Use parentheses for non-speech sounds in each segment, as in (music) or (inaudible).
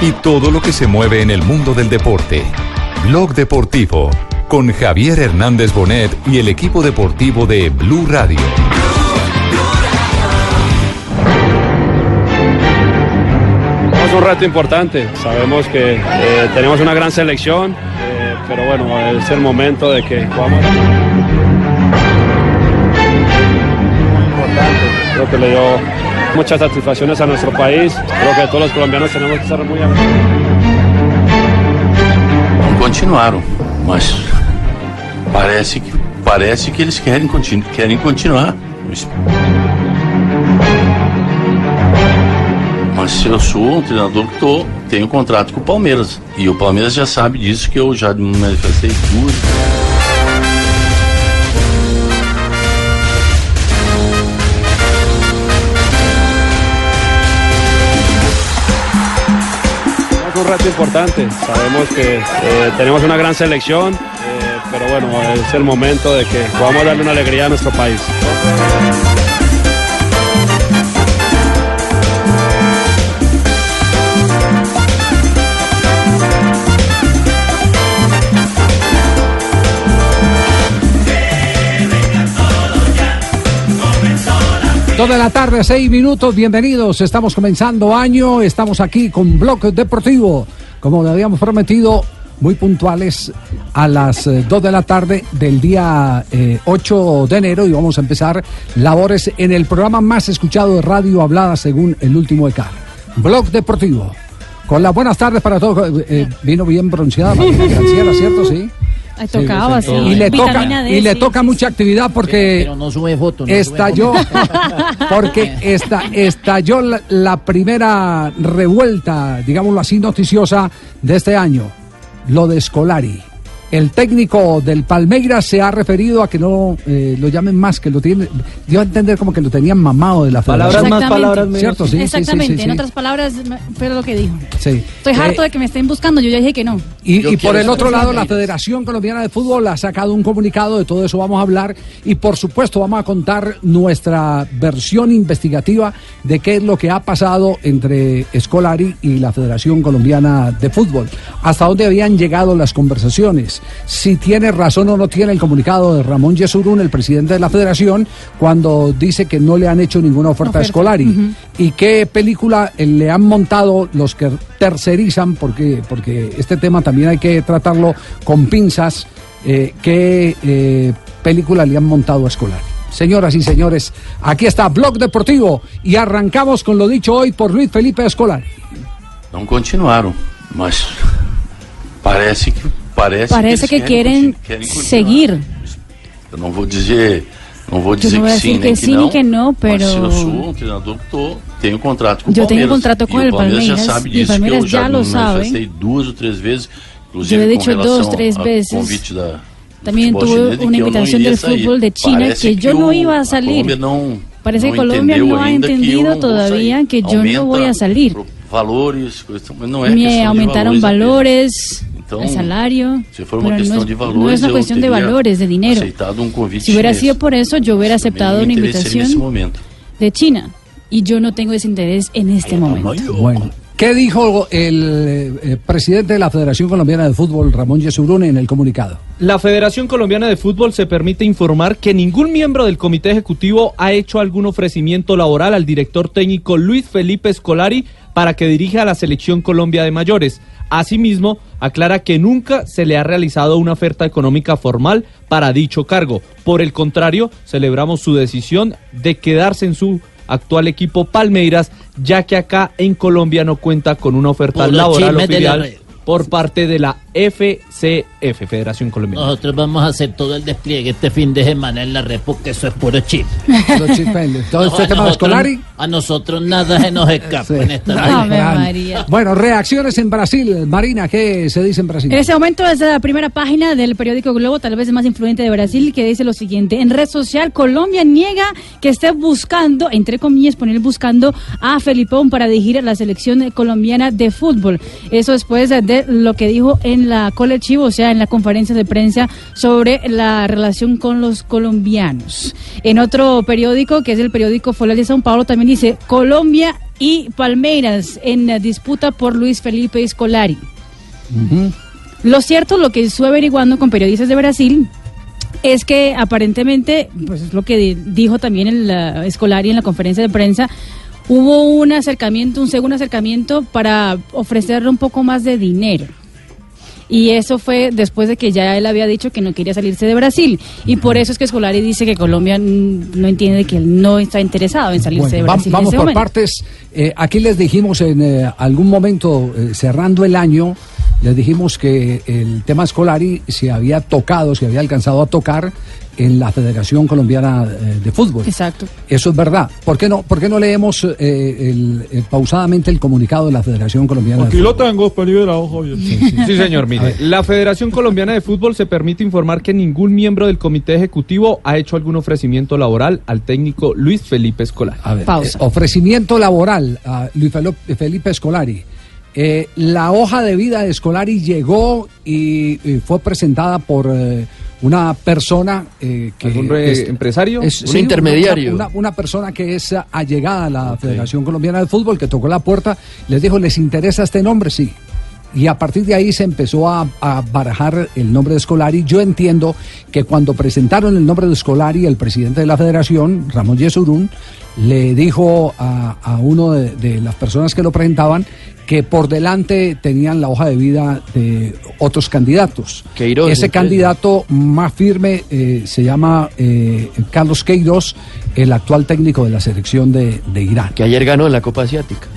y todo lo que se mueve en el mundo del deporte. Blog Deportivo con Javier Hernández Bonet y el equipo deportivo de Blue Radio. Es un reto importante, sabemos que eh, tenemos una gran selección, eh, pero bueno, es el momento de que vamos. creo que le dio muchas satisfacciones a nuestro país, creo que todos los colombianos tenemos que estar muy continuaram, mas parece que parece que eles querem, continu, querem continuar. Mas eu sou um treinador que tô, tenho contrato com o Palmeiras. E o Palmeiras já sabe disso que eu já me manifestei duas. Un reto importante, sabemos que eh, tenemos una gran selección, eh, pero bueno, es el momento de que podamos darle una alegría a nuestro país. Dos de la tarde, seis minutos, bienvenidos. Estamos comenzando año, estamos aquí con Bloque Deportivo, como le habíamos prometido, muy puntuales a las eh, 2 de la tarde del día eh, 8 de enero y vamos a empezar labores en el programa más escuchado de radio hablada según el último ECAR. Blog Deportivo. Con las buenas tardes para todos. Eh, eh, vino bien (laughs) Graciela, ¿cierto? Sí. Ay, tocaba, sí. Y le toca, Vitamina D, y le sí, toca sí, mucha actividad porque Pero no sube no sube estalló (laughs) porque esta, estalló la, la primera revuelta, digámoslo así, noticiosa de este año, lo de Scolari. El técnico del Palmeiras se ha referido a que no eh, lo llamen más, que lo tiene, dio a entender como que lo tenían mamado de la Palabras federación. más, Exactamente. palabras menos. ¿Cierto? Sí, sí, sí, Exactamente, sí, en otras palabras, fue lo que dijo. Sí. Estoy Eh, harto de que me estén buscando, yo ya dije que no. Y, y por el otro lado, la Federación Colombiana de Fútbol ha sacado un comunicado, de todo eso vamos a hablar y por supuesto vamos a contar nuestra versión investigativa de qué es lo que ha pasado entre Scolari y la Federación Colombiana de Fútbol. Hasta dónde habían llegado las conversaciones, si tiene razón o no tiene el comunicado de Ramón Yesurún, el presidente de la Federación, cuando dice que no le han hecho ninguna oferta, ujú. ¿Y qué película eh, le han montado los que tercerizan? Porque, porque este tema también hay que tratarlo con pinzas. eh, ¿Qué eh, película le han montado a Escolar? Señoras y señores, aquí está Blog Deportivo y arrancamos con lo dicho hoy por Luis Felipe Escolar. Não continuaram, mas parece que parece, Parece que conti- querem continuar. seguir. Eu não vou dizer, não vou dizer que sim, que nem que sim, não. nem que não, Mas pero- eu sou um treinador que tô, tenho contrato com o Eu tenho Palmeiras. contrato com o Palmeiras já Palmeiras, sabe disso, que Palmeiras eu já, já me manifestei duas ou três vezes, inclusive Eu com dicho relação dos, três vezes. convite da También futebol tuve una que invitación del fútbol de China Parece que yo no iba a salir. Parece que Colombia no ha que entendido todavía que yo no voy a salir. Valores, mas é Me aumentaron valores, valores, Então, el salario, Se for uma pero questão no es, de no valores, es una cuestión de valores, de dinero. um convite Si hubiera chinês. sido por eso, yo hubiera aceptado una invitación momento. de China. Y yo no tengo ese interés en este momento. Bueno, ¿qué dijo el eh, eh, presidente de la Federación Colombiana de Fútbol, Ramón Yesurún, en el comunicado? La Federación Colombiana de Fútbol se permite informar que ningún miembro del comité ejecutivo ha hecho algún ofrecimiento laboral al director técnico Luis Felipe Scolari para que dirija a la selección Colombia de mayores. Asimismo, aclara que nunca se le ha realizado una oferta económica formal para dicho cargo. Por el contrario, celebramos su decisión de quedarse en su actual equipo Palmeiras, ya que acá en Colombia no cuenta con una oferta Por laboral oficial. Por parte de la FCF, Federación Colombiana. Nosotros vamos a hacer todo el despliegue este fin de semana en la red porque eso es puro chip. (laughs) Los chispendes. Todo No, este a tema Escolari. A nosotros nada se nos escapa Sí. en esta Ay. María. Bueno, reacciones en Brasil. Marina, ¿qué se dice en Brasil? En este momento es la primera página del periódico Globo, tal vez el más influyente de Brasil, que dice lo siguiente. En red social, Colombia niega que esté buscando, entre comillas, poner buscando a Felipón para dirigir a la selección colombiana de fútbol. Eso después de lo que dijo en la colectivo, o sea, en la conferencia de prensa sobre la relación con los colombianos. En otro periódico, que es el periódico Folha de São Paulo, también dice Colombia y Palmeiras en disputa por Luis Felipe Scolari. Lo cierto, lo que estuve averiguando con periodistas de Brasil, es que aparentemente, pues es lo que di- dijo también el uh, en la conferencia de prensa, hubo un acercamiento, un segundo acercamiento para ofrecerle un poco más de dinero. Y eso fue después de que ya él había dicho que no quería salirse de Brasil. Y por eso es que Scolari dice que Colombia no entiende que él no está interesado en salirse Bueno, de Brasil. vamos ese por momento. partes. Eh, aquí les dijimos en eh, algún momento, eh, cerrando el año, les dijimos que el tema Scolari se había tocado, se había alcanzado a tocar en la Federación Colombiana eh, de Fútbol. Exacto. Eso es verdad. ¿Por qué no, por qué no leemos eh, el- el- pausadamente el comunicado de la Federación Colombiana Aquí de lo Fútbol? tengo, está liberado, Javier. Sí, señor, mire. La Federación Colombiana de Fútbol se permite informar que ningún miembro del comité ejecutivo ha hecho algún ofrecimiento laboral al técnico Luis Felipe Escolar. A ver, Pausa. eh, ofrecimiento laboral a Luis Felipe Escolari. Eh, la hoja de vida de Escolari llegó y, y fue presentada por eh, una persona eh, que ¿Algún re- empresario? es- Un sí, una- intermediario. Una, una persona que es allegada a la Federación Colombiana de Fútbol que tocó la puerta, les dijo, ¿les interesa este nombre? Sí. Y a partir de ahí se empezó a, a barajar el nombre de Scolari. Yo entiendo que cuando presentaron el nombre de Scolari, el presidente de la federación, Ramón Yesurún, le dijo a, a uno de, de las personas que lo presentaban que por delante tenían la hoja de vida de otros candidatos. Queiroz, Ese candidato más firme eh, se llama eh, Carlos Queiroz, el actual técnico de la selección de, de Irán. Que ayer ganó en la Copa Asiática.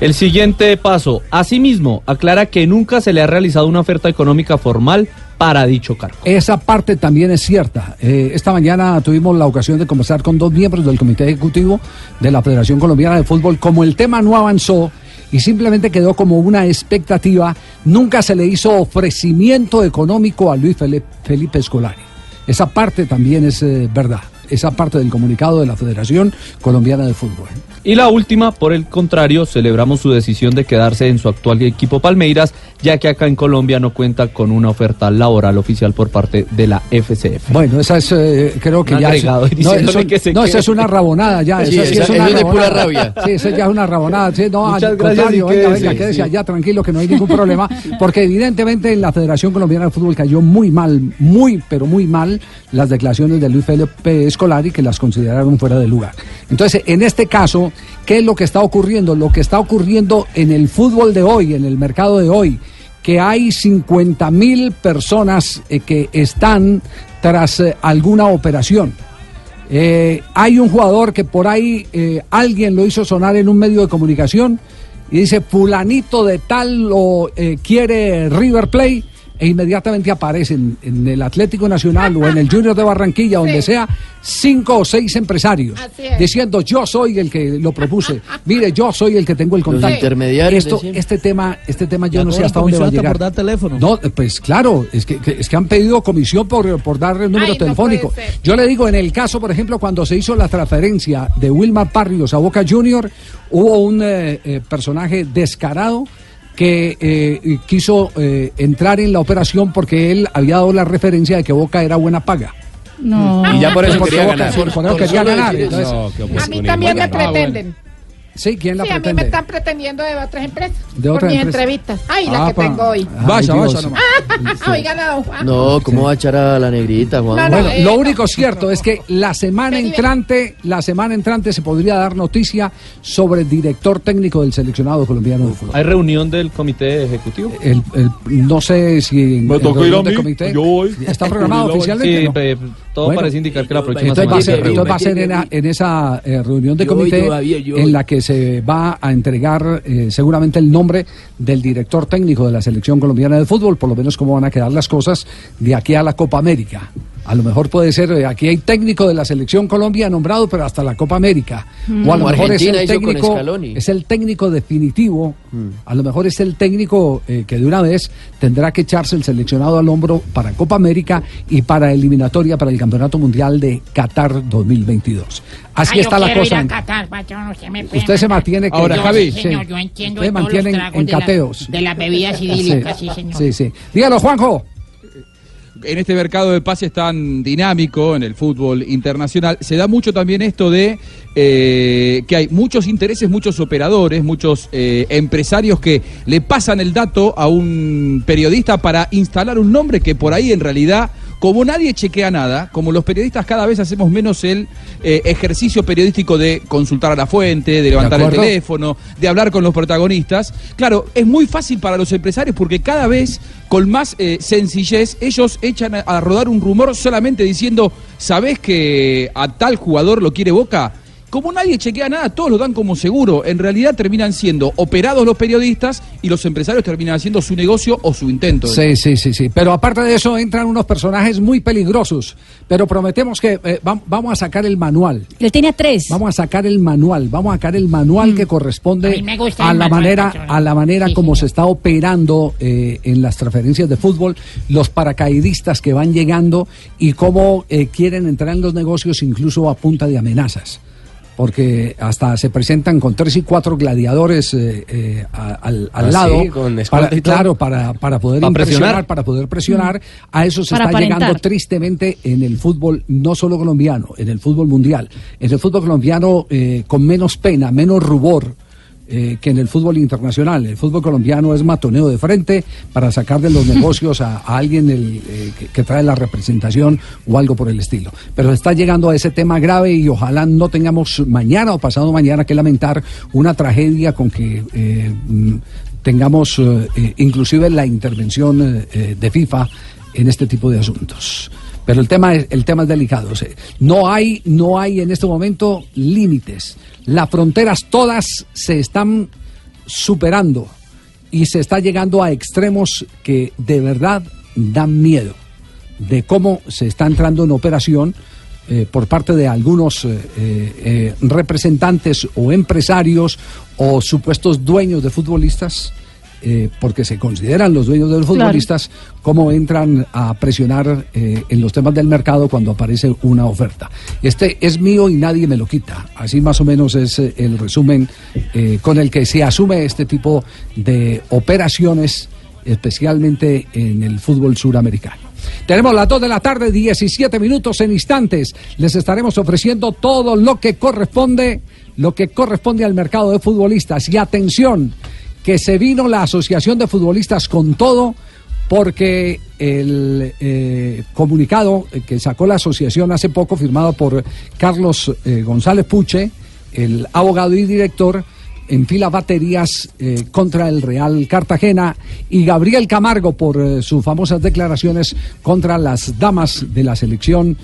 El siguiente paso. Asimismo, aclara que nunca se le ha realizado una oferta económica formal para dicho cargo. Esa parte también es cierta. Eh, esta mañana tuvimos la ocasión de conversar con dos miembros del Comité Ejecutivo de la Federación Colombiana de Fútbol. Como el tema no avanzó y simplemente quedó como una expectativa, nunca se le hizo ofrecimiento económico a Luis Felipe, Escolari. Esa parte también es eh, verdad. Esa parte del comunicado de la Federación Colombiana de Fútbol. Y la última, por el contrario, celebramos su decisión de quedarse en su actual equipo Palmeiras, ya que acá en Colombia no cuenta con una oferta laboral oficial por parte de la FCF. Bueno, esa es, eh, creo que Un ya. es- no, diciéndole eso, que se no, esa es una rabonada ya. Sí, esa sí esa- es una eso es de pura rabonada. rabia. Sí, esa ya es una rabonada. Sí, no, Muchas al contrario, venga, quédese, venga, quédese sí. allá tranquilo que no hay ningún problema. Porque evidentemente en la Federación Colombiana de Fútbol cayó muy mal, muy, pero muy mal las declaraciones de Luis Felipe Escolari que las consideraron fuera de lugar. Entonces, en este caso, ¿qué es lo que está ocurriendo? Lo que está ocurriendo en el fútbol de hoy, en el mercado de hoy, que hay 50 mil personas eh, que están tras eh, alguna operación. Eh, hay un jugador que por ahí alguien lo hizo sonar en un medio de comunicación y dice fulanito de tal lo quiere River Play e inmediatamente aparecen en el Atlético Nacional o en el Junior de Barranquilla, donde sea, cinco o seis empresarios diciendo yo soy el que lo propuse, mire yo soy el que tengo el contacto. intermediarios, Esto, este tema, este tema yo no sé hasta dónde va a llegar. por dar teléfono. No, pues claro, es que, que- es que han pedido comisión por, por dar el número Ay, telefónico. Yo le digo, en el caso, por ejemplo, cuando se hizo la transferencia de Wilmar Barrios a Boca Junior, hubo un eh, eh, personaje descarado que eh, quiso eh, entrar en la operación porque él había dado la referencia de que Boca era buena paga. No. Y ya por eso quería ganar. por Por quería entonces- A mí también me ah, pretenden. Sí, ¿quién la Sí, a mí me pretende? están pretendiendo de otras empresas. De por mis empresa. entrevistas. Ay, la que Apa. tengo hoy. Ay, Vaya, vaya nomás. (laughs) Oigan a don Juan. No, ¿cómo va a echar a la negrita, Juan? No, no, Bueno, eh, lo no. único cierto es que la semana entrante, la semana entrante se podría dar noticia sobre el director técnico del seleccionado colombiano de fútbol. ¿Hay reunión del comité ejecutivo? El, el- no sé si en Me tocó ir a mí, comité yo voy. está (laughs) programado oficialmente. Sí, todo Bueno, parece indicar que la próxima Entonces va a semana se ser, entonces va a ser en, a- en esa eh, reunión de comité en la que se va a entregar eh, seguramente el nombre del director técnico de la selección colombiana de fútbol, por lo menos cómo van a quedar las cosas de aquí a la Copa América. A lo mejor puede ser, eh, aquí hay técnico de la selección Colombia nombrado, pero hasta la Copa América. Mm. O a lo mejor es el técnico, es el técnico definitivo. Mm. A lo mejor es el técnico eh, que de una vez tendrá que echarse el seleccionado al hombro para Copa América y para eliminatoria para el Campeonato Mundial de Qatar 2022. Así Ay, está la cosa. Ir a en- Qatar, patrón, usted me Usted se mantiene que Ahora, Yo, Javi. sí, señor, Sí. yo entiendo Usted mantiene los en- en de la- cateos. de las bebidas Sí, sí, señor. sí, sí. Dígalo, Juanjo. En este mercado de pases tan dinámico en el fútbol internacional, se da mucho también esto de eh, que hay muchos intereses, muchos operadores, muchos eh, empresarios que le pasan el dato a un periodista para instalar un nombre que por ahí en realidad, como nadie chequea nada, como los periodistas cada vez hacemos menos el eh, ejercicio periodístico de consultar a la fuente, de levantar el teléfono, de hablar con los protagonistas, claro, es muy fácil para los empresarios porque cada vez con más eh, sencillez ellos echan a, a rodar un rumor solamente diciendo, ¿sabés que a tal jugador lo quiere Boca? Como nadie chequea nada, todos lo dan como seguro. En realidad terminan siendo operados los periodistas y los empresarios terminan haciendo su negocio o su intento. Sí, sí, sí, sí. Pero aparte de eso entran unos personajes muy peligrosos. Pero prometemos que eh, vam- vamos a sacar el manual. Él tenía tres. Vamos a sacar el manual, vamos a sacar el manual que A corresponde mí me gusta a la manual, manera, a la manera Sí, como señor. se está operando eh, en las transferencias de fútbol, los paracaidistas que van llegando y cómo eh, quieren entrar en los negocios incluso a punta de amenazas. Porque hasta se presentan con tres y cuatro gladiadores eh, eh, al, al ¿Ah, lado, sí? ¿Con para, claro, para, para poder ¿Para impresionar, presionar? para poder presionar. A eso se Para está llegando tristemente en el fútbol, no solo colombiano, en el fútbol mundial. En el fútbol colombiano eh, con menos pena, menos rubor. Eh, que en el fútbol internacional. El fútbol colombiano es matoneo de frente para sacar de los (laughs) negocios a, a alguien el, eh, que, que trae la representación o algo por el estilo. Pero está llegando a ese tema grave y ojalá no tengamos mañana o pasado mañana que lamentar una tragedia con que eh, mm, tengamos eh, inclusive la intervención de FIFA en este tipo de asuntos. Pero el tema es, el tema es delicado. o sea, no hay, no hay en este momento límites. Las fronteras todas se están superando y se está llegando a extremos que de verdad dan miedo de cómo se está entrando en operación eh, por parte de algunos eh, eh, representantes o empresarios o supuestos dueños de futbolistas, eh, porque se consideran los dueños de los Claro. futbolistas, cómo entran a presionar eh, en los temas del mercado cuando aparece una oferta. Este es mío y nadie me lo quita. Así más o menos es eh, el resumen eh, con el que se asume este tipo de operaciones, especialmente en el fútbol suramericano. Tenemos las 2 de la tarde, 17 minutos en instantes. Les estaremos ofreciendo todo lo que corresponde, lo que corresponde al mercado de futbolistas. Y atención, que se vino la Asociación de Futbolistas con todo porque el eh, comunicado que sacó la asociación hace poco, firmado por Carlos eh, González Puche, el abogado y director, enfila baterías eh, contra el Real Cartagena y Gabriel Camargo por sus famosas declaraciones contra las damas de la selección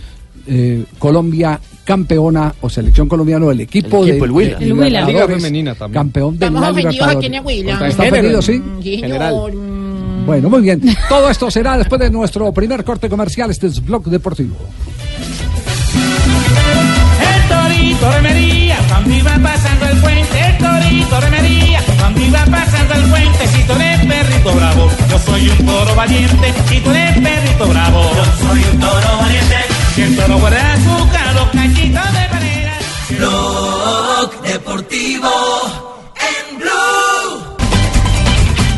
eh, Colombia campeona o selección colombiana o el equipo, El equipo, de, el Huila. El Huila. Liga femenina también. campeón de Estamos la ofendidos aquí en Huila. ¿Está ofendido, sí? General. Bueno, muy bien. Todo esto será después de nuestro primer corte comercial. Este es Blog Deportivo. El torito remería cuando iba pasando el puente. El torito remería cuando iba pasando el puente. Si tú eres perrito bravo, yo soy un toro valiente. Si tú eres perrito bravo, yo soy un toro valiente. Si el toro huele a azúcar, los cachitos de panera. Blog Deportivo en Blue.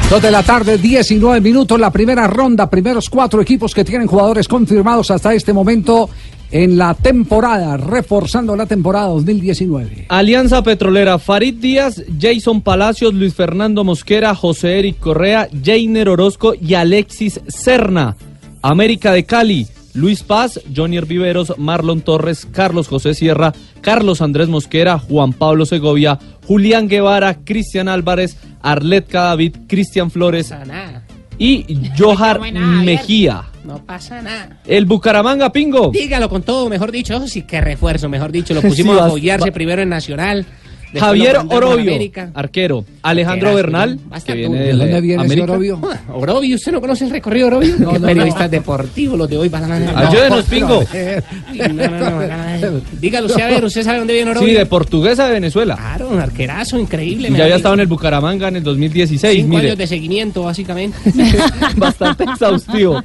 Dos de la tarde, 19 minutos, la primera ronda, primeros cuatro equipos que tienen jugadores confirmados hasta este momento en la temporada, reforzando la temporada 2019. Alianza Petrolera, Farid Díaz, Jason Palacios, Luis Fernando Mosquera, José Eric Correa, Jainer Orozco y Alexis Serna. América de Cali, Luis Paz, Jonier Viveros, Marlon Torres, Carlos José Sierra, Carlos Andrés Mosquera, Juan Pablo Segovia, Julián Guevara, Cristian Álvarez, Arlet Cadavid, Cristian Flores No y Johar. Mejía. No pasa nada. El Bucaramanga Pingo. Dígalo con todo, mejor dicho. Eso sí que refuerzo, mejor dicho. Lo (laughs) Sí, pusimos a apoyarse primero en Nacional. Después Javier Orobio, arquero. Alejandro Bernal, ¿no? Que viene ¿De dónde viene ese. Orobio? Orobio, ¿usted no conoce el recorrido Orobio? No, ¿Qué no, periodistas deportivos los de hoy van a Ayúdenos, Pingo. No, no, no, no. Dígalo usted a ver, ¿usted sabe dónde viene Orobio? Sí, de portuguesa de Venezuela. Claro, un arquerazo increíble. Y ya había estado en el Bucaramanga en el 2016. Cinco Mire, años de seguimiento, básicamente. (laughs) bastante exhaustivo.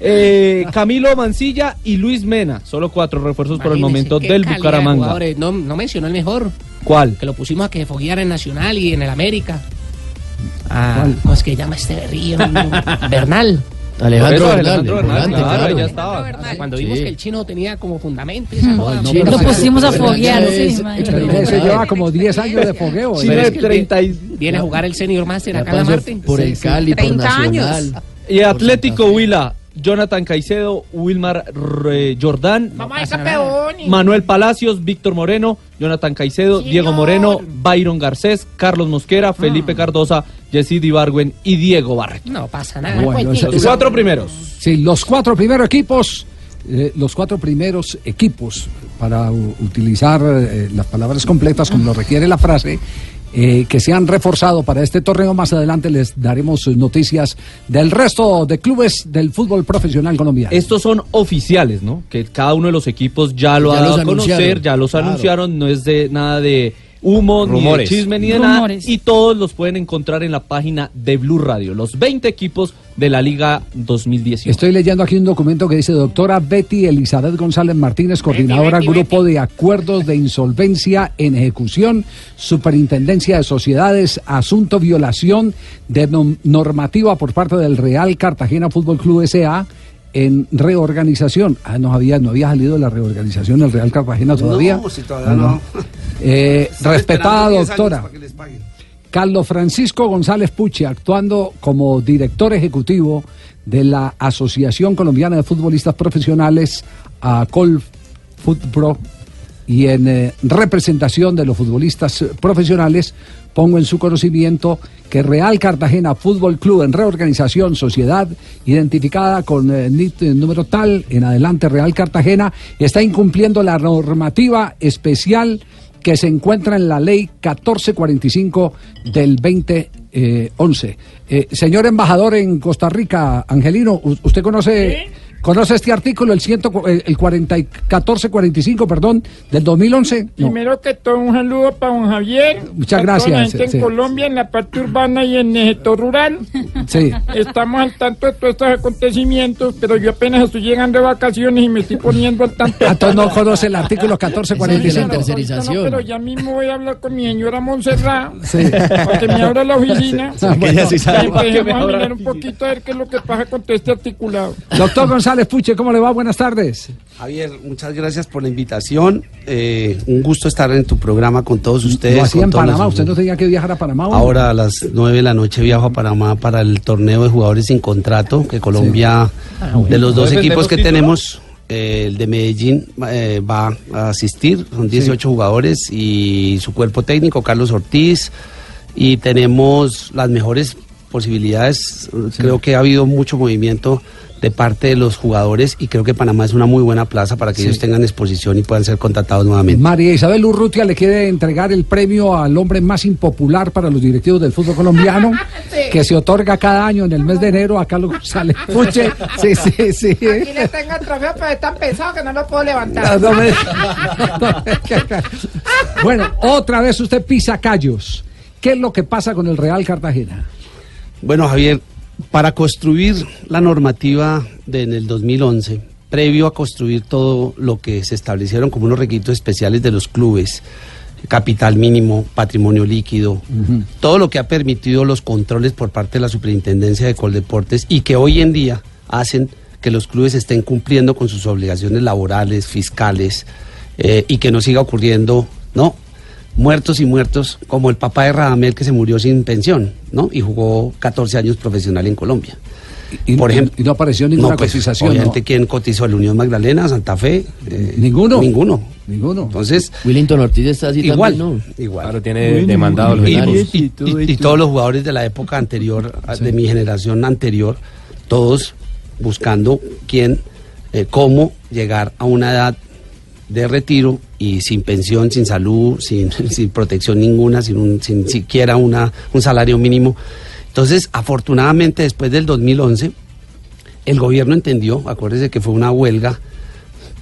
Eh, Camilo Mancilla y Luis Mena, solo cuatro refuerzos por el momento del de Bucaramanga. No, no mencionó el mejor, ¿Cuál? que lo pusimos a que fogueara en Nacional y en el América. Ah, ¿Cuál? ¿Cómo es que llama este berrillo? (laughs) Bernal. Alejandro Bernal, Alejandro el Bernal, volante, claro, claro. ya estaba. Cuando vimos Sí. que el chino tenía como fundamento. esa no, Lo pusimos a foguear, es- sí, es- imagínate. Pero ese lleva como 10 años de fogueo. Sí, ¿eh? Es de que 30 y- Viene a jugar el Senior Master acá en la Marte. por el Cali, por 30 años. Nacional. Y Atlético Huila, Jonathan Caicedo, Wilmar R- Jordán. Manuel Palacios, Víctor Moreno, Jonathan Caicedo, Señor. Diego Moreno, Byron Garcés, Carlos Mosquera, Felipe Cardosa, Yesid Ibargüen y Diego Barreto. No pasa nada. Bueno, Pues, Los cuatro primeros. Sí, los cuatro primeros equipos, eh, los cuatro primeros equipos, para utilizar eh, las palabras completas como lo requiere la frase, eh, que se han reforzado para este torneo. Más adelante les daremos noticias del resto de clubes del fútbol profesional colombiano. Estos son oficiales, ¿no? Que cada uno de los equipos ya lo Ya ha dado a conocer, anunciaron. ya los Claro. anunciaron, no es de nada de humo, Rumores. ni de chisme, ni de Rumores. nada. Y todos los pueden encontrar en la página de Blue Radio, los 20 equipos de la Liga 2018. Estoy leyendo aquí un documento que dice doctora Betty Elizabeth González Martínez, coordinadora Betty, Grupo de Acuerdos de Insolvencia en Ejecución, Superintendencia de Sociedades, Asunto Violación de normativa por parte del Real Cartagena Fútbol Club S.A. en reorganización. Ah, no había, no había salido de la reorganización el Real Cartagena todavía. No, si todavía Ah, no. Eh, Están respetada esperando 10 años doctora. Carlos Francisco González Puche, actuando como director ejecutivo de la Asociación Colombiana de Futbolistas Profesionales, ACOL Futpro, y en eh, representación de los futbolistas profesionales, pongo en su conocimiento que Real Cartagena Fútbol Club en reorganización, sociedad identificada con eh, NIT eh, número tal, en adelante Real Cartagena, está incumpliendo la normativa especial que se encuentra en la ley 1445 del 2011. Eh, señor embajador en Costa Rica, Angelino, ¿u- ¿usted conoce, conoce este artículo, el, ciento, el el 40 y- 1445, perdón, del 2011? No. Primero que todo, un saludo para don Javier. Muchas toda gracias, la gente sí. en Colombia, en la parte urbana y en el sector rural. Sí. Estamos al tanto de todos estos acontecimientos, pero yo apenas estoy llegando de vacaciones y me estoy poniendo al tanto. Ah, entonces no conoce el artículo 1445. Pero ahorita no, pero ya mismo voy a hablar con mi señora Montserrat Sí. para que me abra la oficina. Ah, bueno. ella sí sabe. Que me a mirar la un poquito a ver qué es lo que pasa con todo este articulado. Doctor González Puche, ¿cómo le va? Buenas tardes. Javier, muchas gracias por la invitación. Eh, un gusto estar en tu programa con todos ustedes. Lo hacía en Panamá, usted no tenía que viajar a Panamá. hombre? Ahora a las 9 de la noche viajo a Panamá para el torneo de jugadores sin contrato, que Colombia, Ah, bueno. de los dos ¿Defendemos equipos que título? tenemos, eh, el de Medellín eh, va a asistir, son 18 jugadores y su cuerpo técnico, Carlos Ortiz, y tenemos las mejores posibilidades. Creo que ha habido mucho movimiento de parte de los jugadores y creo que Panamá es una muy buena plaza para que Sí. ellos tengan exposición y puedan ser contratados nuevamente. María Isabel Urrutia le quiere entregar el premio al hombre más impopular para los directivos del fútbol colombiano, (laughs) que se otorga cada año en el mes de enero a Carlos González (laughs) Puche. Sí, sí, sí. Aquí le tengo el trofeo, pero es tan pesado que no lo puedo No, levantar. (laughs) no me- Bueno, otra vez usted pisa callos. ¿Qué es lo que pasa con el Real Cartagena? Bueno, Javier, para construir la normativa de, en el 2011, previo a construir todo lo que se establecieron como unos requisitos especiales de los clubes, capital mínimo, patrimonio líquido, todo lo que ha permitido los controles por parte de la Superintendencia de Coldeportes y que hoy en día hacen que los clubes estén cumpliendo con sus obligaciones laborales, fiscales eh, y que no siga ocurriendo, ¿no? Muertos y muertos, como el papá de Radamel que se murió sin pensión, ¿no? Y jugó 14 años profesional en Colombia. Y, Por ejemplo, y no apareció ninguna no, pues, cotización. Obviamente, ¿no? ¿quién cotizó? ¿El Unión Magdalena, Santa Fe? Eh, Ninguno. Ninguno. Ninguno. Entonces. Willington Ortiz está así igual, también, ¿no? Igual. Claro, tiene demandado los y, equipos. y- y- y todos los jugadores de la época anterior, de mi generación anterior, todos buscando quién, eh, cómo llegar a una edad de retiro y sin pensión, sin salud, sin, (laughs) sin protección ninguna, sin, un- sin siquiera una, un salario mínimo. Entonces, afortunadamente, después del 2011, el gobierno entendió, acuérdese que fue una huelga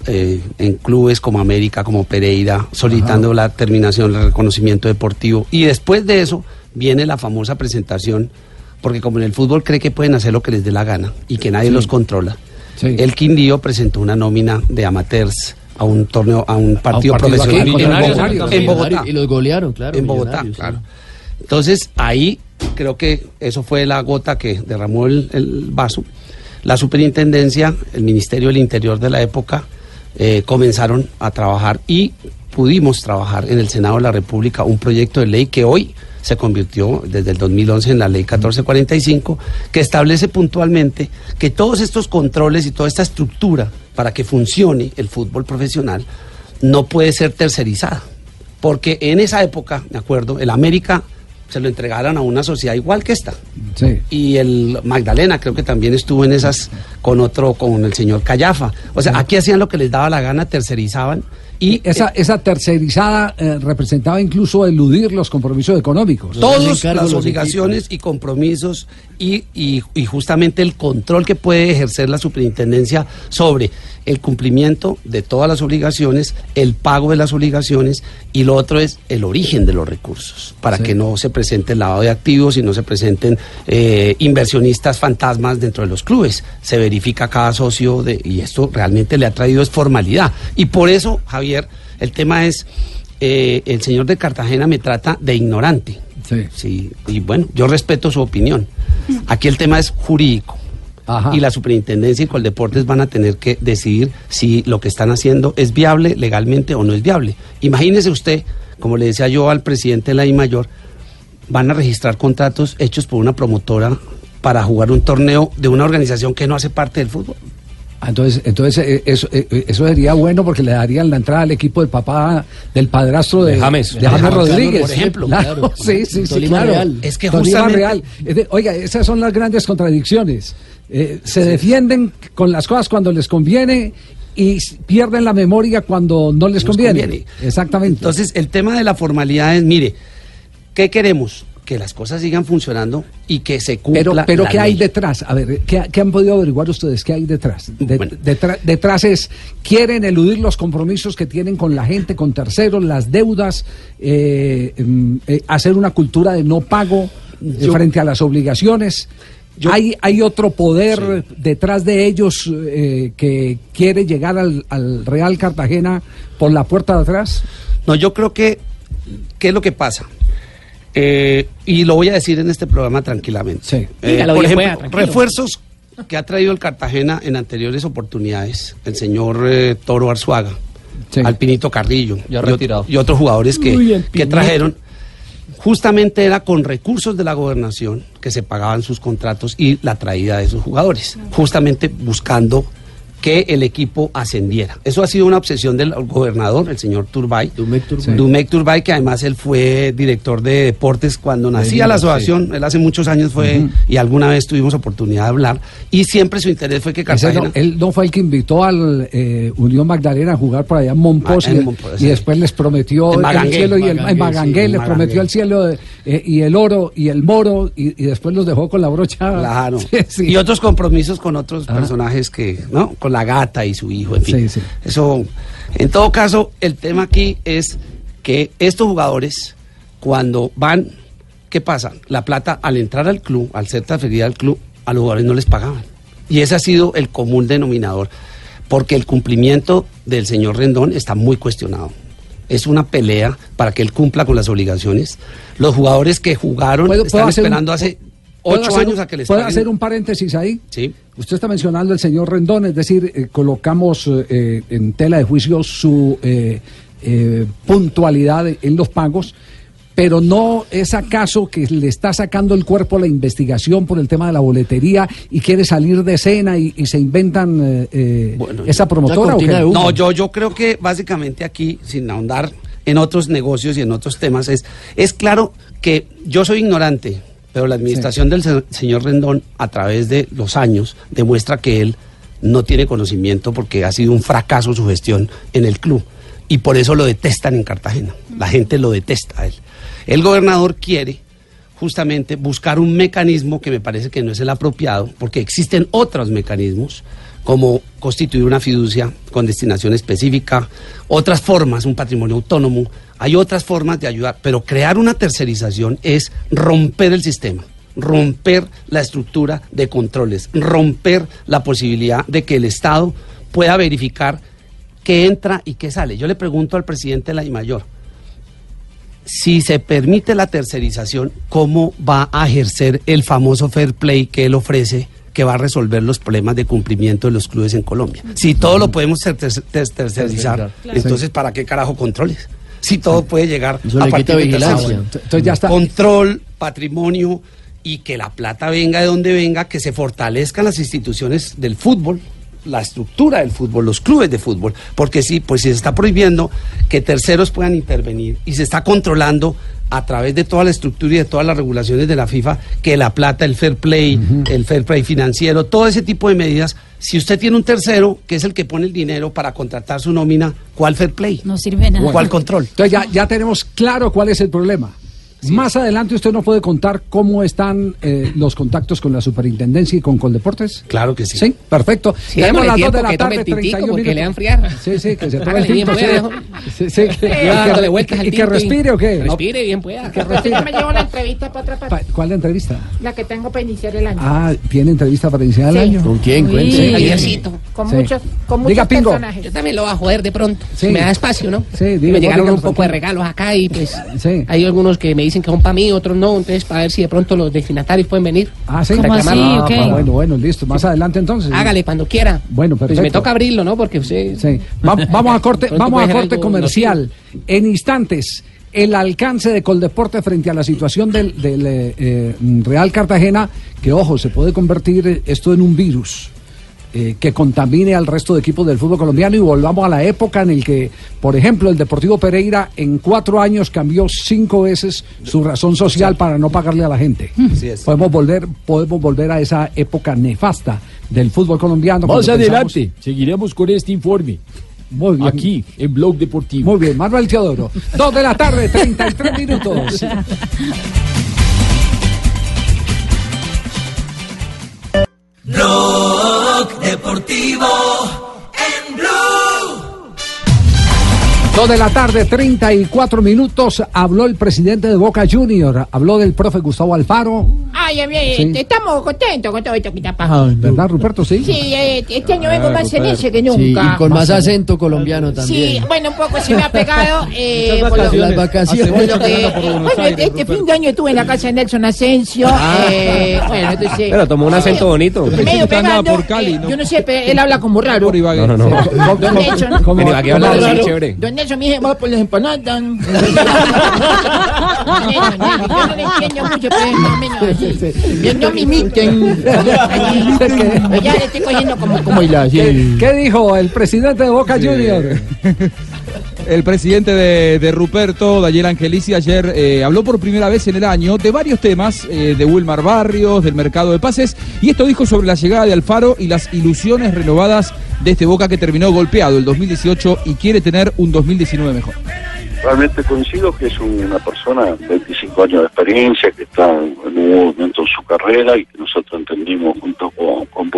eh, en clubes como América, como Pereira, solicitando la terminación del reconocimiento deportivo. Y después de eso viene la famosa presentación, porque como en el fútbol cree que pueden hacer lo que les dé la gana y que nadie Sí. los controla. El Quindío presentó una nómina de amateurs a un torneo, a un partido, profesional en Bogotá, en. Y los golearon, claro, En Bogotá, claro. Entonces ahí creo que eso fue la gota que derramó el, el vaso. La superintendencia, el Ministerio del Interior de la época, eh, comenzaron a trabajar y pudimos trabajar en el Senado de la República un proyecto de ley que hoy se convirtió desde el 2011 en la ley 1445, que establece puntualmente que todos estos controles y toda esta estructura para que funcione el fútbol profesional no puede ser tercerizada. Porque en esa época, me acuerdo, el América se lo entregaron a una sociedad igual que esta. Sí. Y el Magdalena creo que también estuvo en esas con otro, con el señor Callafa. O sea, aquí hacían lo que les daba la gana, tercerizaban. Y esa, esa tercerizada eh, representaba incluso eludir los compromisos económicos. todas las obligaciones y compromisos y, y- y justamente el control que puede ejercer la superintendencia sobre el cumplimiento de todas las obligaciones, el pago de las obligaciones y lo otro es el origen de los recursos, para Sí. que no se presente el lavado de activos y no se presenten eh, inversionistas fantasmas dentro de los clubes. Se verifica cada socio de, y esto realmente le ha traído es formalidad. Y por eso, Javier, el tema es, eh, el señor de Cartagena me trata de ignorante. Sí. y bueno, yo respeto su opinión. Aquí el tema es jurídico. Y la superintendencia y Coldeportes van a tener que decidir si lo que están haciendo es viable legalmente o no es viable. Imagínese usted, como le decía yo al presidente de la I Mayor, van a registrar contratos hechos por una promotora para jugar un torneo de una organización que no hace parte del fútbol. Ah, Entonces, entonces eh, eso, eh, eso sería bueno porque le darían la entrada al equipo del papá, del padrastro de, De James. de James Rodríguez. por ejemplo, Claro, claro. (laughs) Sí, sí, sí, Tolima claro. Real. Es que Tolima justamente- Real. Oiga, esas son las grandes contradicciones. Eh, se defienden con las cosas cuando les conviene y pierden la memoria cuando no les conviene. conviene. Exactamente. Entonces, el tema de la formalidad es, mire, ¿qué queremos? Que las cosas sigan funcionando y que se cumpla Pero, pero la ¿qué hay detrás? A ver, ¿qué, qué han podido averiguar ustedes? ¿Qué hay detrás? De- detra- detrás es, quieren eludir los compromisos que tienen con la gente, con terceros, las deudas, eh, mm, eh, hacer una cultura de no pago eh, Yo- frente a las obligaciones. hay, hay otro poder detrás de ellos eh, que quiere llegar al, al Real Cartagena por la puerta de atrás. No, yo creo que, ¿qué es lo que pasa? Eh, y lo voy a decir en este programa tranquilamente. Eh, Dígalo, por ejemplo, refuerzos que ha traído el Cartagena en anteriores oportunidades, el señor eh, Toro Arzuaga, Alpinito Carrillo y, ot- y otros jugadores que, Uy, que trajeron, justamente era con recursos de la gobernación que se pagaban sus contratos y la traída de esos jugadores, justamente buscando que el equipo ascendiera. Eso ha sido una obsesión del gobernador, el señor Turbay. Dumec Turbay. que además él fue director de deportes cuando nacía la asociación, él hace muchos años fue, y alguna vez tuvimos oportunidad de hablar, y siempre su interés fue que Cartagena... no- él no fue el que invitó al eh, Unión Magdalena a jugar por allá en Monpós Ah, y, en Monpós, y sí. después les prometió el Magangué, cielo y el Magangué, en Magangué, sí, les prometió el cielo eh, y el oro y el moro y, y después los dejó con la brocha. Claro. (laughs) Sí, sí. Y otros compromisos con otros Ajá. personajes que, ¿no? Con la gata y su hijo, en fin. Sí, sí. Eso, en todo caso, el tema aquí es que estos jugadores, cuando van, ¿qué pasa? La plata, al entrar al club, al ser transferida al club, a los jugadores no les pagaban. Y ese ha sido el común denominador, porque el cumplimiento del señor Rendón está muy cuestionado. Es una pelea para que él cumpla con las obligaciones. Los jugadores que jugaron ¿Puedo- puedo están un- esperando hace ¿Puedo ocho hacer años a que les ¿Puedo paguen. hacer un paréntesis ahí? Sí. Usted está mencionando el señor Rendón, es decir, eh, colocamos eh, en tela de juicio su eh, eh, puntualidad en los pagos, pero no es acaso que le está sacando el cuerpo a la investigación por el tema de la boletería y quiere salir de escena y, y se inventan eh, esa promotora. ¿o qué? No, yo, yo creo que básicamente aquí, sin ahondar en otros negocios y en otros temas, es, es claro que yo soy ignorante, pero la administración del se- señor Rendón, a través de los años, demuestra que él no tiene conocimiento porque ha sido un fracaso su gestión en el club. y por eso lo detestan en Cartagena. La gente lo detesta a él. El gobernador quiere justamente buscar un mecanismo que me parece que no es el apropiado, porque existen otros mecanismos, como constituir una fiducia con destinación específica, otras formas, un patrimonio autónomo, hay otras formas de ayudar, pero crear una tercerización es romper el sistema romper la estructura de controles, romper la posibilidad de que el Estado pueda verificar qué entra y qué sale. Yo le pregunto al presidente de la si se permite la tercerización, ¿cómo va a ejercer el famoso fair play que él ofrece? Que va a resolver los problemas de cumplimiento de los clubes en Colombia. Si todo lo podemos ter- ter- ter- tercerizar, entonces ¿para qué carajo controles? Si todo puede llegar a partir de vigilancia. Entonces ya está. Control, patrimonio y que la plata venga de donde venga, que se fortalezcan las instituciones del fútbol, la estructura del fútbol, los clubes de fútbol, porque sí, pues si se está prohibiendo que terceros puedan intervenir y se está controlando a través de toda la estructura y de todas las regulaciones de la FIFA que la plata, el fair play, el fair play financiero, todo ese tipo de medidas, si usted tiene un tercero que es el que pone el dinero para contratar su nómina, ¿cuál fair play? No sirve nada. ¿Cuál control? Entonces ya, ya tenemos claro cuál es el problema. Más adelante usted nos puede contar cómo están eh, los contactos con la superintendencia y con Coldeportes. Claro que sí. Sí, perfecto. Sí, Tenemos las dos tiempo de la tarde, el tintico 31 porque le minutos. enfriar. Sí, sí, que se (laughs) tome el tinto. pueda, sí. Sí, que, dándole vueltas al y que respire o qué? Respire bien pueda. Que respire. me llevo la entrevista para otra Pa- parte. ¿Cuál la entrevista? La que tengo para iniciar el año. Ah, ¿tiene entrevista para iniciar el Sí. año? ¿Con quién? Con Sí. muchos, con Diga, muchos Pingo. personajes. Yo también lo voy a joder de pronto. Me da espacio, ¿no? Sí, diga, me llegaron un poco de regalos acá y pues Sí. hay algunos que me dicen que son para mí, otros no. Entonces, para ver si de pronto los destinatarios pueden venir. Ah, sí. ¿Cómo así? Ah, ah, Bueno, bueno, listo. Más adelante entonces. Hágale cuando quiera. Bueno, Pues perfecto. me toca abrirlo, ¿no? Porque usted. Sí. Va- (laughs) vamos a corte, vamos a corte comercial. En instantes, el alcance de Coldeporte frente a la situación del, del, eh, eh, Real Cartagena, que ojo, se puede convertir esto en un virus. Eh, que contamine al resto de equipos del fútbol colombiano y volvamos a la época en el que, por ejemplo, el Deportivo Pereira en cuatro años cambió cinco veces su razón social para no pagarle a la gente. Así es. Podemos volver, podemos volver a esa época nefasta del fútbol colombiano. Más cuando pensamos- adelante seguiremos con este informe. Muy bien. Aquí, en Blog Deportivo. Muy bien, Manuel Teodoro. Dos de la tarde, 33 (laughs) minutos. Blog Deportivo Dos de la tarde, 34 minutos. Habló el presidente de Boca Junior. Habló del profe Gustavo Alfaro. Ay, ay, ay, Sí. estamos contentos con todo esto que está pasando. ¿Verdad, Ruperto? Sí. Sí, eh, este año vengo más feliz que Sí, nunca. y con más acento colombiano también. Sí, bueno, un poco se me ha pegado. (laughs) Eh, lo-. Las vacaciones. por lo que- por bueno, Aires, este fin de año estuve en la casa de Nelson Asensio. eh, bueno, entonces. (laughs) Pero tomó un acento bonito. Medio pegando, por Cali, eh, ¿no? Yo no sé, pero él habla como raro. Por Ibagué. No, no, no. Don Nelson. ¿Cómo- Vení, aquí Nelson me dice, va por las empanadas. (laughs) Nelson, Yo no le entiendo mucho, pero más o menos así. Yo no me imiten. (laughs) Ya le estoy cogiendo como, como. ¿Qué, qué dijo el presidente de Boca Junior? (laughs) El presidente de, de Ruperto, Daniel Angelici, ayer eh, habló por primera vez en el año de varios temas, eh, de Wilmar Barrios, del mercado de pases, y esto dijo sobre la llegada de Alfaro y las ilusiones renovadas de este Boca que terminó golpeado el 2018 y quiere tener un 2019 mejor. Realmente coincido que es una persona de 25 años de experiencia, que está en un momento en su carrera y que nosotros entendimos junto con, con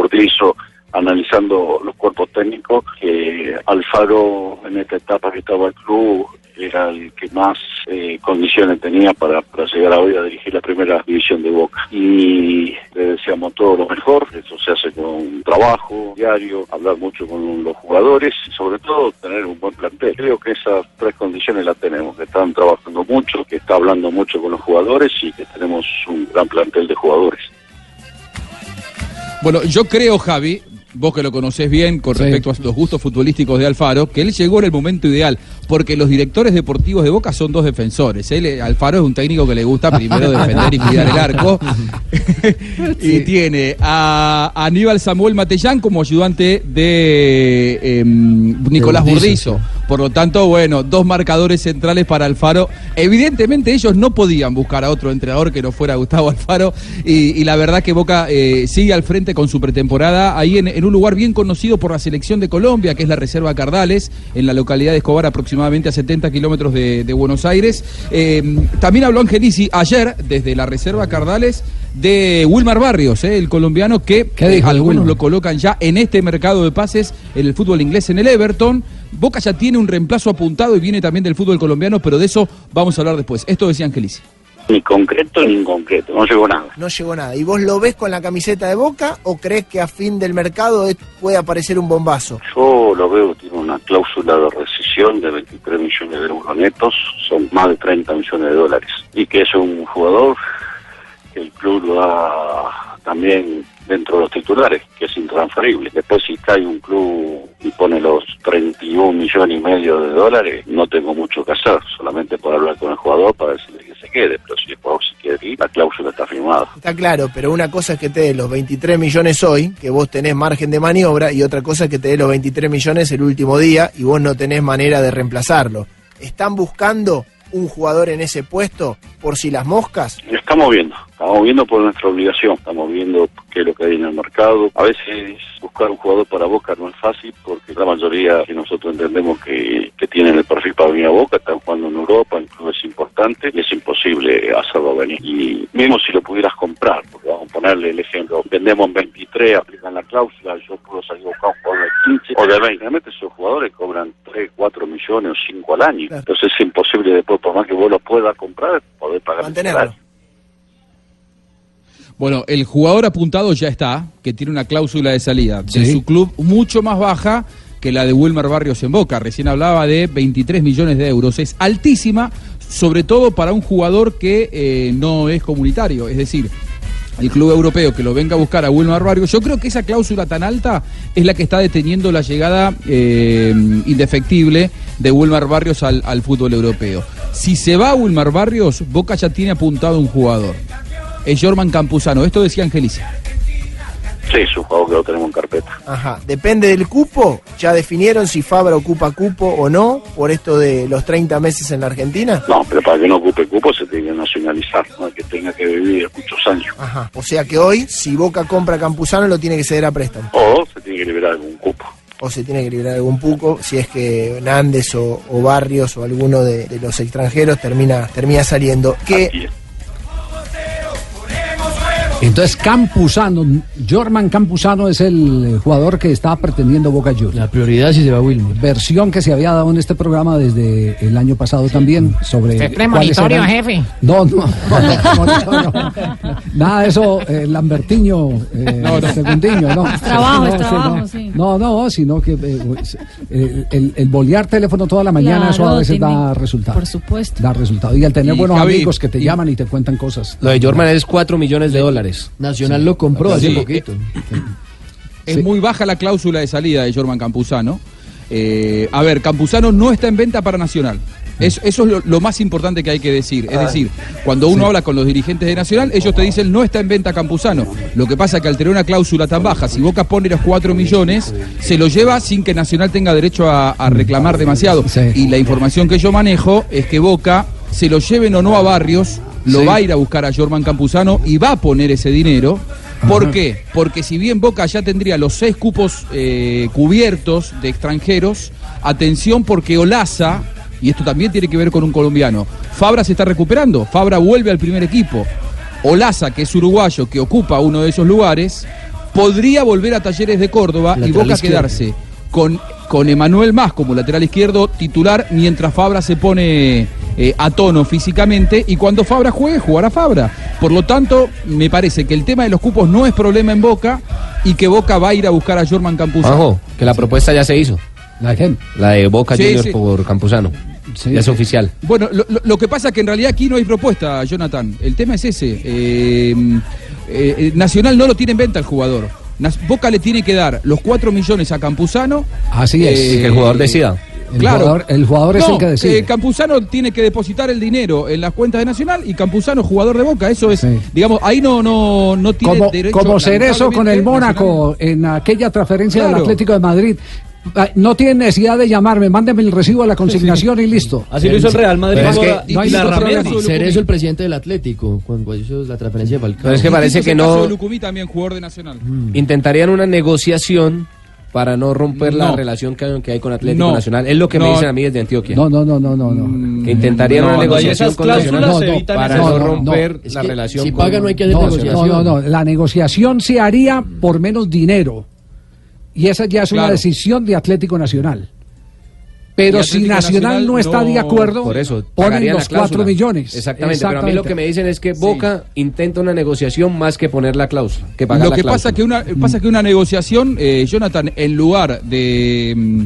analizando los cuerpos técnicos, que Alfaro en esta etapa que estaba el club era el que más eh, condiciones tenía para, para llegar a hoy a dirigir la primera división de Boca. Y le deseamos todo lo mejor, eso se hace con trabajo diario, hablar mucho con los jugadores y sobre todo tener un buen plantel. Creo que esas tres condiciones las tenemos, que están trabajando mucho, que está hablando mucho con los jugadores y que tenemos un gran plantel de jugadores. Bueno, yo creo, Javi, vos que lo conocés bien con respecto a los gustos futbolísticos de Alfaro, que él llegó en el momento ideal, porque los directores deportivos de Boca son dos defensores. Él, eh, Alfaro es un técnico que le gusta primero (laughs) defender y cuidar el arco. (laughs) y tiene a Aníbal Samuel Matellán como ayudante de em, Nicolás Burdizo, Burdizo. Por lo tanto, bueno, dos marcadores centrales para Alfaro. Evidentemente ellos no podían buscar a otro entrenador que no fuera Gustavo Alfaro y, y la verdad que Boca eh, sigue al frente con su pretemporada ahí en, en un lugar bien conocido por la selección de Colombia, que es la Reserva Cardales, en la localidad de Escobar, aproximadamente a 70 kilómetros de, de Buenos Aires. Eh, también habló Angelici ayer desde la Reserva Cardales de Wilmar Barrios, eh, el colombiano que ¿Qué dijo de algunos Wilmar? lo colocan ya en este mercado de pases en el fútbol inglés en el Everton. Boca ya tiene un reemplazo apuntado y viene también del fútbol colombiano, pero de eso vamos a hablar después. Esto decía Angelici. Ni concreto ni inconcreto, no llegó nada. No llegó nada. ¿Y vos lo ves con la camiseta de Boca o crees que a fin del mercado es- puede aparecer un bombazo? Yo lo veo, tiene una cláusula de rescisión de 23 millones de euros netos, son más de 30 millones de dólares. Y que es un jugador que el club lo da también dentro de los titulares, que es intransferible. Después si cae un club y pone los 31 millones y medio de dólares, no tengo mucho que hacer, solamente por hablar con el jugador para decirle que se quede, pero si el jugador se quiere ir, la cláusula está firmada. Está claro, pero una cosa es que te dé los 23 millones hoy, que vos tenés margen de maniobra, y otra cosa es que te dé los 23 millones el último día y vos no tenés manera de reemplazarlo. ¿Están buscando un jugador en ese puesto por si las moscas? Estamos viendo, estamos viendo por nuestra obligación, estamos viendo qué es lo que hay en el mercado. A veces buscar un jugador para Boca no es fácil porque la mayoría que nosotros entendemos que, que tienen el perfil para venir a Boca están jugando en Europa, en clubes importantes y es imposible hacerlo venir. Y mismo si lo pudieras comprar, porque vamos a ponerle el ejemplo, vendemos en 23, aplican la cláusula, yo puedo salir a buscar un jugador de 15 o de 20. Realmente esos jugadores cobran 3, 4 millones o 5 al año. Entonces es imposible después, por más que vos lo puedas comprar, poder pagar salario. Bueno, el jugador apuntado ya está, que tiene una cláusula de salida de Sí. su club mucho más baja que la de Wilmer Barrios en Boca. Recién hablaba de 23 millones de euros. Es altísima, sobre todo para un jugador que eh, no es comunitario. Es decir, el club europeo que lo venga a buscar a Wilmar Barrios, yo creo que esa cláusula tan alta es la que está deteniendo la llegada eh, indefectible de Wilmar Barrios al, al fútbol europeo. Si se va a Wilmar Barrios, Boca ya tiene apuntado un jugador. Es Jorman Campuzano. Esto decía Angelici. Sí, jugador que lo tenemos en carpeta. Ajá, depende del cupo. ¿Ya definieron si Fabra ocupa cupo o no por esto de los 30 meses en la Argentina? No, pero para que no ocupe cupo se tiene que nacionalizar, ¿no? que tenga que vivir muchos años. Ajá. O sea que hoy, si Boca compra a Campuzano, lo tiene que ceder a préstamo. O se tiene que liberar algún cupo. O se tiene que liberar algún puco, si es que Nández o, o Barrios o alguno de, de los extranjeros termina, termina saliendo. Que Entonces Campuzano, Jorman Campuzano es el jugador que está pretendiendo Boca Juniors. La prioridad si se va Wilmer. Versión que se había dado en este programa desde el año pasado también sobre Usted premonitorio, eran- jefe. (laughs) No, no, no, no, no, no. Nada de eso, eh, Lambertiño, eh, No, no. Segundiño, no. Es trabajo, es trabajo, no. sí. No, no, sino que eh, pues, eh, el, el bolear teléfono toda la mañana, eso a veces tiene- da resultado. Por supuesto. Da resultado. Y al tener Y, buenos Javi, amigos que te llaman y te cuentan cosas. Lo de Jorman es 4 millones de dólares. Nacional lo compró hace Sí. poquito. Es muy baja la cláusula de salida de Jorman Campuzano. Eh, a ver, Campuzano no está en venta para Nacional. Es- eso es lo, lo más importante que hay que decir. Es Ah. decir, cuando uno habla con los dirigentes de Nacional, ellos te dicen no está en venta Campuzano. Lo que pasa es que al tener una cláusula tan baja, si Boca pone los 4 millones, se lo lleva sin que Nacional tenga derecho a, a reclamar demasiado. Y la información que yo manejo es que Boca, se lo lleven o no a Barrios, lo Sí. va a ir a buscar a Jorman Campuzano y va a poner ese dinero. ¿Por qué? Porque si bien Boca ya tendría los seis cupos eh, cubiertos de extranjeros, atención porque Olaza, y esto también tiene que ver con un colombiano, Fabra se está recuperando, Fabra vuelve al primer equipo. Olaza, que es uruguayo, que ocupa uno de esos lugares, podría volver a Talleres de Córdoba y Boca izquierdo. quedarse con, con Emanuel Más como lateral izquierdo titular mientras Fabra se pone eh, a tono físicamente y cuando Fabra juegue, jugará Fabra. Por lo tanto, me parece que el tema de los cupos no es problema en Boca y que Boca va a ir a buscar a Jorman Campuzano. Ojo, que la propuesta ya se hizo. ¿La de quién? La de Boca Sí, Juniors sí. por Campuzano. ya es oficial. Bueno, lo, lo- que pasa es que en realidad aquí no hay propuesta, Jonathan. El tema es ese. Eh, eh, Nacional no lo tiene en venta el jugador. Boca le tiene que dar los 4 millones a Campuzano. Así es. Y que el jugador decida. El Claro. jugador- el jugador es No, el que decide. eh, Campuzano tiene que depositar el dinero en las cuentas de Nacional y Campuzano jugador de Boca. Eso es, digamos, ahí no no no tiene como, derecho. como Cerezo con el Mónaco en aquella transferencia del. Atlético de Madrid Ah, No tienen necesidad de llamarme, mándenme el recibo de la consignación y listo. Así lo hizo el Real Madrid. Pero es que y la Ramendi. Cerezo, el presidente del Atlético, cuando hizo la transferencia de Falcao. Pero es que parece que no Lucumí también, jugador de Nacional. intentarían una negociación para no romper la relación que hay, que hay con Atlético No. Nacional. Es lo que me dicen a mí desde Antioquia. No, no, no, no, no. no. Que intentarían No, una negociación con Nacional para no romper la relación si pagan no hay que hacer No, negociación. no, no, no. La negociación se haría por menos dinero. Y esa ya es una decisión de Atlético Nacional. Pero si Nacional, Nacional no está de acuerdo, Por eso, ponen los la cláusula. 4 millones. Exactamente, pero a mí lo que me dicen es que Boca intenta una negociación más que poner la cláusula, que pagar Lo la que cláusula. pasa que una pasa que una negociación, eh, Jonathan, en lugar de mm,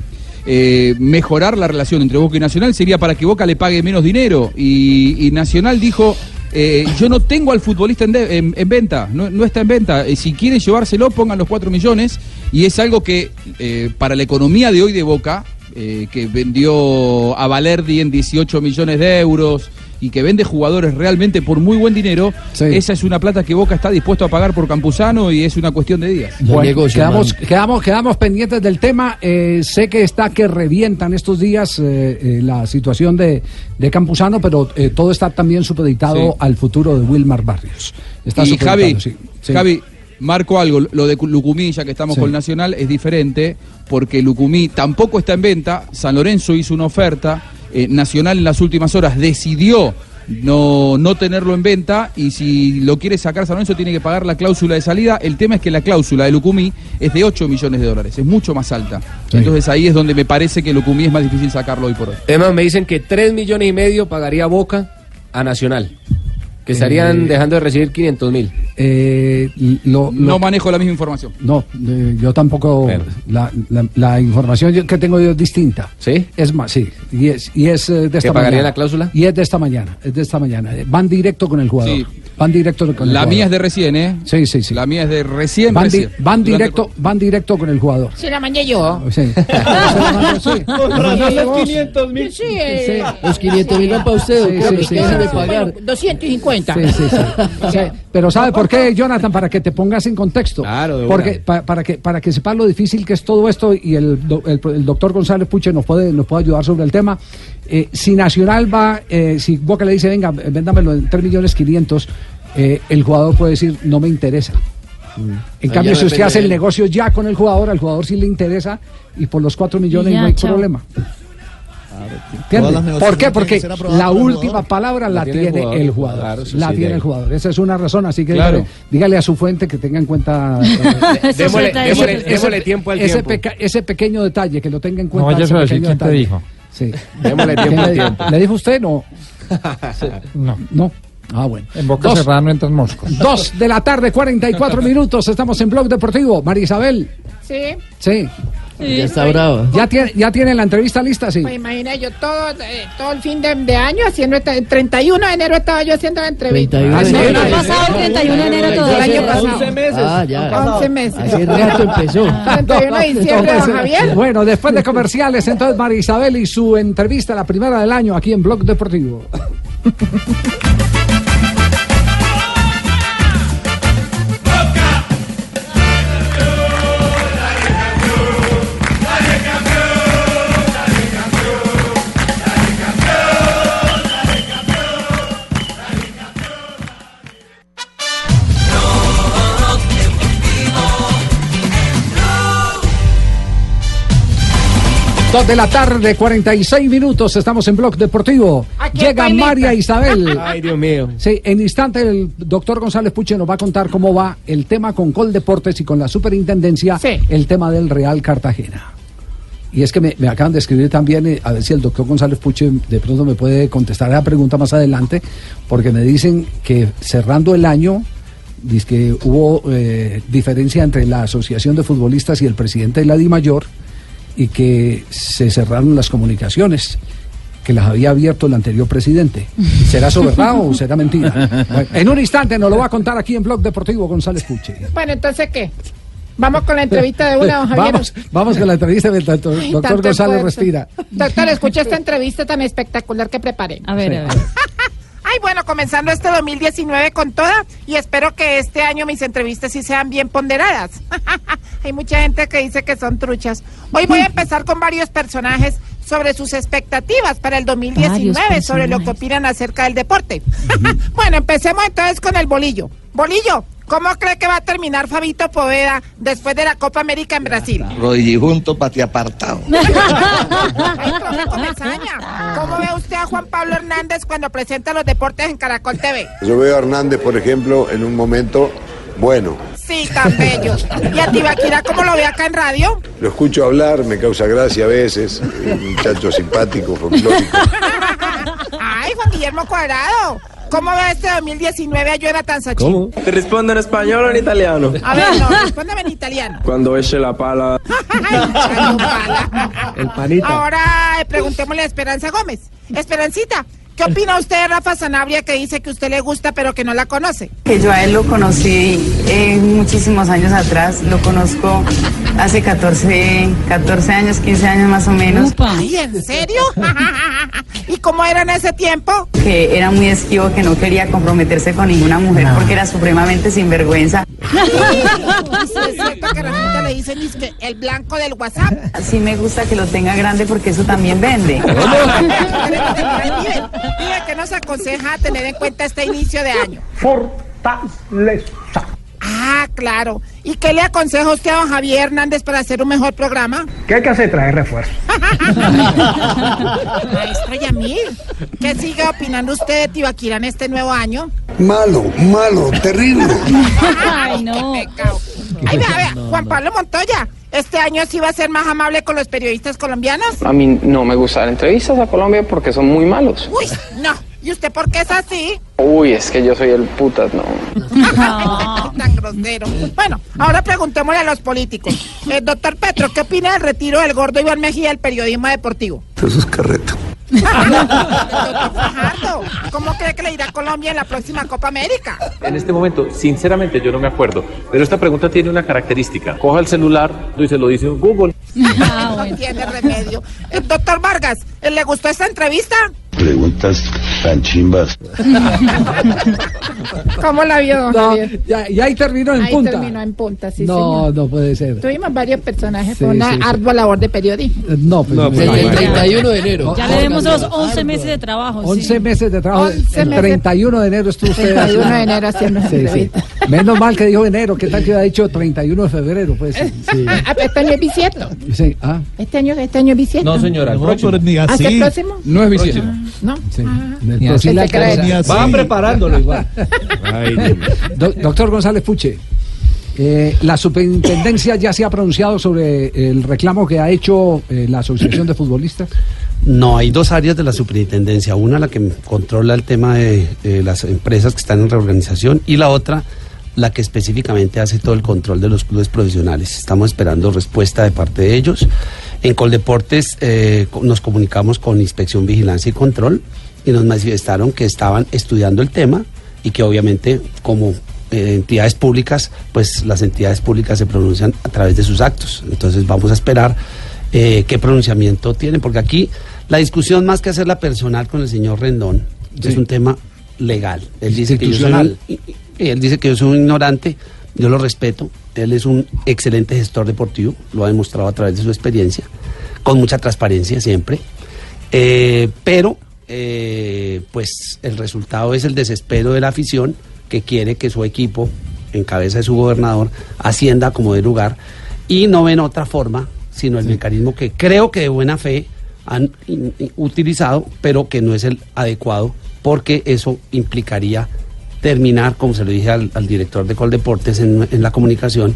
eh, mejorar la relación entre Boca y Nacional, sería para que Boca le pague menos dinero. Y, y Nacional dijo, eh, yo no tengo al futbolista en, de- en- en venta, no, no está en venta. Eh, si quieren llevárselo, pongan los 4 millones. Y es algo que eh, para la economía de hoy de Boca, eh, que vendió a Valerdi en 18 millones de euros y que vende jugadores realmente por muy buen dinero, esa es una plata que Boca está dispuesto a pagar por Campuzano y es una cuestión de días. Bueno, quedamos, quedamos, quedamos pendientes del tema. Eh, sé que está que revientan estos días eh, eh, la situación de, de Campuzano, pero eh, todo está también supeditado Sí. al futuro de Wilmar Barrios. Está y supeditado, Javi, sí, sí. Javi, marco algo, lo de Lucumí, ya que estamos Sí. con Nacional, es diferente porque Lucumí tampoco está en venta, San Lorenzo hizo una oferta, eh, Nacional en las últimas horas decidió no, no tenerlo en venta y si lo quiere sacar San Lorenzo tiene que pagar la cláusula de salida. El tema es que la cláusula de Lucumí es de 8 millones de dólares, es mucho más alta. Entonces ahí es donde me parece que Lucumí es más difícil sacarlo hoy por hoy. Además me dicen que 3 millones y medio pagaría Boca a Nacional, que estarían eh, dejando de recibir 500 mil. Eh, no manejo la misma información. No, eh, yo tampoco. La, la, la, información que tengo yo es distinta. ¿Sí? Es más, sí. Y es, y es eh, de esta ¿Que pagaría la cláusula? Y es de esta mañana. Es de esta mañana. Van directo con el jugador. Sí. Van directo con el La mía es de recién, ¿eh? Sí, sí, sí. La mía es de recién. Van, recién. Van directo, van directo con el jugador. Se la mañé yo. Ah, (laughs) sí. Los 500 mil. Sí, los 500 mil van para usted. Sí, sí, sí, 250. (laughs) pero ¿sabe por qué, Jonathan? Para que te pongas en contexto. Claro, Porque, pa, para, que, para que sepas lo difícil que es todo esto y el, el, doctor González Puche nos puede, nos puede ayudar sobre el tema. Eh, si Nacional va, eh, si Boca le dice, venga, véndamelo en 3 millones 500, eh, el jugador puede decir, no me interesa. En cambio, si usted hace el negocio ya con el jugador, al jugador sí le interesa y por los 4 millones no hay chao. problema. ¿Por qué? Porque la última palabra la, La tiene tiene, el jugador. el jugador. Claro, eso la sí, tiene el jugador. Esa es una razón, así que Claro. dígale, dígale a su fuente que tenga en cuenta (laughs) eh, Démosle, tiempo al ese, tiempo. peca- ese pequeño detalle, que lo tenga en cuenta. No vayas ese a decir pequeño quién te detalle. dijo. Sí. Démosle ¿Quién tiempo al le, tiempo. ¿Le dijo usted? No. (laughs) No. No. Ah, bueno. En boca Dos, cerrada no entran moscos. dos de la tarde, 44 (laughs) minutos. Estamos en Blog Deportivo. María Isabel. Sí. Sí. Ya está brava. ¿Ya tiene, ya tiene la entrevista lista? Sí. Pues imagina yo todo, eh, todo el fin de, de año haciendo esta, el 31 de enero estaba yo haciendo la entrevista. 31 Ah, sí, de No, enero. no ha pasado el 31 de enero El todavía. año pasado. 11 meses. Ah, ya. 11 meses. Hace rato empezó. 31 de diciembre, don Javier. Bueno, después de comerciales, entonces María Isabel y su entrevista, la primera del año, aquí en Blog Deportivo. (laughs) Dos de la tarde, 46 minutos, estamos en Blog Deportivo. Aquí Llega María. Isabel. (laughs) Ay, Dios mío. Sí, en instante el doctor González Puche nos va a contar cómo va el tema con Col Deportes y con la superintendencia, Sí. el tema del Real Cartagena. Y es que me, me acaban de escribir también, eh, a ver si el doctor González Puche de pronto me puede contestar la pregunta más adelante, porque me dicen que cerrando el año, dice que hubo eh, diferencia entre la Asociación de Futbolistas y el presidente de la DIMAYOR y que se cerraron las comunicaciones que las había abierto el anterior presidente. (laughs) ¿Será eso verdad o será mentira? Bueno, en un instante nos lo va a contar aquí en Blog Deportivo González Puche. Bueno, entonces, ¿qué? Vamos con la entrevista de una, don Javier. Vamos, vamos con la entrevista del doctor, Ay, doctor González esfuerzo. Respira. Doctor, escucha esta entrevista tan espectacular que preparé. A ver, a ver. Ay, bueno. Comenzando este 2019 con toda y espero que este año mis entrevistas sí sean bien ponderadas. (laughs) Hay mucha gente que dice que son truchas. Hoy voy a empezar con varios personajes sobre sus expectativas para el 2019, Varios sobre lo que opinan acerca del deporte. (laughs) bueno, empecemos entonces con el bolillo. Bolillo, ¿cómo cree que va a terminar Fabito Poveda después de la Copa América en Brasil? Rodillijunto, pati apartado. (laughs) ¿Cómo ve usted a Juan Pablo Hernández cuando presenta los deportes en Caracol TV? Yo veo a Hernández, por ejemplo, en un momento bueno. Sí, tan bello. ¿Y a Tibaquira cómo lo ve acá en radio? Lo escucho hablar, me causa gracia a veces. Un muchacho simpático, folclórico. (laughs) Ay, Juan Guillermo Cuadrado. ¿Cómo ve este 2019 a Jonathan Sachin? ¿Te respondo en español o en italiano? A ver, no, (laughs) respóndeme en italiano. Cuando eche la (laughs) pala. El panita. Ahora eh, preguntémosle a Esperanza Gómez. Esperancita, ¿qué opina usted de Rafa Sanabria que dice que usted le gusta pero que no la conoce? Que yo a él lo conocí eh, muchísimos años atrás, lo conozco hace 14, 14 años, 15 años más o menos, Ay, ¿en serio? (laughs) ¿Y cómo era en ese tiempo? que era muy esquivo, que no quería comprometerse con ninguna mujer porque era supremamente sinvergüenza. ¿Y si es cierto que Rafita le dicen es que el blanco del WhatsApp? Sí me gusta que lo tenga grande porque eso también vende. (laughs) Diga que nos aconseja tener en cuenta este inicio de año. Fortaleza. Ah, claro. ¿Y qué le aconseja usted a don Javier Hernández para hacer un mejor programa? ¿Qué hay que hacer? Traer refuerzo. (laughs) Maestro Yamil, ¿qué sigue opinando usted de Tibaquira en este nuevo año? Malo, malo, terrible. (laughs) Ay, no. Ay, vea, vea, Juan Pablo Montoya, ¿este año sí va a ser más amable con los periodistas colombianos? A mí no me gusta dar entrevistas a Colombia porque son muy malos. Uy, no. ¿Y usted por qué es así? Uy, es que yo soy el putas, no. (laughs) Tan grosero. Bueno, ahora preguntémosle a los políticos. Eh, doctor Petro, ¿qué opina del retiro del gordo Iván Mejía del periodismo deportivo? Eso es carreta. Fajardo, ¿cómo cree que le irá a Colombia en la próxima Copa América? En este momento, sinceramente, yo no me acuerdo. Pero esta pregunta tiene una característica. Coja el celular y se lo dice Google. (laughs) No tiene remedio. Eh, doctor Vargas, ¿eh, ¿le gustó esta entrevista? Preguntas tan chimbas. (laughs) (laughs) ¿Cómo la vio, No, ya, ya ahí terminó en Ahí punta. terminó en punta, sí, no, señor. no puede ser. Tuvimos varios personajes Sí, con una sí, sí. ardua labor de periodismo. Eh, No, pues, No, pues, el no. 31 de enero. Ya le demos los 11 meses de trabajo. sí. 11 meses de trabajo. 11 el meses. 31 de enero estuvo usted. 31 de enero haciendo. Menos mal que dijo enero. ¿Qué tal que hubiera dicho 31 de febrero? Pues sí. (laughs) Ah, Este año es bisiesto. Sí, ah, Este año, este año es bisiesto. No, señora, el No, próximo. ni ¿Hacia el próximo? No es bisiesto. No. sí. Ni próximo- así. Este cree. Preparándolo igual. Do- doctor González Puche, eh, la superintendencia ya se ha pronunciado sobre el reclamo que ha hecho eh, la Asociación de Futbolistas. No, hay dos áreas de la superintendencia. Una, la que controla el tema de eh, las empresas que están en reorganización y la otra, la que específicamente hace todo el control de los clubes profesionales. Estamos esperando respuesta de parte de ellos. En Coldeportes eh, nos comunicamos con Inspección Vigilancia y Control y nos manifestaron que estaban estudiando el tema y que obviamente como eh, entidades públicas, pues las entidades públicas se pronuncian a través de sus actos. Entonces vamos a esperar eh, qué pronunciamiento tienen, porque aquí la discusión más que hacerla personal con el señor Rendón es un tema legal. Él dice que yo soy un- él dice que yo soy un ignorante, yo lo respeto. Él es un excelente gestor deportivo, lo ha demostrado a través de su experiencia, con mucha transparencia siempre. Eh, pero, eh, pues el resultado es el desespero de la afición que quiere que su equipo, en cabeza de su gobernador, ascienda como de lugar y no ven otra forma sino el mecanismo que creo que de buena fe han in- in- utilizado, pero que no es el adecuado, porque eso implicaría terminar, como se lo dije al, al director de Coldeportes en, en la comunicación,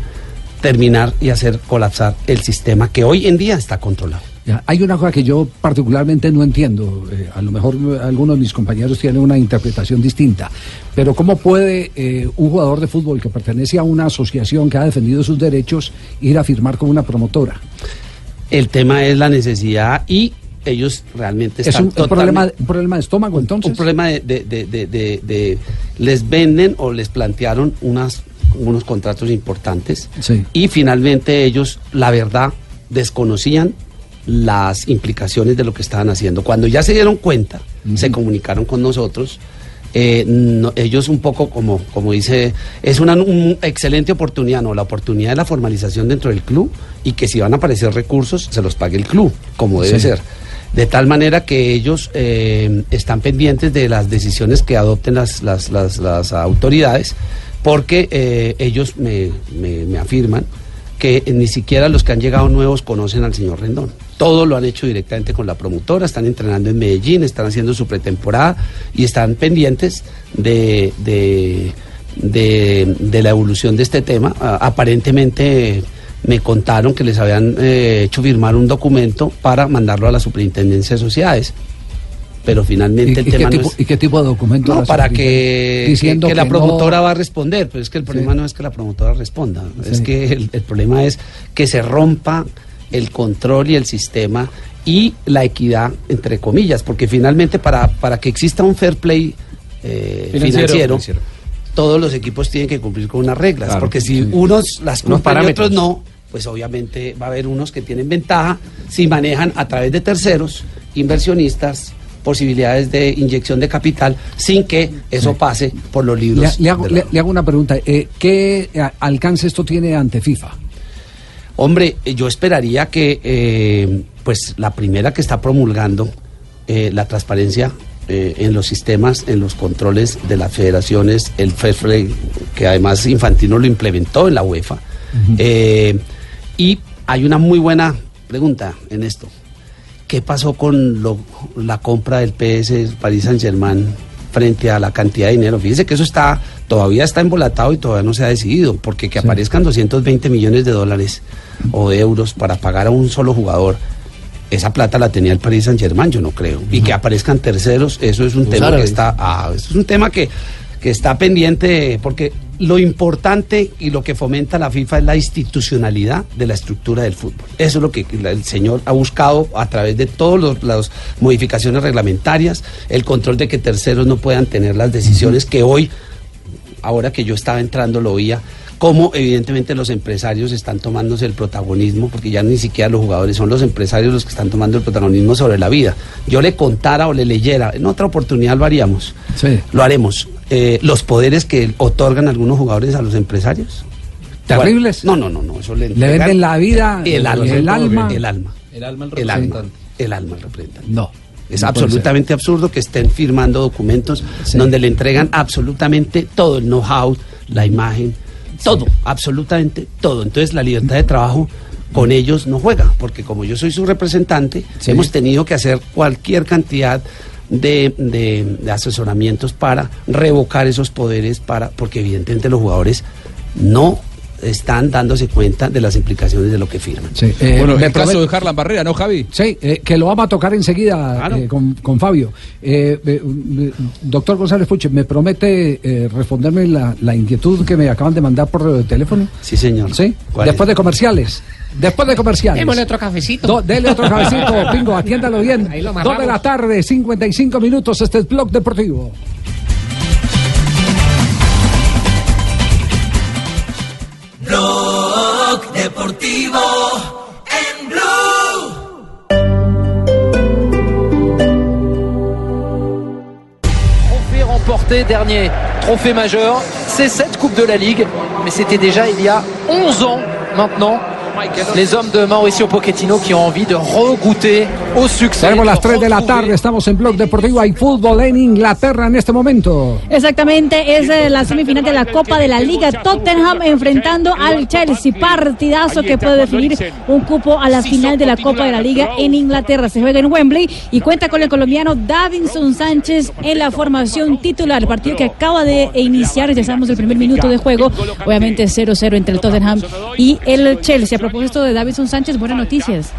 terminar y hacer colapsar el sistema que hoy en día está controlado. Ya, Hay una cosa que yo particularmente no entiendo. eh, a lo mejor algunos de mis compañeros tienen una interpretación distinta. Pero ¿cómo puede eh, un jugador de fútbol que pertenece a una asociación que ha defendido sus derechos ir a firmar con una promotora? El tema es la necesidad y ellos realmente ¿Es están un, un totalmente- problema, un problema de estómago entonces? un problema de, de- de- de- de- de- les venden o les plantearon unas unos contratos importantes Sí. y finalmente ellos la verdad desconocían las implicaciones de lo que estaban haciendo cuando ya se dieron cuenta se comunicaron con nosotros eh, no- ellos un poco como, como dice, es una un excelente oportunidad, ¿no? La oportunidad de la formalización dentro del club y que si van a aparecer recursos, se los pague el club, como debe Sí. ser. De tal manera que ellos eh, están pendientes de las decisiones que adopten las, las, las, las autoridades, porque eh, ellos me, me- me afirman que ni siquiera los que han llegado nuevos conocen al señor Rendón. Todo lo han hecho directamente con la promotora, están entrenando en Medellín, están haciendo su pretemporada y están pendientes de, de, de- la evolución de este tema. Ah, aparentemente me contaron que les habían eh, hecho firmar un documento para mandarlo a la superintendencia de sociedades. Pero finalmente el ¿Y, qué tema no tipo, es- y qué tipo de documento? no, para que, Diciendo que, que la no- promotora va a responder, pero es que el problema no es que la promotora responda, es que el, el problema es que se rompa el control y el sistema y la equidad, entre comillas, porque finalmente para, para que exista un fair play eh, Financiero. financiero, Financiero. todos los equipos tienen que cumplir con unas reglas, Claro, porque si sí. unos las cumplen y otros no, pues obviamente va a haber unos que tienen ventaja si manejan a través de terceros, inversionistas, posibilidades de inyección de capital sin que eso pase por los libros. le hago, de le- la- le hago una pregunta. eh, ¿Qué eh, alcance esto tiene ante FIFA? Hombre, eh, yo esperaría que eh, pues la primera que está promulgando eh, la transparencia eh, en los sistemas, en los controles de las federaciones, el play, que además Infantino lo implementó en la UEFA. Eh, y hay una muy buena pregunta en esto. ¿Qué pasó con lo- la compra del PS Paris Saint Germain frente a la cantidad de dinero? Fíjese que eso está todavía está embolatado y todavía no se ha decidido, porque que aparezcan 220 millones de dólares o de euros para pagar a un solo jugador. Esa plata la tenía el Paris Saint Germain, yo no creo. Y que aparezcan terceros, eso es un Los tema árabes. que está, ah, eso es un tema que, que está pendiente, porque lo importante y lo que fomenta la FIFA es la institucionalidad de la estructura del fútbol. Eso es lo que el señor ha buscado a través de todas las modificaciones reglamentarias, el control de que terceros no puedan tener las decisiones que hoy, ahora que yo estaba entrando, lo oía. Cómo evidentemente los empresarios están tomándose el protagonismo, porque ya ni siquiera los jugadores son los empresarios los que están tomando el protagonismo sobre la vida. Yo le contara o le leyera, en otra oportunidad lo haríamos, Sí. lo haremos. Eh, los poderes que otorgan algunos jugadores a los empresarios. ¿Terribles? No, no, no, no. Eso le, ¿Le venden la vida, el alma, el alma? el alma, El alma al el alma, representante. el alma al representante. No. Es no absolutamente absurdo que estén firmando documentos Sí. donde le entregan absolutamente todo el know-how, la imagen, todo, absolutamente todo. Entonces la libertad de trabajo con ellos no juega, porque como yo soy su representante, Sí. hemos tenido que hacer cualquier cantidad de, de- de asesoramientos para revocar esos poderes, para, porque evidentemente los jugadores no están dándose cuenta de las implicaciones de lo que firman. Sí, eh, bueno, me el caso de Harlan Barrera, ¿no, Javi? Sí, eh, que lo vamos a tocar enseguida Claro. eh, con, con Fabio. Eh, eh, eh, doctor González Puche, ¿me promete eh, responderme la, la inquietud que me acaban de mandar por teléfono? Sí, señor. Sí, ¿Cuál después de comerciales. Después de comerciales. Démosle otro cafecito. Do- dele otro cabecito, (laughs) Pingo, atiéndalo bien. Ahí lo Dos de la tarde, 55 minutos, este es Blog Deportivo. Blog Deportivo en. Trophée remporté, dernier trophée majeur. C'est cette Coupe de la Ligue, mais c'était déjà il y a 11 ans maintenant. Les hommes de Mauricio Pochettino qui ont envie de regoûter au succès. Tenemos las de 3 de la tarde, estamos en Blog Deportivo. Hay fútbol en Inglaterra en este momento. Exactamente, es eh, la semifinal de la Copa de la Liga Tottenham enfrentando al Chelsea. Partidazo que puede definir un cupo a la final de la Copa de la Liga en Inglaterra. Se juega en Wembley y cuenta con el colombiano Davinson Sánchez en la formación titular. El partido que acaba de iniciar, ya sabemos el primer minuto de juego, obviamente 0-0 entre el Tottenham y el Chelsea. Propósito de Davinson Sánchez, buenas noticias.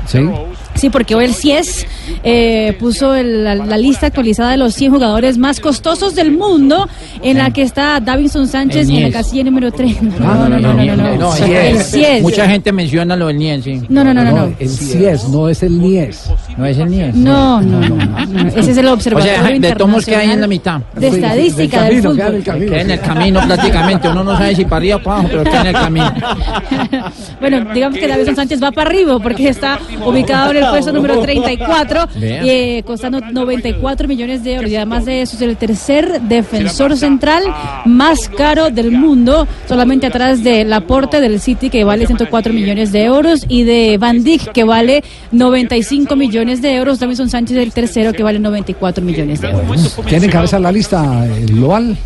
Sí, porque hoy el CIES eh, puso el- la, la lista actualizada de los 100 jugadores más costosos del mundo, en la que está Davinson Sánchez El en la Nies. casilla número 3. No, no, no, no, no, no. No, El el CIES. Mucha gente menciona lo del NIES, sí. No, no, no, no. El CIES, no es el NIES. No es el mío. No, no, no. Ese es el O observatorio sea, de tomos que hay en la mitad. de estadística del fútbol. Queda en el camino prácticamente. Uno no sabe si para arriba o para abajo, pero queda en el camino. Bueno, digamos que Davidson Sánchez va para arriba porque está ubicado en el puesto número (laughs) 34 Vea. y eh, costando 94 millones de euros. Y además de eso es el tercer defensor central más caro del mundo, solamente atrás de Laporte del City que vale 104 millones de euros y de Van Dijk que vale 95 millones de euros. Davidson Sánchez el tercero que vale 94 millones de euros. ¿Quién encabeza la lista eh, global?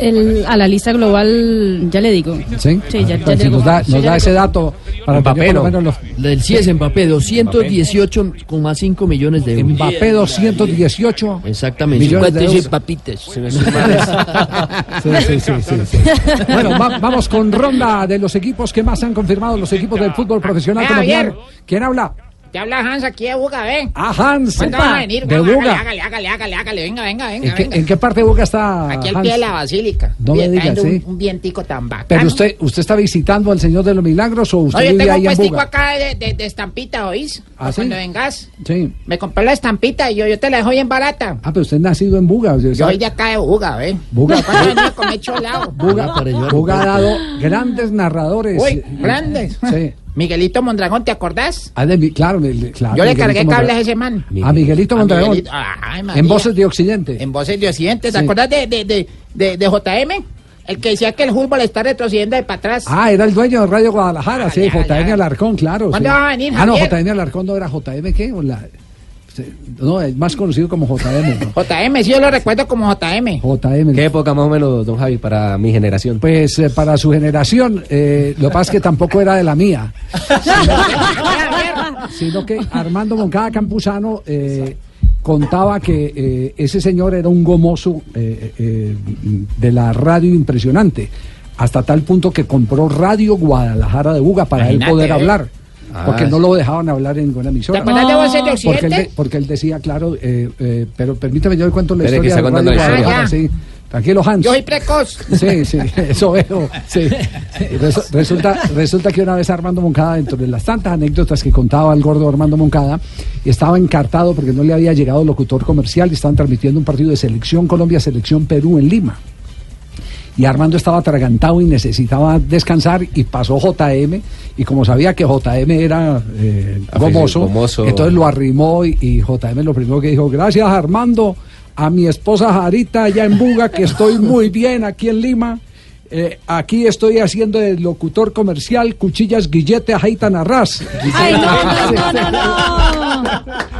El- a la lista global, ya le digo. Sí. Sí, ya, ya Entonces, digo. nos da, nos ya da ese dato para Mbappé, no. menos los... Del sí es Mbappé, 218,5 millones de euros. Mbappé 218 Exactamente, millones de 56 euros. papitas. (laughs) Sí, sí, sí, sí, sí. Bueno, va- vamos con ronda de los equipos que más han confirmado los equipos del fútbol profesional colombiano. Javier. ¿Quién habla? Te habla Hans aquí de Buga, ven. Ah, Hans. ¿Cuándo van a venir? De Hágale, Buga. Hágale, hágale, hágale, hágale, venga, venga, venga. ¿En qué, venga. en qué parte de Buga está Aquí al Hans? pie de la basílica. No me digas, sí. un, un vientico tan bacano. Pero usted, usted está visitando al Señor de los Milagros o usted No, yo vive tengo un ahí puestico acá de, de, de estampita, ¿oís? ¿Ah, sí? Cuando vengas, Sí. me compré la estampita y yo, yo te la dejo bien barata. Ah, pero usted es nacido en Buga. o sea, Yo soy de acá de Buga, ¿ves? Buga. ¿Cuándo venía a comer cholao? Buga, Buga ha dado grandes narradores. Uy, eh, grandes. Sí. Miguelito Mondragón, ¿te acordás? Ah, de claro, claro, Yo le Miguelito cargué Mondragón. cables a ese man. A Miguelito A Mondragón. Miguelito, ay, María. En Voces de Occidente. En Voces de Occidente. ¿Te Sí. acordás de, de, de, de, de JM? El que decía que el fútbol está retrocediendo de para atrás. Ah, era el dueño de Radio Guadalajara, sí, JM Alarcón, claro. ¿Cuándo sí. va a venir, Ah, no, Javier? JM Alarcón no era JM, ¿qué? O la- No, es más conocido como JM. ¿no? (laughs) JM, sí, yo lo recuerdo como JM. JM. ¿Qué época más o menos, don Javi, para mi generación? Pues eh, para su generación, eh, lo que pasa es que tampoco era de la mía, sino que Armando Moncada Campuzano eh, contaba que eh, ese señor era un gomoso eh, eh, de la radio impresionante, hasta tal punto que compró Radio Guadalajara de Buga para él poder ¿eh? Hablar. Ah, Porque no lo dejaban hablar en ninguna emisora. ¿Te acuerdas de Voces de Porque él, de- porque él decía, claro, eh, eh, pero permítame, yo le cuento la que historia contando Radio la historia. Guadalajara, Ah, ya. sí. Tranquilo, Hans. Yo soy precoz. Sí, sí, (laughs) eso veo. sí. Resu- Resulta, resulta que una vez Armando Moncada, dentro de las tantas anécdotas que contaba el gordo Armando Moncada, estaba encartado porque no le había llegado locutor comercial y estaban transmitiendo un partido de selección Colombia, selección Perú en Lima. Y Armando estaba atragantado y necesitaba descansar y pasó JM y como sabía que JM era eh, gomoso, gomoso. entonces lo arrimó y, y JM lo primero que dijo, gracias Armando, a mi esposa Jarita allá en Buga, que estoy muy bien aquí en Lima. Eh, aquí estoy haciendo el locutor comercial Cuchillas Guillete Ajaitan Arras. Ay, no, no, no, no, no. (laughs)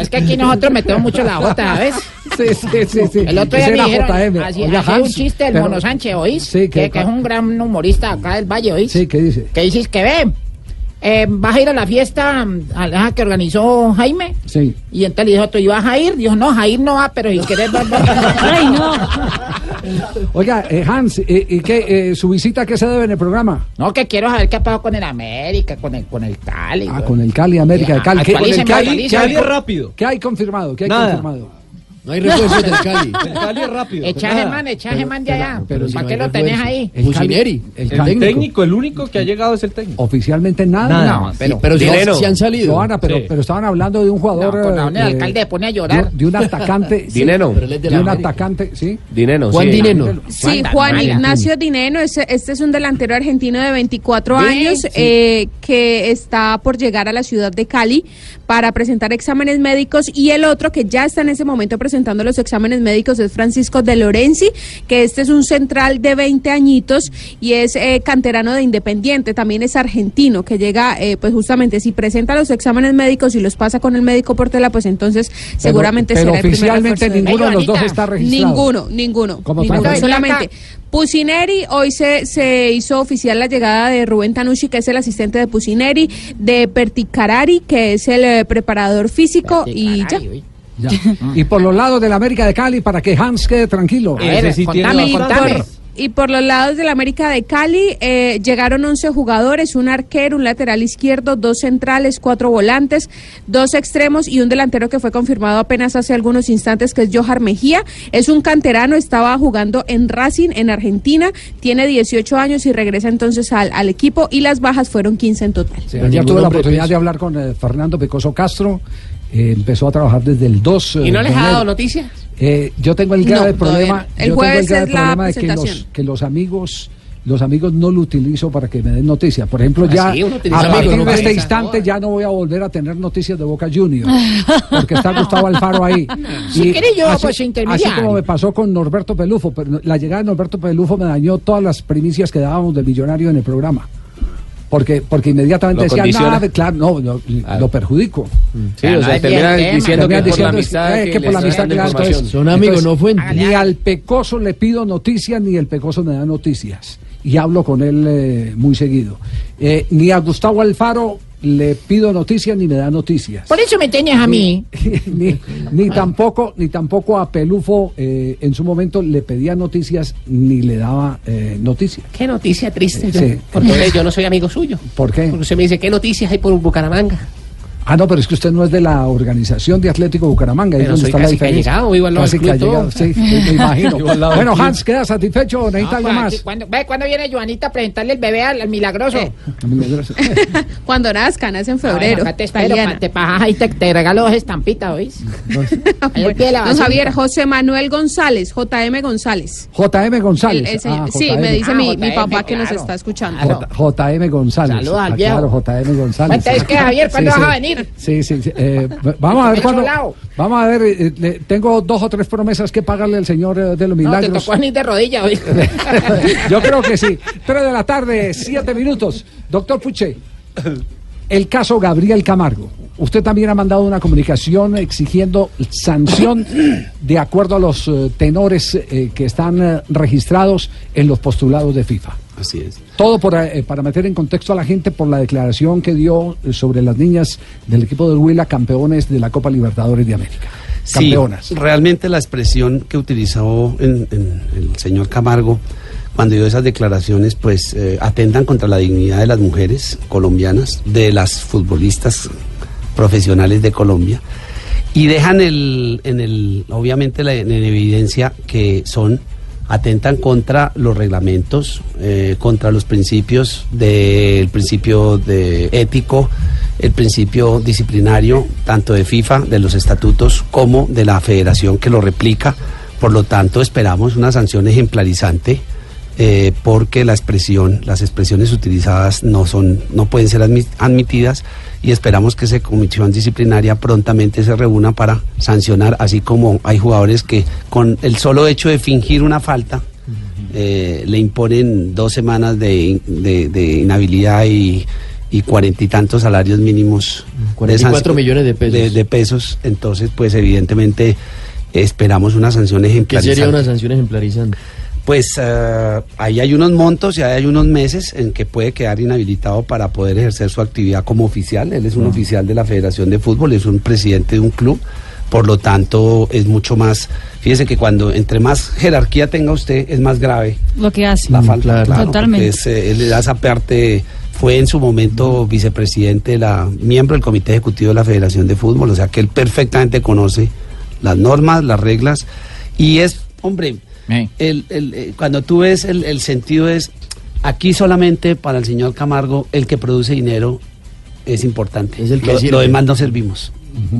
Es que aquí nosotros metemos mucho la J, ¿sabes? Sí, sí, sí, sí. El otro día me dijeron, así, Oiga, así un chiste del pero- Mono Sánchez, ¿oís? Sí, que, que- que es un gran humorista acá del Valle, ¿oís? Sí, ¿qué dice? Que dices que ve, eh, vas a ir a la fiesta mm, a la que organizó Jaime. Sí. Y entonces le dijo, ¿tú ibas a ir? Dijo, no, Jair no va, pero si querés vas, vas, vas". (laughs) Ay, no. Oiga, eh, Hans, eh, ¿y qué, eh, su visita a qué se debe en el programa? No, que quiero saber qué ha pasado con el América, con el, con el Cali. Ah, güey. con el Cali, América de Cali. ¿Qué, Actualíceme, ¿qué hay, actualíceme. qué hay- Cali es rápido. ¿Qué hay confirmado? ¿Qué hay Nada. confirmado? No hay refuerzos del (laughs) Cali. El Cali es rápido. Echaje man, echaje man de allá. pero si ¿Para no qué lo tenés ahí? El el El técnico, el único que ha llegado es el técnico. Oficialmente nada. Nada más. pero, Pero si, si han salido. Joana, pero, Sí. pero estaban hablando de un no, jugador. con la- el eh, alcalde se pone a de, llorar. de un atacante. (laughs) sí, es de de un atacante, sí. Dinero, Juan. Dineno. Sí, Juan. Ignacio Dineno, este, este es un delantero argentino de 24 Sí, años eh, que está por llegar a la ciudad de Cali para presentar exámenes médicos y el otro que ya está en ese momento presentando los exámenes médicos es Francisco de Lorenzi, que este es un central de 20 añitos y es eh, canterano de Independiente, también es argentino, que llega, eh, pues justamente si presenta los exámenes médicos y los pasa con el médico por tela, pues entonces seguramente pero será el primer oficialmente del- ninguno de los dos está registrado. Ninguno, ninguno. Como ninguno. Solamente Pusineri, hoy se, se hizo oficial la llegada de Rubén Tanucci, que es el asistente de Pusineri, de Perticarari, que es el eh, preparador físico, y ya. Caray, uy. Ya. Y por los lados de la América de Cali, para que Hans quede tranquilo. A ver, Ese sí tiene contame, bastante. contame. Y por los lados de la América de Cali eh, llegaron 11 jugadores, un arquero, un lateral izquierdo, dos centrales, cuatro volantes, dos extremos y un delantero que fue confirmado apenas hace algunos instantes que es Johar Mejía. Es un canterano, estaba jugando en Racing en Argentina, tiene 18 años y regresa entonces al, al equipo y las bajas fueron 15 en total. Sí, ayer tuve la oportunidad de hablar con eh, Fernando Pecoso Castro. eh, empezó a trabajar desde el 2. ¿Y no les de ha dado noticias? Eh, yo tengo el grave No, problema. El yo tengo el grave problema de que los, que los amigos los amigos no lo utilizo para que me den noticias. Por ejemplo, Ah, ya sí, a partir de no este instante ya no voy a volver a tener noticias de Boca Juniors, (laughs) porque está Gustavo Alfaro ahí. (laughs) Si querés yo, así, pues, así como me pasó con Norberto Pelufo, pero la llegada de Norberto Pelufo me dañó todas las primicias que dábamos del millonario en el programa. Porque, porque inmediatamente Lo decía, nada, claro, no, lo, lo perjudico. Sí, o sea, termina diciendo que por la amistad eh, que que por la está amistad, información. entonces- Son amigos, entonces, no fuente. Ni al pecoso le pido noticias, ni el pecoso me da noticias. Y hablo con él eh, muy seguido. Eh, ni a Gustavo Alfaro le pido noticias, ni me da noticias. Por eso me tenías a mí. (laughs) ni, ni tampoco ni tampoco a Pelufo eh, en su momento le pedía noticias ni le daba eh, noticias. Qué noticia triste. yo. Sí. Porque yo no soy amigo suyo. ¿Por qué? Porque usted me dice, ¿qué noticias hay por Bucaramanga? Ah, no, pero es que usted no es de la organización de Atlético Bucaramanga. ahí Pero donde soy está la casi que diferencia. al lado Casi que club allegado, todo. sí, me imagino. (laughs) Bueno. Hans, ¿queda satisfecho? ¿Necesita algo pues, más? ¿cuándo, ve, ¿cuándo viene Joanita a presentarle el bebé al, al milagroso? (laughs) Cuando nazcan, es en febrero. Acá te espero, Italiana. pa- te pajas y te, te regalo dos estampitas, ¿oís? (laughs) La Don. Javier, José Manuel González, JM González. JM González. El- el señor- Ah, sí, JM. me dice Ah, mi, papá que nos está escuchando. JM González. Saluda al Ah, viejo. Claro, JM González. Entonces, ¿qué, Javier? ¿Cuándo vas a sí. Venir? Sí, sí, sí. Eh, vamos a ver cuándo. Vamos a ver, eh, le- tengo dos o tres promesas que pagarle al señor eh, de los No, te milagros. tocó venir de rodillas, ¿oís? (laughs) Yo creo que sí. Tres de la tarde, siete minutos. Doctor Puche, el caso Gabriel Camargo. Usted también ha mandado una comunicación exigiendo sanción de acuerdo a los tenores que están registrados en los postulados de FIFA. Así es. Todo por, eh, para meter en contexto a la gente por la declaración que dio eh, sobre las niñas del equipo del Huila, campeones de la Copa Libertadores de América. Campeonas. Sí, realmente la expresión que utilizó en- en el señor Camargo cuando dio esas declaraciones, pues eh, atentan contra la dignidad de las mujeres colombianas, de las futbolistas profesionales de Colombia y dejan el, en el, obviamente la- en evidencia que son atentan contra los reglamentos, eh, contra los principios del principio de ético, el principio disciplinario, tanto de FIFA, de los estatutos, como de la federación que lo replica. Por lo tanto, esperamos una sanción ejemplarizante. eh, porque la expresión, las expresiones utilizadas no son, no pueden ser admi- admitidas y esperamos que esa comisión disciplinaria prontamente se reúna para sancionar, así como hay jugadores que con el solo hecho de fingir una falta eh, le imponen dos semanas de, de- de inhabilidad y y cuarenta y tantos salarios mínimos. de 44 sanc- millones de pesos. De, de pesos. Entonces, pues evidentemente esperamos una sanción ¿Qué ejemplarizante. sería una sanción ejemplarizante? Pues eh, ahí hay unos montos y ahí hay unos meses en que puede quedar inhabilitado para poder ejercer su actividad como oficial. Él es un oficial de la Federación de Fútbol, es un presidente de un club. Por lo tanto, es mucho más. Fíjese que cuando entre más jerarquía tenga usted, es más grave Lo que hace. la falta. claro, Totalmente. porque es, eh, él le da esa parte. Fue en su momento vicepresidente, la, miembro del Comité Ejecutivo de la Federación de Fútbol, o sea que él perfectamente conoce las normas, las reglas, y es, hombre, el, el, eh, cuando tú ves el, el sentido es, aquí solamente para el señor Camargo, el que produce dinero es importante. el que lo, lo demás no servimos.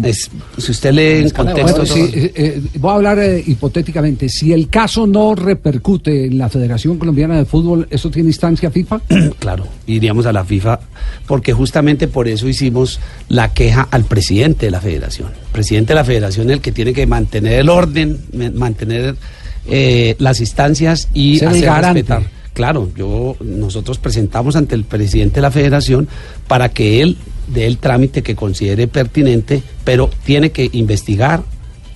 Es, si usted lee en contexto... Bueno, sí, eh, eh, voy a hablar eh, hipotéticamente. Si el caso no repercute en la Federación Colombiana de Fútbol, ¿eso tiene instancia FIFA? (clears throat) claro, iríamos a la FIFA, porque justamente por eso hicimos la queja al presidente de la federación. El presidente de la federación es el que tiene que mantener el orden, mantener eh, las instancias y hacer garante. respetar. Claro, yo nosotros presentamos ante el presidente de la federación para que él dé el trámite que considere pertinente, pero tiene que investigar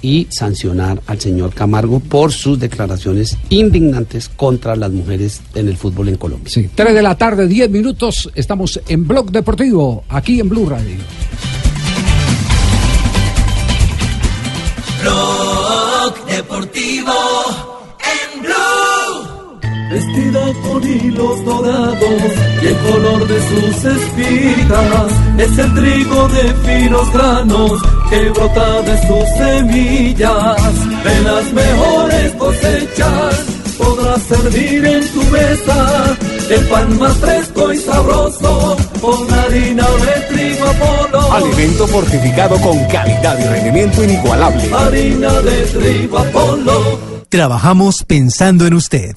y sancionar al señor Camargo por sus declaraciones indignantes contra las mujeres en el fútbol en Colombia. Sí, 3 de la tarde, 10 minutos. Estamos en Blog Deportivo, aquí en Blue Radio. Deportivo en Blue. vestida con hilos dorados y el color de sus espigas es el trigo de finos granos que brota de sus semillas. De las mejores cosechas podrás servir en tu mesa el pan más fresco y sabroso con harina de trigo Apolo. Alimento fortificado con calidad y rendimiento inigualable. Harina de trigo Apolo. Trabajamos pensando en usted.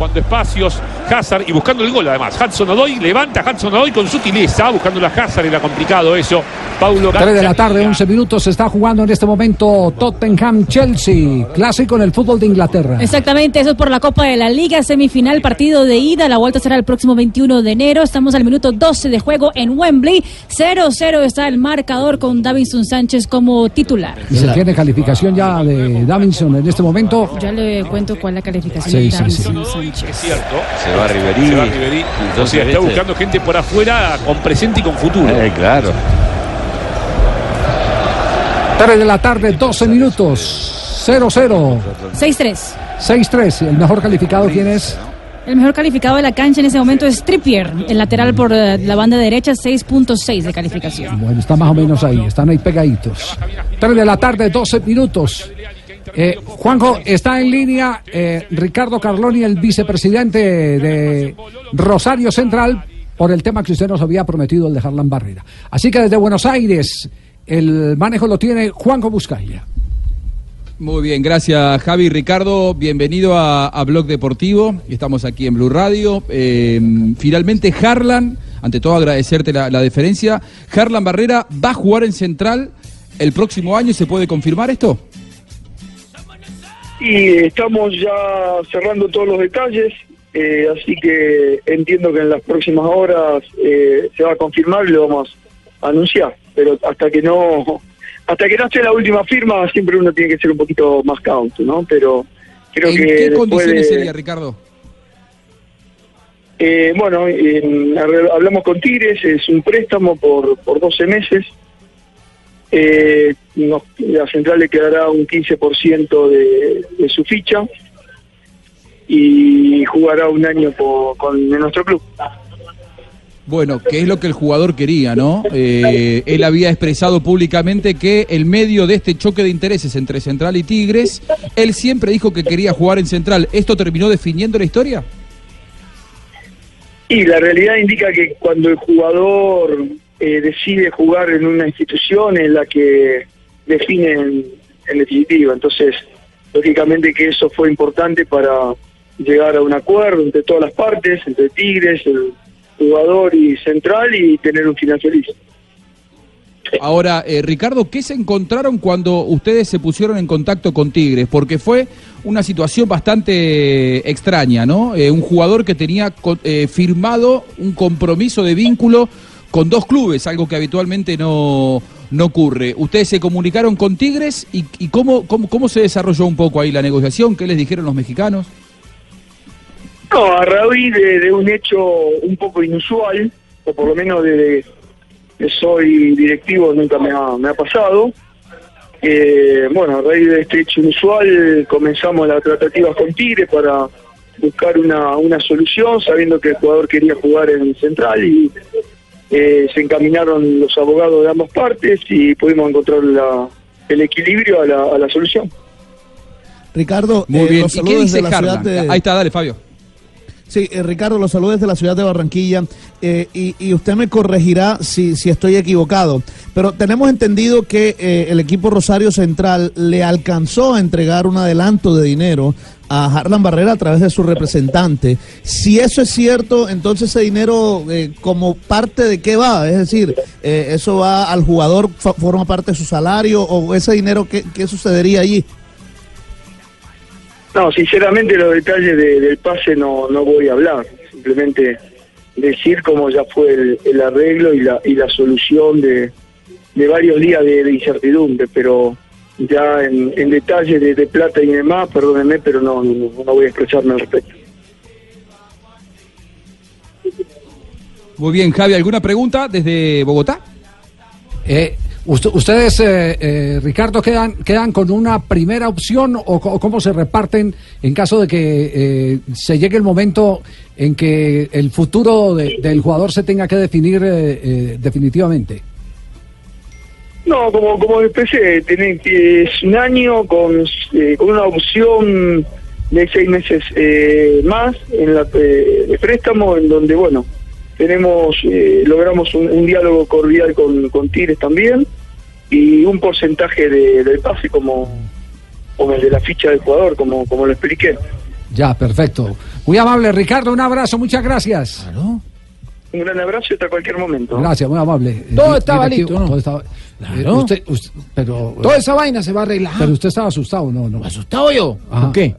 Ocupando espacios, Hazard y buscando el gol además. Hudson Odoy levanta Hudson Odoy con sutileza, buscando la Hazard, era complicado eso. Paulo 3 de la tarde, 11 minutos, se está jugando en este momento Tottenham-Chelsea, clásico en el fútbol de Inglaterra. Exactamente, eso es por la Copa de la Liga, semifinal, partido de ida. La vuelta será el próximo 21 de enero. Estamos al minuto 12 de juego en Wembley. 0-0 está el marcador con Davinson Sánchez como titular. Y se tiene calificación ya de Davinson en este momento. Ya le cuento cuál es la calificación Sí, de sí, Davinson sí. Sánchez. Es cierto. Va Ribery. Se va Ribery. O sea, está buscando gente por afuera con presente y con futuro. Eh, claro. 3 de la tarde, 12 minutos. 0-0. 6-3. 6-3. El mejor calificado, ¿quién es? El mejor calificado de la cancha en ese momento es Trippier, el lateral por eh, la banda derecha, 6.6 de calificación. Bueno, está más o menos ahí, están ahí pegaditos. 3 de la tarde, 12 minutos. Eh, Juanjo, está en línea eh, Ricardo Carloni, el vicepresidente de Rosario Central, por el tema que usted nos había prometido, el de Harlan Barrera. Así que desde Buenos Aires, el manejo lo tiene Juanjo Buscaglia. Muy bien, gracias Javi. Ricardo, bienvenido a, a Blog Deportivo. Estamos aquí en Blue Radio. Eh, finalmente, Harlan, ante todo agradecerte la, la deferencia. Harlan Barrera va a jugar en Central el próximo año. ¿Se puede confirmar esto? Y estamos ya cerrando todos los detalles, eh, así que entiendo que en las próximas horas eh, se va a confirmar y lo vamos a anunciar. Pero hasta que no hasta que no esté la última firma, siempre uno tiene que ser un poquito más cauto, ¿no? Pero creo ¿En que qué condiciones de- sería, Ricardo? Eh, bueno, hablamos con Tigres, es un préstamo por, por 12 meses. Eh, la central le quedará un 15% de, de su ficha y jugará un año por- con nuestro club. Bueno, que es lo que el jugador quería, ¿no? Eh, él había expresado públicamente que el medio de este choque de intereses entre Central y Tigres, él siempre dijo que quería jugar en Central. ¿Esto terminó definiendo la historia? Y la realidad indica que cuando el jugador eh, decide jugar en una institución en la que define en, definitiva, entonces lógicamente que eso fue importante para llegar a un acuerdo entre todas las partes, entre Tigres, el jugador y Central y tener un final. Ahora, eh, Ricardo, ¿qué se encontraron cuando ustedes se pusieron en contacto con Tigres? Porque fue una situación bastante extraña, ¿no? Eh, un jugador que tenía eh, firmado un compromiso de vínculo con dos clubes, algo que habitualmente no, no ocurre. ¿Ustedes se comunicaron con Tigres y, y cómo, cómo, cómo se desarrolló un poco ahí la negociación? ¿Qué les dijeron los mexicanos? No, a raíz de, un hecho un poco inusual, o por lo menos desde que soy directivo nunca me ha, me ha pasado. Eh, bueno, a raíz de este hecho inusual comenzamos las tratativas con Tigre para buscar una, una solución, sabiendo que el jugador quería jugar en Central y eh, se encaminaron los abogados de ambas partes y pudimos encontrar la- el equilibrio a la, a la solución. Ricardo, Muy bien. ¿Y ¿Y qué dice Harlan? de- Ahí está, dale, Fabio. Sí, eh, Ricardo, los saludos desde la ciudad de Barranquilla eh, y, y usted me corregirá si, si estoy equivocado, pero tenemos entendido que eh, el equipo Rosario Central le alcanzó a entregar un adelanto de dinero a Harlan Barrera a través de su representante. Si eso es cierto, entonces ese dinero, eh, como parte de qué va? Es decir, ¿eso va al jugador, forma parte de su salario o ese dinero, qué, qué sucedería allí? No, sinceramente los detalles de- del pase no, no voy a hablar. Simplemente decir cómo ya fue el, el arreglo y la, y la solución de, de varios días de, de incertidumbre, pero ya en, en detalle de, de plata y demás, perdónenme, pero no, no, no voy a expresarme al respecto. Muy bien, Javi, ¿alguna pregunta desde Bogotá? Eh, ¿Ustedes, eh, eh, Ricardo, quedan, quedan con una primera opción o, cómo se reparten en caso de que eh, se llegue el momento en que el futuro de- del jugador se tenga que definir eh, eh, definitivamente? No, como, como empecé, tiene es un año con, con una opción de seis meses más en la de préstamo, en donde, bueno, tenemos, eh, logramos un, un diálogo cordial con, con Tigres también y un porcentaje de- del pase como, como el de la ficha del jugador, como, como lo expliqué. Ya, perfecto. Muy amable, Ricardo, un abrazo, muchas gracias. Un gran abrazo y hasta cualquier momento. Gracias, muy amable. Eh, Todo di- estaba listo, ¿no? todo estaba- Claro. Eh, usted- usted- pero, Toda esa vaina se va a arreglar. pero usted estaba asustado, ¿no? no. ¿Asustado yo? Ajá. ¿Por qué?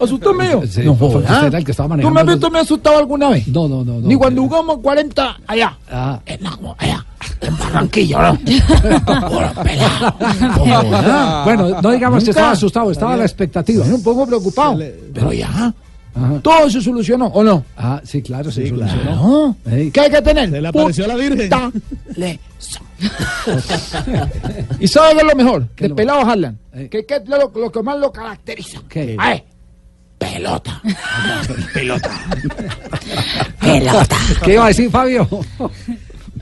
¿Asustado yo? Sí, no jodas. usted era el que estaba ¿Tú me has los- visto me asustado alguna vez? No, no, no. no Ni cuando jugamos 40 allá. Ah. En, la- allá. En Barranquilla, ¿no? (laughs) Bueno, no digamos que estaba asustado, estaba a la expectativa. Un poco preocupado. Pero ya. Todo se solucionó, ¿o no? Ah, sí, claro, se Sí, solucionó. claro. Ey. ¿Qué hay que tener? Se le apareció la Virgen. Puta le- (laughs) ¿Y sabes qué es lo mejor? De pelado Harlan. ¿Qué, qué es lo, lo que más lo caracteriza? ¿Qué? Ay, pelota. (laughs) pelota. pelota. ¿Qué iba a decir, Fabio?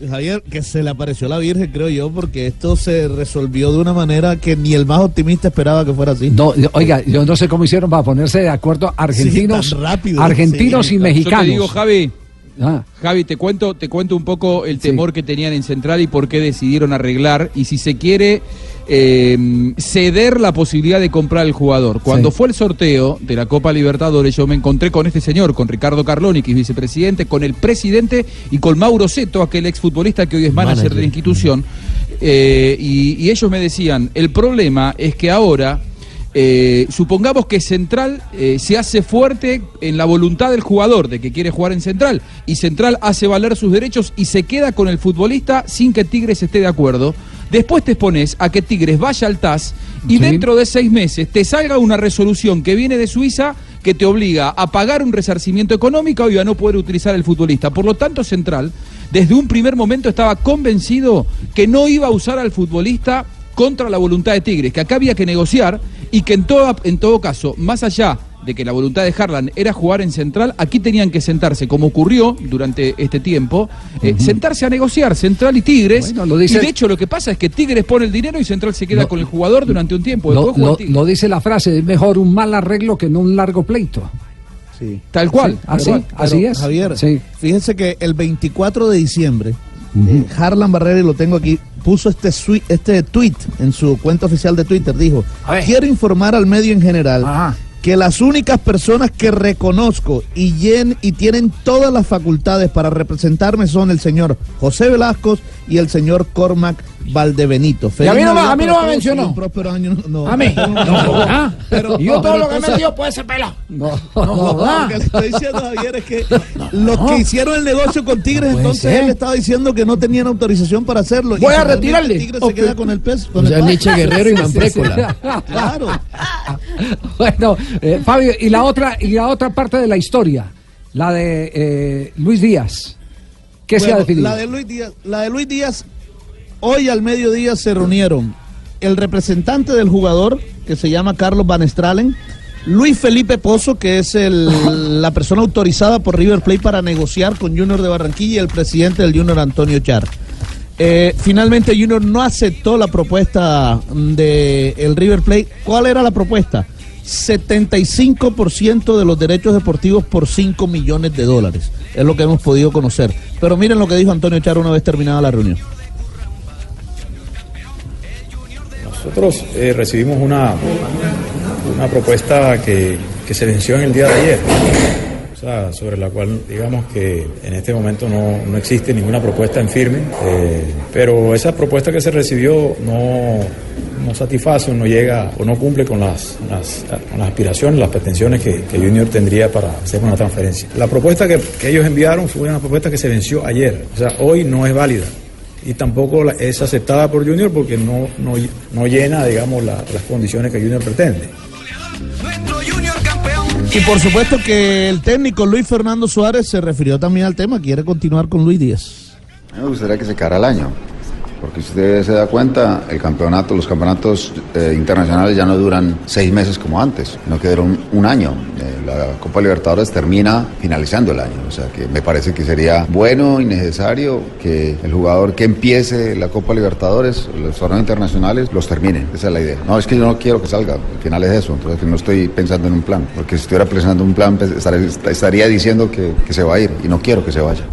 Javier, que se le apareció la Virgen, creo yo, porque esto se resolvió de una manera que ni el más optimista esperaba que fuera así. No, oiga, yo no sé cómo hicieron para ponerse de acuerdo argentinos, Sí, tan rápido, argentinos sí. y Yo mexicanos. te digo, Javi. Ah. Javi, te cuento, te cuento un poco el temor que tenían en Central y por qué decidieron arreglar y si se quiere eh, ceder la posibilidad de comprar el jugador. Cuando Sí. fue el sorteo de la Copa Libertadores, yo me encontré con este señor, con Ricardo Carloni, que es vicepresidente, con el presidente y con Mauro Seto, aquel exfutbolista que hoy es manager, Manager. de la institución. Eh, y, y ellos me decían, el problema es que ahora eh, supongamos que Central eh, se hace fuerte en la voluntad del jugador de que quiere jugar en Central y Central hace valer sus derechos y se queda con el futbolista sin que Tigres esté de acuerdo. Después te expones a que Tigres vaya al TAS y Sí. dentro de seis meses te salga una resolución que viene de Suiza que te obliga a pagar un resarcimiento económico y a no poder utilizar el futbolista. Por lo tanto, Central, desde un primer momento estaba convencido que no iba a usar al futbolista contra la voluntad de Tigres, que acá había que negociar y que en, toda, en todo caso, más allá de que la voluntad de Harlan era jugar en Central, aquí tenían que sentarse, como ocurrió durante este tiempo, eh, sentarse a negociar Central y Tigres. Bueno, lo dice- Y de hecho lo que pasa es que Tigres pone el dinero y Central se queda No, con el jugador durante un tiempo. Lo, dice la frase, es mejor un mal arreglo que no un largo pleito. Sí. Tal cual. Sí, así, Pero- así pero, es. Javier, Sí. fíjense que el 24 de diciembre, eh, Harlan Barrera, y lo tengo aquí, puso este, este tweet en su cuenta oficial de Twitter. Dijo, quiero informar al medio en general Ajá. que las únicas personas que reconozco y, y tienen todas las facultades para representarme son el señor José Velasco y el señor Cormac Valdebenito. Y a mí no me- Navidad a mí no me y mencionó. próspero año. No, A mí. (laughs) no, No no, joda. pero- Y yo todo pero lo que me entonces- dio puede ser pelado. No, No no, lo que le estoy diciendo, Javier, es que los que hicieron el negocio con Tigres, entonces ser. él estaba diciendo que no tenían autorización para hacerlo. Y Voy a finalmente retirarle. Tigres Ok. se queda con el peso. Con O sea, el Nietzsche Guerrero y (laughs) Manfrécola. Claro. (laughs) Bueno, eh, Fabio, y la otra y la otra parte de la historia, la de eh, Luis Díaz. ¿Qué se ha definido? La de, Luis Díaz, la de Luis Díaz, hoy al mediodía se reunieron el representante del jugador, que se llama Carlos Van Stralen, Luis Felipe Pozo, que es el- (laughs) la persona autorizada por River Plate para negociar con Junior de Barranquilla, y el presidente del Junior, Antonio Char. Eh, finalmente Junior no aceptó la propuesta del el River Plate. ¿Cuál era la propuesta? 75% de los derechos deportivos por 5 millones de dólares. Es lo que hemos podido conocer. Pero miren lo que dijo Antonio Char una vez terminada la reunión. Nosotros eh, recibimos una, una propuesta que, que se venció en el día de ayer, o sea, sobre la cual digamos que en este momento no, no existe ninguna propuesta en firme, eh, pero esa propuesta que se recibió no, no satisface o no llega o no cumple con las, las- con las aspiraciones, las pretensiones que, que Junior tendría para hacer una transferencia. La propuesta que, que ellos enviaron fue una propuesta que se venció ayer, o sea, hoy no es válida y tampoco la- es aceptada por Junior porque no, no, no llena, digamos, la- las condiciones que Junior pretende. Y por supuesto que el técnico Luis Fernando Suárez se refirió también al tema, quiere continuar con Luis Díaz. Me gustaría que se quedara el año, porque si usted se da cuenta, el campeonato, los campeonatos eh, internacionales ya no duran seis meses como antes, sino que duran un año. Eh, la Copa Libertadores termina finalizando el año, o sea que me parece que sería bueno y necesario que el jugador que empiece la Copa Libertadores, los torneos internacionales, los termine. Esa es la idea. No, es que yo no quiero que salga, al final es eso, entonces no estoy pensando en un plan, porque si estuviera pensando en un plan, pues, estaría, diciendo que se va a ir y no quiero que se vaya.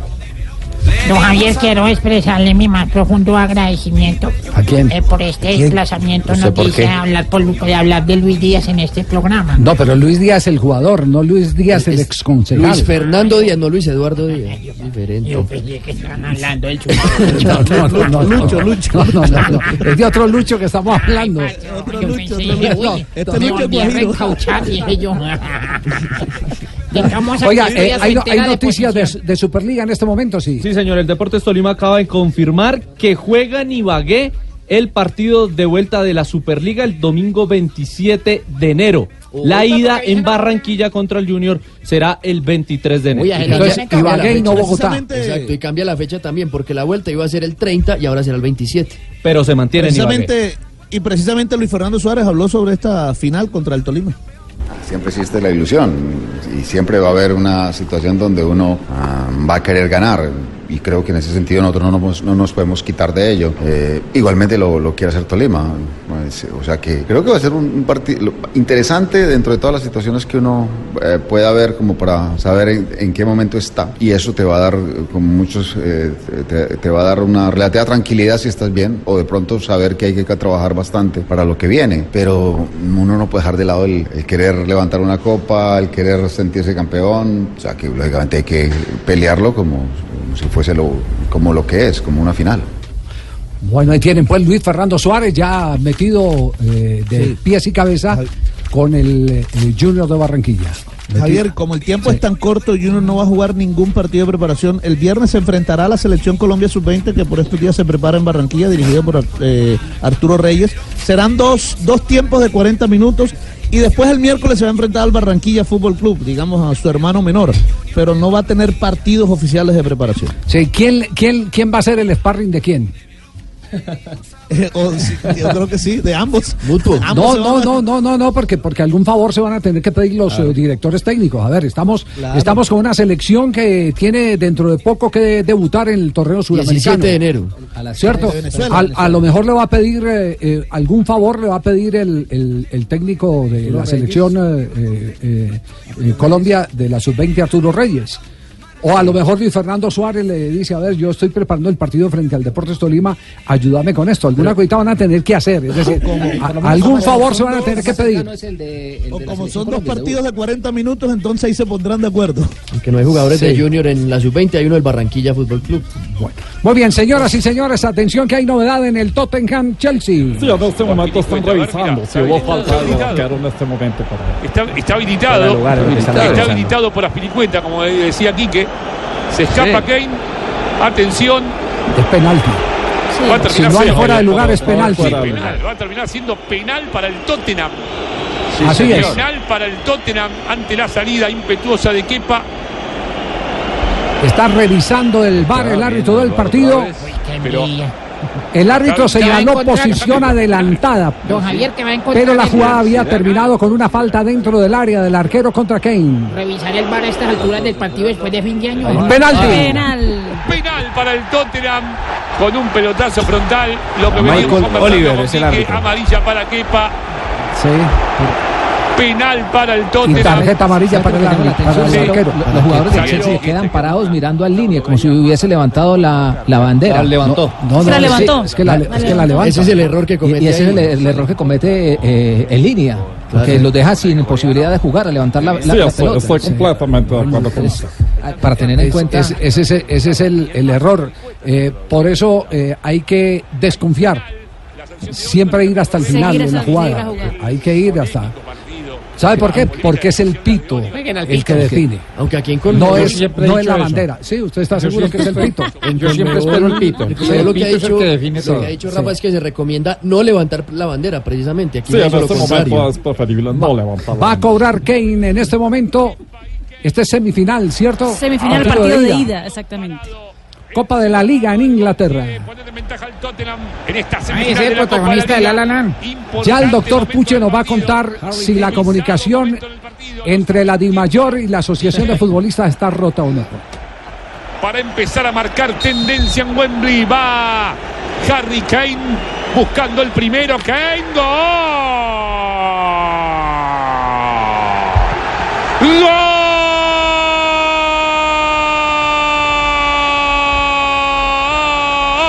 Don Javier, quiero expresarle mi más profundo agradecimiento ¿A quién? eh, por este ¿Quién? desplazamiento. No sé por qué. hablar, por, por hablar de Luis Díaz en este programa. No, pero Luis Díaz el jugador, no Luis Díaz el exconcejal. Luis Fernando Díaz, no Luis Eduardo Díaz. Diferente. Yo pensé que estaban hablando del (laughs) No, no, no, no, Lucho, no, Lucho. no, no, no, no. Es de otro Lucho que estamos hablando. Otro Lucho, no, este me Lucho volví a Guajiro. Oiga, eh, hay, en hay noticias de, Superliga en este momento, sí. Sí, señor, el Deportes Tolima acaba de confirmar que juega en Ibagué el partido de vuelta de la Superliga el domingo 27 de enero. La ida en Barranquilla contra el Junior será el 23 de enero. Oye, Entonces, Ibagué y no. Bogotá. Exacto, y cambia la fecha también, porque la vuelta iba a ser el 30 y ahora será el 27. Pero se mantiene en Ibagué. Precisamente, y precisamente Luis Fernando Suárez habló sobre esta final contra el Tolima. Siempre existe la ilusión y siempre va a haber una situación donde uno ah, va a querer ganar y creo que en ese sentido nosotros no nos, no nos podemos quitar de ello. Eh, igualmente lo, lo quiere hacer Tolima, o sea que creo que va a ser un, un partido interesante dentro de todas las situaciones que uno eh, pueda ver como para saber en, en qué momento está. Y eso te va a dar eh, como muchos eh, te, te va a dar una relativa tranquilidad si estás bien o de pronto saber que hay que trabajar bastante para lo que viene, pero uno no puede dejar de lado el, el querer levantar una copa, el querer sentirse campeón, o sea que lógicamente hay que pelearlo como, como si fuese lo, como lo que es, como una final. Bueno, ahí tienen pues Luis Fernando Suárez ya metido eh, de pies y cabeza con el, eh, Junior de Barranquilla. Javier, como el tiempo es tan corto, Junior no va a jugar ningún partido de preparación. El viernes se enfrentará a la selección Colombia Sub-20, que por estos días se prepara en Barranquilla, dirigido por eh, Arturo Reyes. Serán dos, dos tiempos de 40 minutos y después el miércoles se va a enfrentar al Barranquilla Fútbol Club, digamos a su hermano menor, pero no va a tener partidos oficiales de preparación. Sí, ¿quién, quién, ¿Quién va a ser el sparring de quién? (laughs) (laughs) O, sí, yo creo que sí, de ambos. Ambos No, no, a- no, no, no, no, porque, porque algún favor se van a tener que pedir los eh, directores técnicos. A ver, estamos, Claro. estamos con una selección que tiene dentro de poco que debutar en el torneo sudamericano. 17 de enero. ¿Cierto? De Venezuela. Al- a lo mejor le va a pedir, eh, eh, algún favor le va a pedir el, el- el técnico de Arturo la selección eh, eh, eh, eh, Colombia de la sub-20, Arturo Reyes. O a lo mejor Luis Fernando Suárez le dice, a ver, yo estoy preparando el partido frente al Deportes Tolima, ayúdame con esto. Alguna cosita van a tener que hacer. Es decir, a- algún favor se van a tener que pedir. O como son dos partidos de 40 minutos, entonces ahí se pondrán de acuerdo. Que no hay jugadores Sí. de Junior en la sub-20, hay uno del Barranquilla Fútbol Club. Muy bien, señoras y señores, atención que hay novedad en el Tottenham Chelsea. Sí, en este momento están revisando si hubo falta de arquero en este momento. Para... Está, está habilitado. Está, está habilitado por Aspiricueta, como decía Quique. Se escapa Sí. Kane. Atención. Es penalti. Va a Si terminar no hay siendo- fuera de lugar, es penalti. Sí, penal. Va a terminar siendo penal para el Tottenham. Así es. Penal para el Tottenham ante la salida impetuosa de Kepa. Está revisando el bar, el árbitro del partido. Pero El árbitro señaló posición adelantada. (laughs) Don Javier, que va a encontrar Pero la jugada había terminado con una falta dentro del área del arquero contra Kane. Revisar el bar a estas alturas del partido después de fin de año. Penalti. Penal. penal para el Tottenham con un pelotazo frontal. Lo que Michael Oliver con es el árbitro. amarilla para Kepa. Sí. Penal para el Y Tottenham. tarjeta amarilla para el, árbitro, para el Sí. arquero. Los, los jugadores de Zaguero, Chelsea quedan parados mirando al línea, como si hubiese levantado la, la bandera. La levantó. No, no, Se la es- levantó. Es que la, es que la levanta. Ese es el error que Y, comete y ese es el, error que comete eh, en línea, porque los deja sin posibilidad de jugar, a levantar la, la, Sí, la estoy Sí. completamente usted. Ah, Para tener en Es- cuenta. es- ese, es- ese es el, el error. Eh, por eso eh, hay que desconfiar siempre ir hasta el final de la jugada. Hay que ir hasta. ¿Sabe por qué? Porque es el pito el que define. aunque aquí en no Colombia- es, no es la bandera. Sí, usted está seguro que es el (laughs) pito. Yo siempre espero el pito. Lo que ha dicho, lo que ha. Rafa es que se recomienda no levantar la bandera, precisamente. Aquí Sí, en este momento es preferible no levantar. Va a cobrar Kane en este momento. Este es semifinal, ¿cierto? Semifinal, partido de ida, exactamente. Copa de la Liga en Inglaterra. En esta Ahí es el protagonista de de la La La Liga. Land. Ya el doctor Puche nos va a contar si la comunicación entre la DIMAYOR y la Asociación de Futbolistas está rota o no. Para empezar a marcar tendencia en Wembley va Harry Kane buscando el primero. Kane, gol.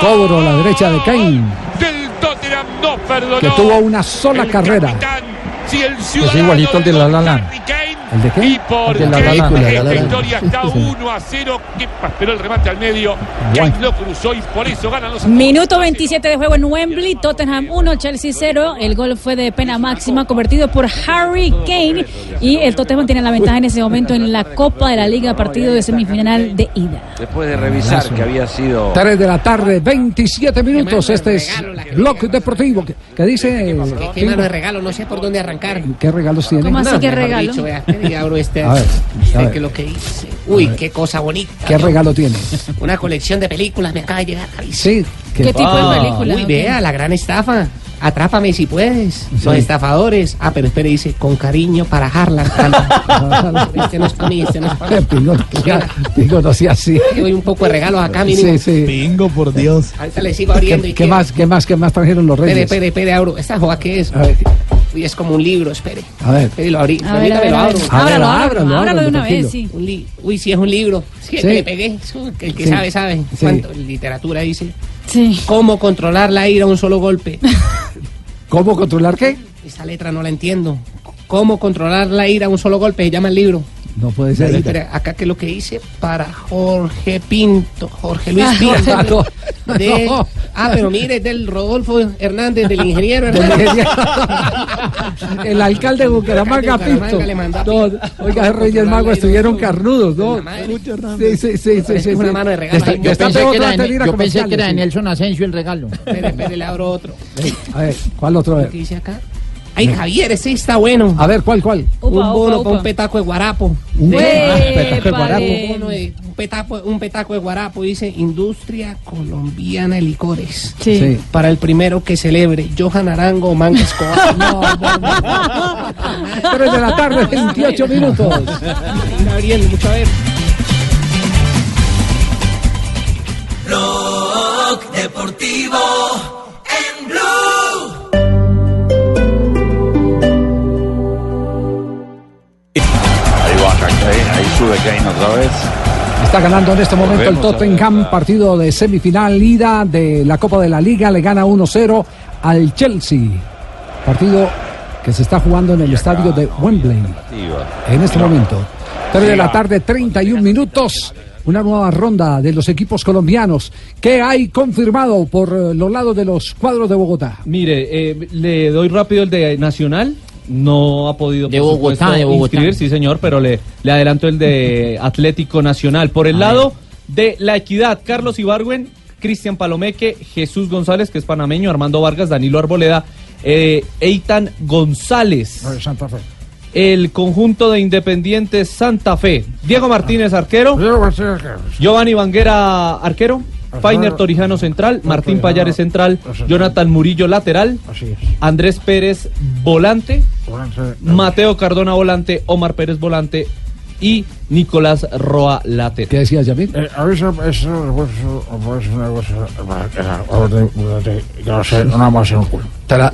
Cobro a la derecha de Kane, Del Tottenham no perdonó. que tuvo una sola carrera. Si el Es ciudadano igualito al de La La Land. ¿El de qué? Y por El de La qué La Land. esta historia está Sí, sí. 1 a 0. Que esperó el remate al medio. Kane lo cruzó y por eso ganan los Minuto 27 de juego en Wembley, Tottenham 1, Chelsea 0. El gol fue de pena máxima, convertido por Harry Kane. Y el Tottenham tiene la ventaja en ese momento en la Copa de la Liga, partido de semifinal de ida. Después de revisar que había sido 3 de la tarde, 27 minutos. Este es Bloque Deportivo. ¿Qué, dice? Qué mano de regalo, no sé por dónde arrancar. ¿Qué regalos tiene? ¿Cómo así que regalo? (laughs) qué abro este. A ver, a ver. que lo que hice. Uy, qué cosa bonita. ¿Qué regalo tiene? Una colección de películas me acaba de llegar, carísimo. Sí. ¿Qué tipo de película? Uy, vea, la gran estafa. Atrápame si puedes. Los estafadores. Ah, pero espere, dice, con cariño para Harlan. (laughs) Este no es para mí, este no es para mí. Pingo, (laughs) Pingo, no sea así. Doy un poco de regalos acá, mínimo. Sí, sí. Bingo, por Dios. Ahorita le sigo abriendo y ¿Qué, qué qué- más, qué más, qué más trajeron los reyes? espere, espere, abro. ¿Esta joda qué es? A ver, Uy, es como un libro, espere. a ver. Espere, lo abrí. A ver, a Permítame, ver, lo abro. A ver, Ábralo, ábralo, ábralo, ábralo de una vez, sí. Un li- Uy, sí, es un libro. Sí, el Sí. que le pegué. El que Sí. sabe, sabe. Sí. ¿Cuánto? Literatura dice. Sí. ¿Cómo controlar la ira a un solo golpe? (laughs) ¿Cómo controlar qué? Esa letra no la entiendo. ¿Cómo controlar la ira a un solo golpe? Se llama el libro. No puede Ahí, ser. espera, acá que lo que hice para Jorge Pinto, Jorge Luis Ah, Pinto. no, de- no. ah, pero mire, es del Rodolfo Hernández, del ingeniero Hernández. (laughs) El alcalde de Bucaramanga, El alcalde de Bucaramanga Pinto. No, oiga, Reyes Magos estuvieron carnudos, ¿no? Sí, sí, sí, sí. Es sí, una sí. mano de regalo. Está- Yo pensé que era de yo pensé que era de comerciales, Nelson Asensio el regalo. (laughs) Espere, espere, le abro otro. A ver, ¿cuál otro? ¿Qué dice acá? Ay, Javier, ese está bueno. A ver, ¿cuál, cuál? Upa, un bono para un petaco de guarapo. Un De- petaco de guarapo. Un, petaco, un petaco de guarapo dice Industria Colombiana de Licores. Sí. Sí. Para el primero que celebre, Johan Arango o Manga Escobar. (laughs) No, no, no. 3 de la tarde, 28 minutos. Ir abriendo, mucho a ver. Blog Deportivo Ahí ahí sube Kane otra vez. Está ganando en este momento el Volvemos Tottenham, partido de semifinal ida de la Copa de la Liga, le gana 1-0 al Chelsea. Partido que se está jugando en el estadio de Wembley en este momento. 3 de la tarde, 31 minutos. Una nueva ronda de los equipos colombianos. ¿Qué hay confirmado por eh, los lados de los cuadros de Bogotá? Mire, eh, le doy rápido el de Nacional. No ha podido De por Bogotá, supuesto, de Bogotá. inscribir, sí señor, pero le, le adelanto el de Atlético Nacional. Por el lado de La Equidad, Carlos Ibargüen, Cristian Palomeque, Jesús González, que es panameño, Armando Vargas, Danilo Arboleda, eh, Eitan González. Santa Fe. El conjunto de Independiente Santa Fe. Diego Martínez, arquero. Giovanni Vanguera, arquero. Fainer Torijano central, Martín Payares central, Jonathan Murillo lateral, Andrés Pérez volante, Mateo Cardona volante, Omar Pérez volante y Nicolás Roa lateral. ¿Qué decías, Yamil? Eh, a veces es una cosa. No sé, nada más en un culo. ¿Estás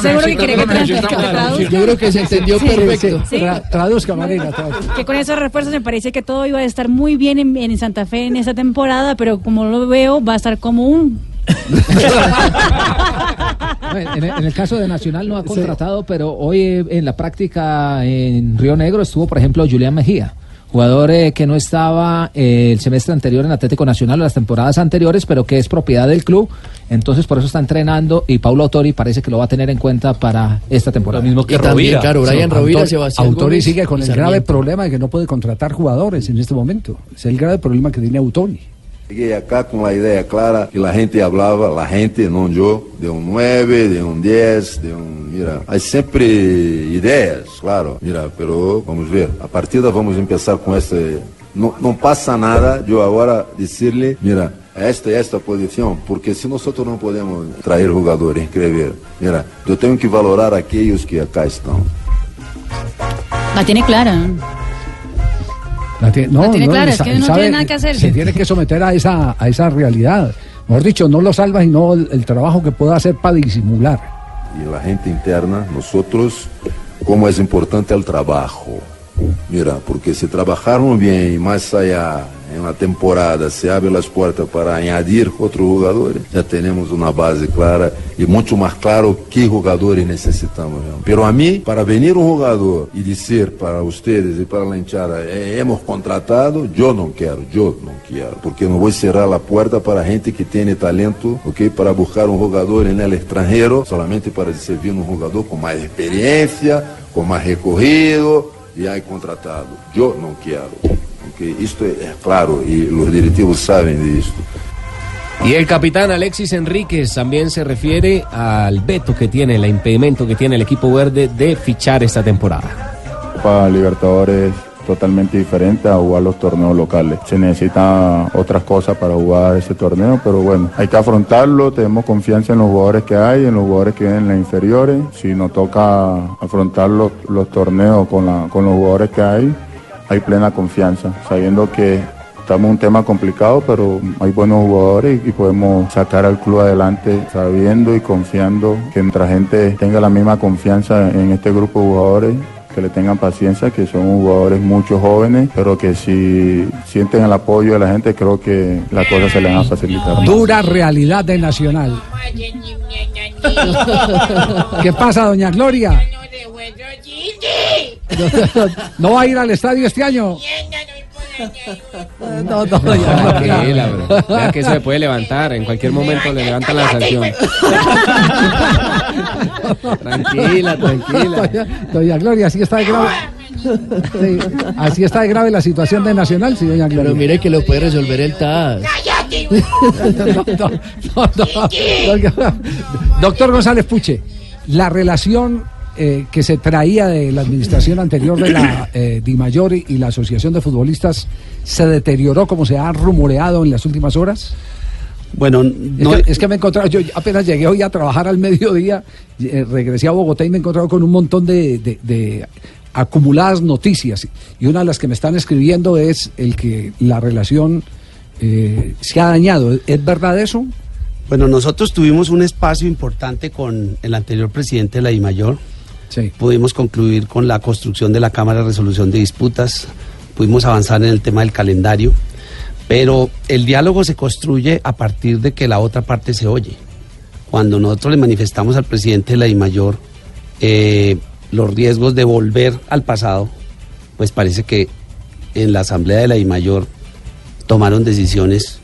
seguro que quiere que tra- que traduzca? Yo creo que se entendió perfecto. traduzca, Marina. Que con esos refuerzos me parece que todo iba a estar muy bien en, en Santa Fe en esta temporada, pero como lo veo, va a estar como un. (laughs) En, el- en el caso de Nacional no ha contratado, pero hoy eh, en la práctica en Río Negro estuvo, por ejemplo, Julián Mejía, Jugador eh, que no estaba eh, el semestre anterior en Atlético Nacional o las temporadas anteriores, pero que es propiedad del club. Entonces por eso está entrenando y Paulo Autori parece que lo va a tener en cuenta para esta temporada. Lo mismo que Y también, Rovira. claro, Brian Rovira, Autor- Sebastián Autori Gómez sigue con el grave problema de que no puede contratar jugadores en este momento. Es el grave problema que tiene Autori. Lleguei acá con la idea clara que la gente hablaba, la gente, no yo, de un 9, de un 10, de un... Mira, hay siempre ideas, claro, mira, pero vamos a ver, a partida vamos a empezar con este... No, no pasa nada yo ahora decirle, mira, esta y esta posición, porque si nosotros no podemos traer jugadores, inscrever, mira, yo tengo que valorar a aquellos que acá están. La tiene clara. La tiene, no, La tiene no, clara, es que no sabe- tiene nada que hacer. Se tiene que someter a esa, a esa realidad. Mejor dicho, no lo salva y no el, el trabajo que pueda hacer para disimular. y la gente interna, nosotros, como es importante el trabajo. Mira, porque si trabajaron bien y más allá en la temporada se abre las puertas para añadir otros jugadores, ya tenemos una base clara y mucho más claro qué jugadores necesitamos. ¿no? Pero a mí, para venir un jugador y decir para ustedes y para la hinchada, "Eh, hemos contratado, yo no quiero, yo no quiero, porque no voy a cerrar la puerta para gente que tiene talento, ¿ok? Para buscar un jugador en el extranjero, solamente para decir, viene un jugador con más experiencia, con más recorrido, y hay contratado. Yo no quiero. ¿ok? Esto es, es claro y los directivos saben de esto. Y el capitán Alexis Enríquez también se refiere al veto que tiene, el impedimento que tiene el equipo verde de fichar esta temporada. Copa Libertadores totalmente diferente a jugar los torneos locales. Se necesitan otras cosas para jugar ese torneo, pero bueno, hay que afrontarlo, tenemos confianza en los jugadores que hay, en los jugadores que vienen en las inferiores. Si nos toca afrontar los, los torneos con, la- con los jugadores que hay, hay plena confianza, sabiendo que estamos en un tema complicado, pero hay buenos jugadores y podemos sacar al club adelante sabiendo y confiando que nuestra gente tenga la misma confianza en este grupo de jugadores que le tengan paciencia, que son jugadores muchos jóvenes, pero que si sienten el apoyo de la gente, creo que las cosas se les van a facilitar. más. Dura realidad de Nacional. (laughs) ¿Qué pasa, doña Gloria? (laughs) ¿No va a ir al estadio este año? No, no, Tranquila, bro. Vea que eso se puede levantar. En cualquier momento le levantan la sanción. Tranquila, tranquila. Doña, doña Gloria, así está de grave. Sí, así está de grave la situación de Nacional, sí, doña Gloria. Pero mire que lo puede resolver el TAS. (laughs) Doctor González Puche, la relación eh, que se traía de la administración anterior de la eh, Dimayor y y la Asociación de Futbolistas se deterioró como se ha rumoreado en las últimas horas. Bueno, Es, que, es que me he encontrado, yo apenas llegué hoy a trabajar al mediodía, eh, regresé a Bogotá y me he encontrado con un montón de, de- de acumuladas noticias. Y una de las que me están escribiendo es el que la relación eh, se ha dañado. ¿Es verdad eso? Bueno, nosotros tuvimos un espacio importante con el anterior presidente de la DIMAYOR. Pudimos concluir con la construcción de la Cámara de Resolución de Disputas, pudimos avanzar en el tema del calendario, pero el diálogo se construye a partir de que la otra parte se oye. Cuando nosotros le manifestamos al presidente de la DIMAYOR eh, los riesgos de volver al pasado, pues parece que en la Asamblea de la DIMAYOR tomaron decisiones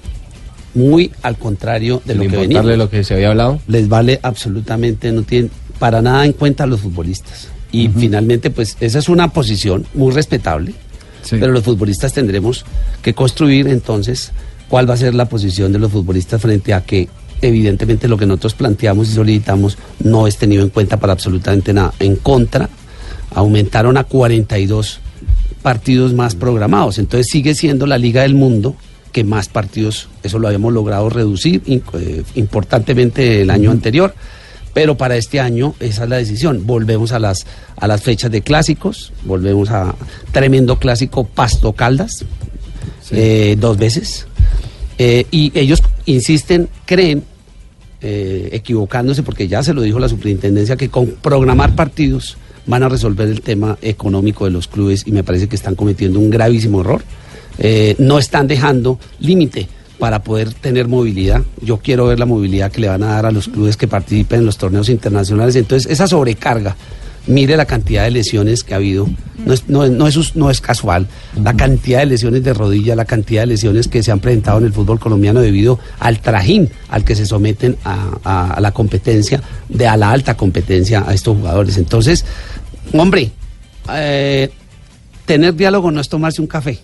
muy al contrario de Sin lo que venía. lo que se había hablado. Les vale absolutamente, no tienen para nada en cuenta a los futbolistas. Y finalmente, pues esa es una posición muy respetable, pero los futbolistas tendremos que construir entonces cuál va a ser la posición de los futbolistas frente a que evidentemente lo que nosotros planteamos y solicitamos no es tenido en cuenta para absolutamente nada. En contra, aumentaron a 42 partidos más programados. Entonces sigue siendo la Liga del Mundo que más partidos, eso lo habíamos logrado reducir eh, importantemente el año anterior, pero para este año esa es la decisión. Volvemos a las, a las fechas de clásicos, volvemos a tremendo clásico Pasto Caldas, eh, dos veces, Eh, y ellos insisten, creen, eh, equivocándose, porque ya se lo dijo la superintendencia, que con programar partidos van a resolver el tema económico de los clubes y me parece que están cometiendo un gravísimo error. Eh, no están dejando límite para poder tener movilidad. Yo quiero ver la movilidad que le van a dar a los clubes que participen en los torneos internacionales. Entonces, esa sobrecarga Mire la cantidad de lesiones que ha habido. No es, no, es- no es, no es casual. La cantidad de lesiones de rodilla, la cantidad de lesiones que se han presentado en el fútbol colombiano debido al trajín al que se someten a, a- a la competencia, de a la alta competencia a estos jugadores. Entonces, hombre, eh, tener diálogo no es tomarse un café.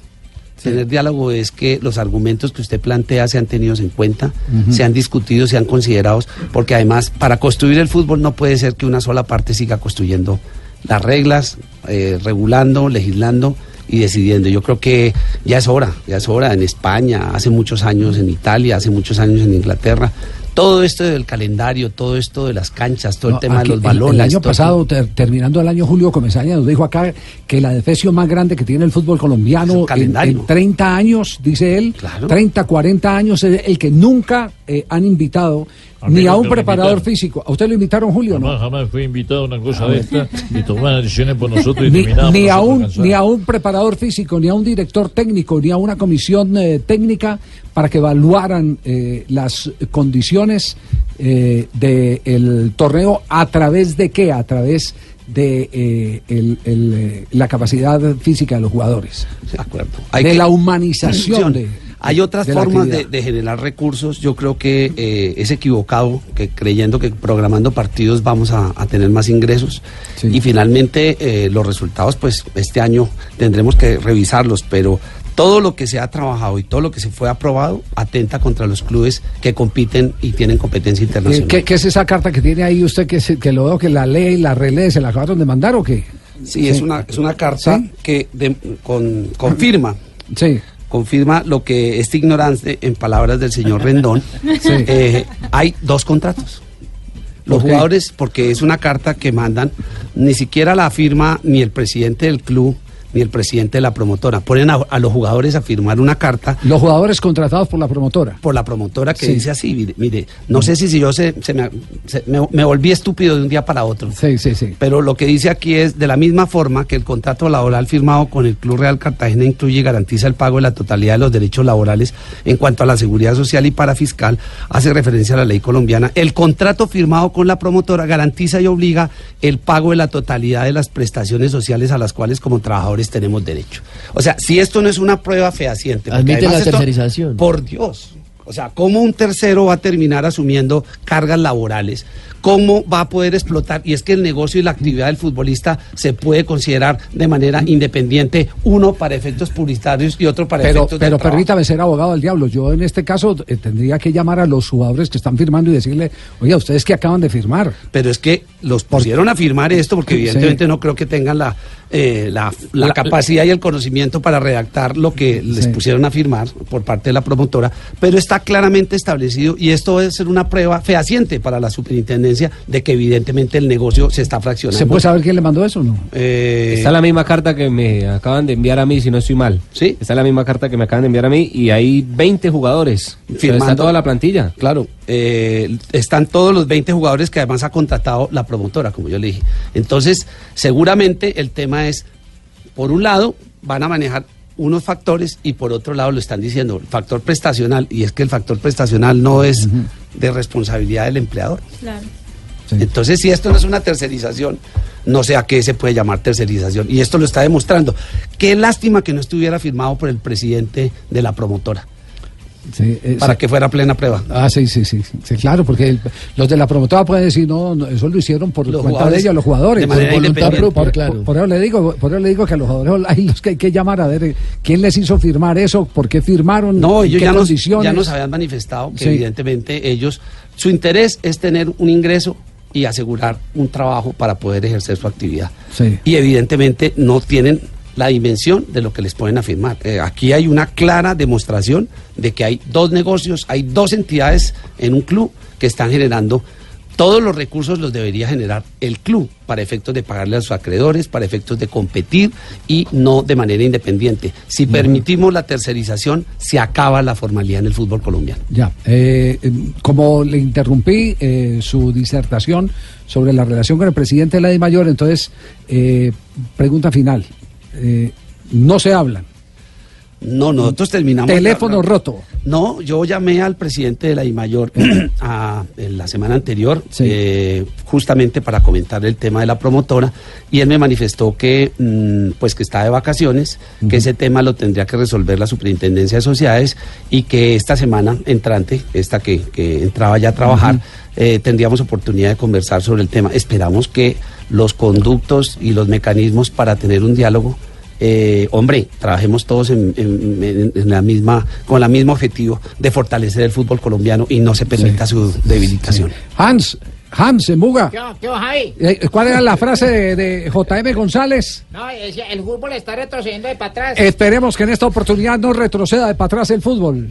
Tener diálogo es que los argumentos que usted plantea sean tenidos en cuenta, Ujú. sean discutidos, sean considerados, porque además para construir el fútbol no puede ser que una sola parte siga construyendo las reglas, eh, regulando, legislando y decidiendo. Yo creo que ya es hora, ya es hora en España, hace muchos años en Italia, hace muchos años en Inglaterra. Todo esto del calendario, todo esto de las canchas, todo No, el tema de los el- balones. El, año pasado, ter- terminando el año, Julio Comesaña nos dijo acá que la defecio más grande que tiene el fútbol colombiano en, calendario. en 30 años, dice él, 30, 40 años, es el que nunca eh, han invitado A ni a un preparador físico. ¿A usted lo invitaron, Julio? Jamás, no? jamás fui invitado a una cosa A de esta y tomaban decisiones por nosotros y Ni, ni a nosotros un, ni a un preparador físico, ni a un director técnico, ni a una comisión eh, técnica para que evaluaran eh, las condiciones eh, del torneo a través de qué, a través de eh, el- el, la capacidad física de los jugadores. De acuerdo. de la humanización de, Hay otras de formas de, generar recursos. Yo creo que eh, es equivocado que creyendo que programando partidos vamos a, a tener más ingresos. Y finalmente eh, los resultados, pues este año tendremos que revisarlos, pero todo lo que se ha trabajado y todo lo que se fue aprobado atenta contra los clubes que compiten y tienen competencia ¿Qué, internacional. qué- qué es esa carta que tiene ahí usted que, se- que lo veo que la lee y la relee? ¿Se la acabaron de mandar o qué? Sí, es una, es una carta que de- con- confirma. Confirma lo que es ignorante en palabras del señor Rendón. (laughs) Sí. Eh, hay dos contratos. Los jugadores, porque es una carta que mandan, ni siquiera la firma ni el presidente del club ni el presidente de la promotora. Ponen a, a los jugadores a firmar una carta. Los jugadores contratados por la promotora. Por la promotora que Sí. dice así, mire, mire, no sé si, si yo se, se me, se- me- me volví estúpido de un día para otro. Sí, sí, sí. Pero lo que dice aquí es de la misma forma que el contrato laboral firmado con el Club Real Cartagena incluye y garantiza el pago de la totalidad de los derechos laborales en cuanto a la seguridad social y parafiscal, hace referencia a la ley colombiana. El contrato firmado con la promotora garantiza y obliga el pago de la totalidad de las prestaciones sociales a las cuales como trabajadores tenemos derecho. O sea, si esto no es una prueba fehaciente, Admite la esto- tercerización. por Dios. O sea, ¿cómo un tercero va a terminar asumiendo cargas laborales? ¿Cómo va a poder explotar? Y es que el negocio y la actividad del futbolista se puede considerar de manera independiente, uno para efectos publicitarios y otro para Pero, efectos pero permítame ser abogado del diablo. Yo en este caso eh, tendría que llamar a los jugadores que están firmando y decirle, oye, ustedes que acaban de firmar. Pero es que los pusieron a firmar esto porque Sí. evidentemente no creo que tengan la, eh, la, la La- capacidad y el conocimiento para redactar lo que les Sí. pusieron a firmar por parte de la promotora, pero está claramente establecido y esto debe ser una prueba fehaciente para la superintendencia de que evidentemente el negocio se está fraccionando. ¿Se puede saber quién le mandó eso o no? Eh, Está la misma carta que me acaban de enviar a mí, si no estoy mal. Sí. Está la misma carta que me acaban de enviar a mí y hay 20 jugadores. Firmando. Está toda la plantilla. Claro, eh, están todos los 20 jugadores que además ha contratado la promotora, como yo le dije. Entonces, seguramente el tema es, por un lado, van a manejar unos factores y por otro lado lo están diciendo, el factor prestacional, y es que el factor prestacional no es de responsabilidad del empleador. Claro. Entonces, si esto no es una tercerización, no sé a qué se puede llamar tercerización. Y esto lo está demostrando. Qué lástima que no estuviera firmado por el presidente de la promotora, Sí, eh, para sí. que fuera plena prueba. Ah, sí, sí, sí, sí, claro, porque el- los de la promotora pueden decir, no, no, eso lo hicieron por Los cuenta de ellos, los jugadores. por voluntad claro. Por, por eso le digo, por eso le digo que a los jugadores (laughs) hay los que hay que llamar a ver eh, quién les hizo firmar eso, por qué firmaron, No, ellos qué ya nos, condiciones. ya nos habían manifestado que evidentemente ellos, su interés es tener un ingreso y asegurar un trabajo para poder ejercer su actividad. Sí. Y evidentemente no tienen la dimensión de lo que les pueden afirmar. Eh, aquí hay una clara demostración de que hay dos negocios, hay dos entidades en un club que están generando todos los recursos los debería generar el club para efectos de pagarle a sus acreedores, para efectos de competir y no de manera independiente. Si permitimos la tercerización, se acaba la formalidad en el fútbol colombiano. Ya, eh, eh, como le interrumpí eh, su disertación sobre la relación con el presidente de la Di Mayor, entonces, eh, pregunta final. Eh, no se hablan. No, nosotros terminamos. Teléfono la- roto. No, yo llamé al presidente de la IMAYOR a, (clears throat) en la semana anterior, eh, justamente para comentar el tema de la promotora, y él me manifestó que, mm, pues, que está de vacaciones, que ese tema lo tendría que resolver la Superintendencia de Sociedades y que esta semana entrante, esta que, que entraba ya a trabajar, eh, tendríamos oportunidad de conversar sobre el tema. Esperamos que los conductos y los mecanismos para tener un diálogo eh, hombre, trabajemos todos en, en- en- en la misma, con el mismo objetivo de fortalecer el fútbol colombiano y no se permita su debilitación. Hans, Hans, Muga. ¿Qué, qué Javi? Eh, ¿Cuál era la frase de, de JM González? No, decía, el fútbol está retrocediendo de para atrás. Esperemos que en esta oportunidad no retroceda de para atrás el fútbol.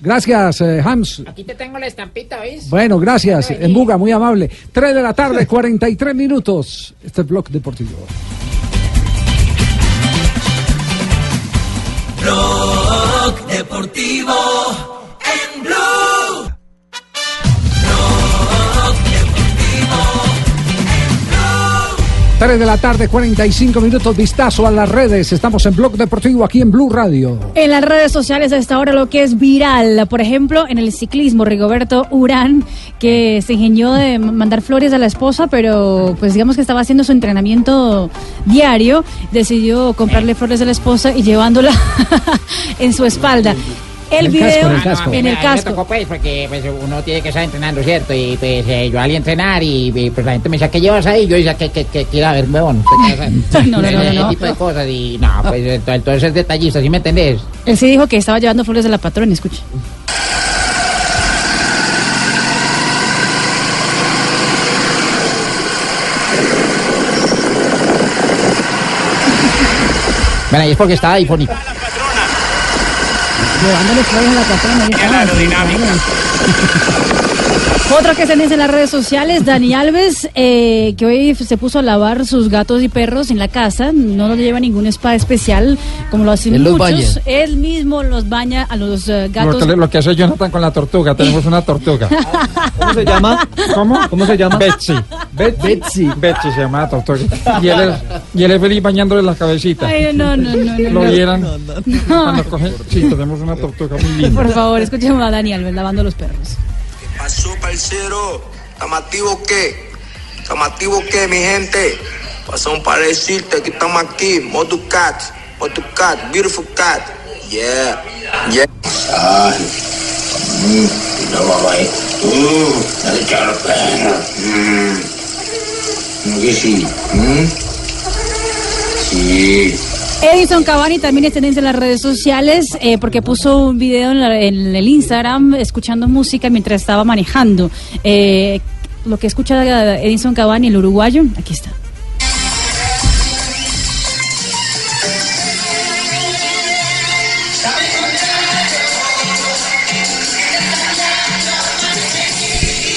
Gracias, eh, Hans. Aquí te tengo la estampita, ¿veis? Bueno, gracias. En Buga, muy amable. 3 de la tarde, 43 minutos. Este es Blog Deportivo. Blog Deportivo 3 de la tarde, 45 minutos. Vistazo a las redes. Estamos en Blog Deportivo aquí en Blue Radio. En las redes sociales a esta hora lo que es viral, por ejemplo, en el ciclismo, Rigoberto Urán, que se ingenió de mandar flores a la esposa, pero pues digamos que estaba haciendo su entrenamiento diario, decidió comprarle flores a la esposa y llevándola (laughs) en su espalda. El video en el casco. tocó, pues, porque pues, uno tiene que estar entrenando, ¿cierto? Y pues eh, yo salí a entrenar y, y, pues la gente me decía, ¿qué llevas ahí? Yo decía, que que que quiera ver, huevón? (laughs) No, no, no, no, no. tipo de cosas y no, pues ento- entonces es detallista, ¿sí me entendés? Él sí dijo que estaba llevando flores a la patrona, escuche. Bueno, y es porque estaba difónico. Llevándole flores a la patrona. ahí está. Otro que se dice en las redes sociales, Dani Alves, eh, que hoy se puso a lavar sus gatos y perros en la casa, no los lleva ningún spa especial, como lo hacen Él los muchos. Él mismo los baña a los Lo gatos. que, lo que hace Jonathan con la tortuga, tenemos una tortuga. ¿Cómo se llama? ¿Cómo? ¿Cómo se llama? Betsy. Betsy. Betsy se llama la tortuga. Y él es, y él es feliz bañándole la cabecita. Ay, no, no, no, no. Lo no. vieran No. cuando coge. Sí, tenemos una tortuga muy linda. Por favor, escuchemos a Dani Alves lavando los perros. Pasó, parcero? ¿Estamos activos qué? ¿Estamos activos qué, mi gente? Pasamos para decirte que estamos aquí. Motu Cat, Motu Cat, Beautiful Cat. Yeah, yeah. Ay. Edison Cavani también es tendencia en las redes sociales eh, porque puso un video en, el Instagram escuchando música mientras estaba manejando. Eh, lo que escucha Edison Cavani, el uruguayo, aquí está.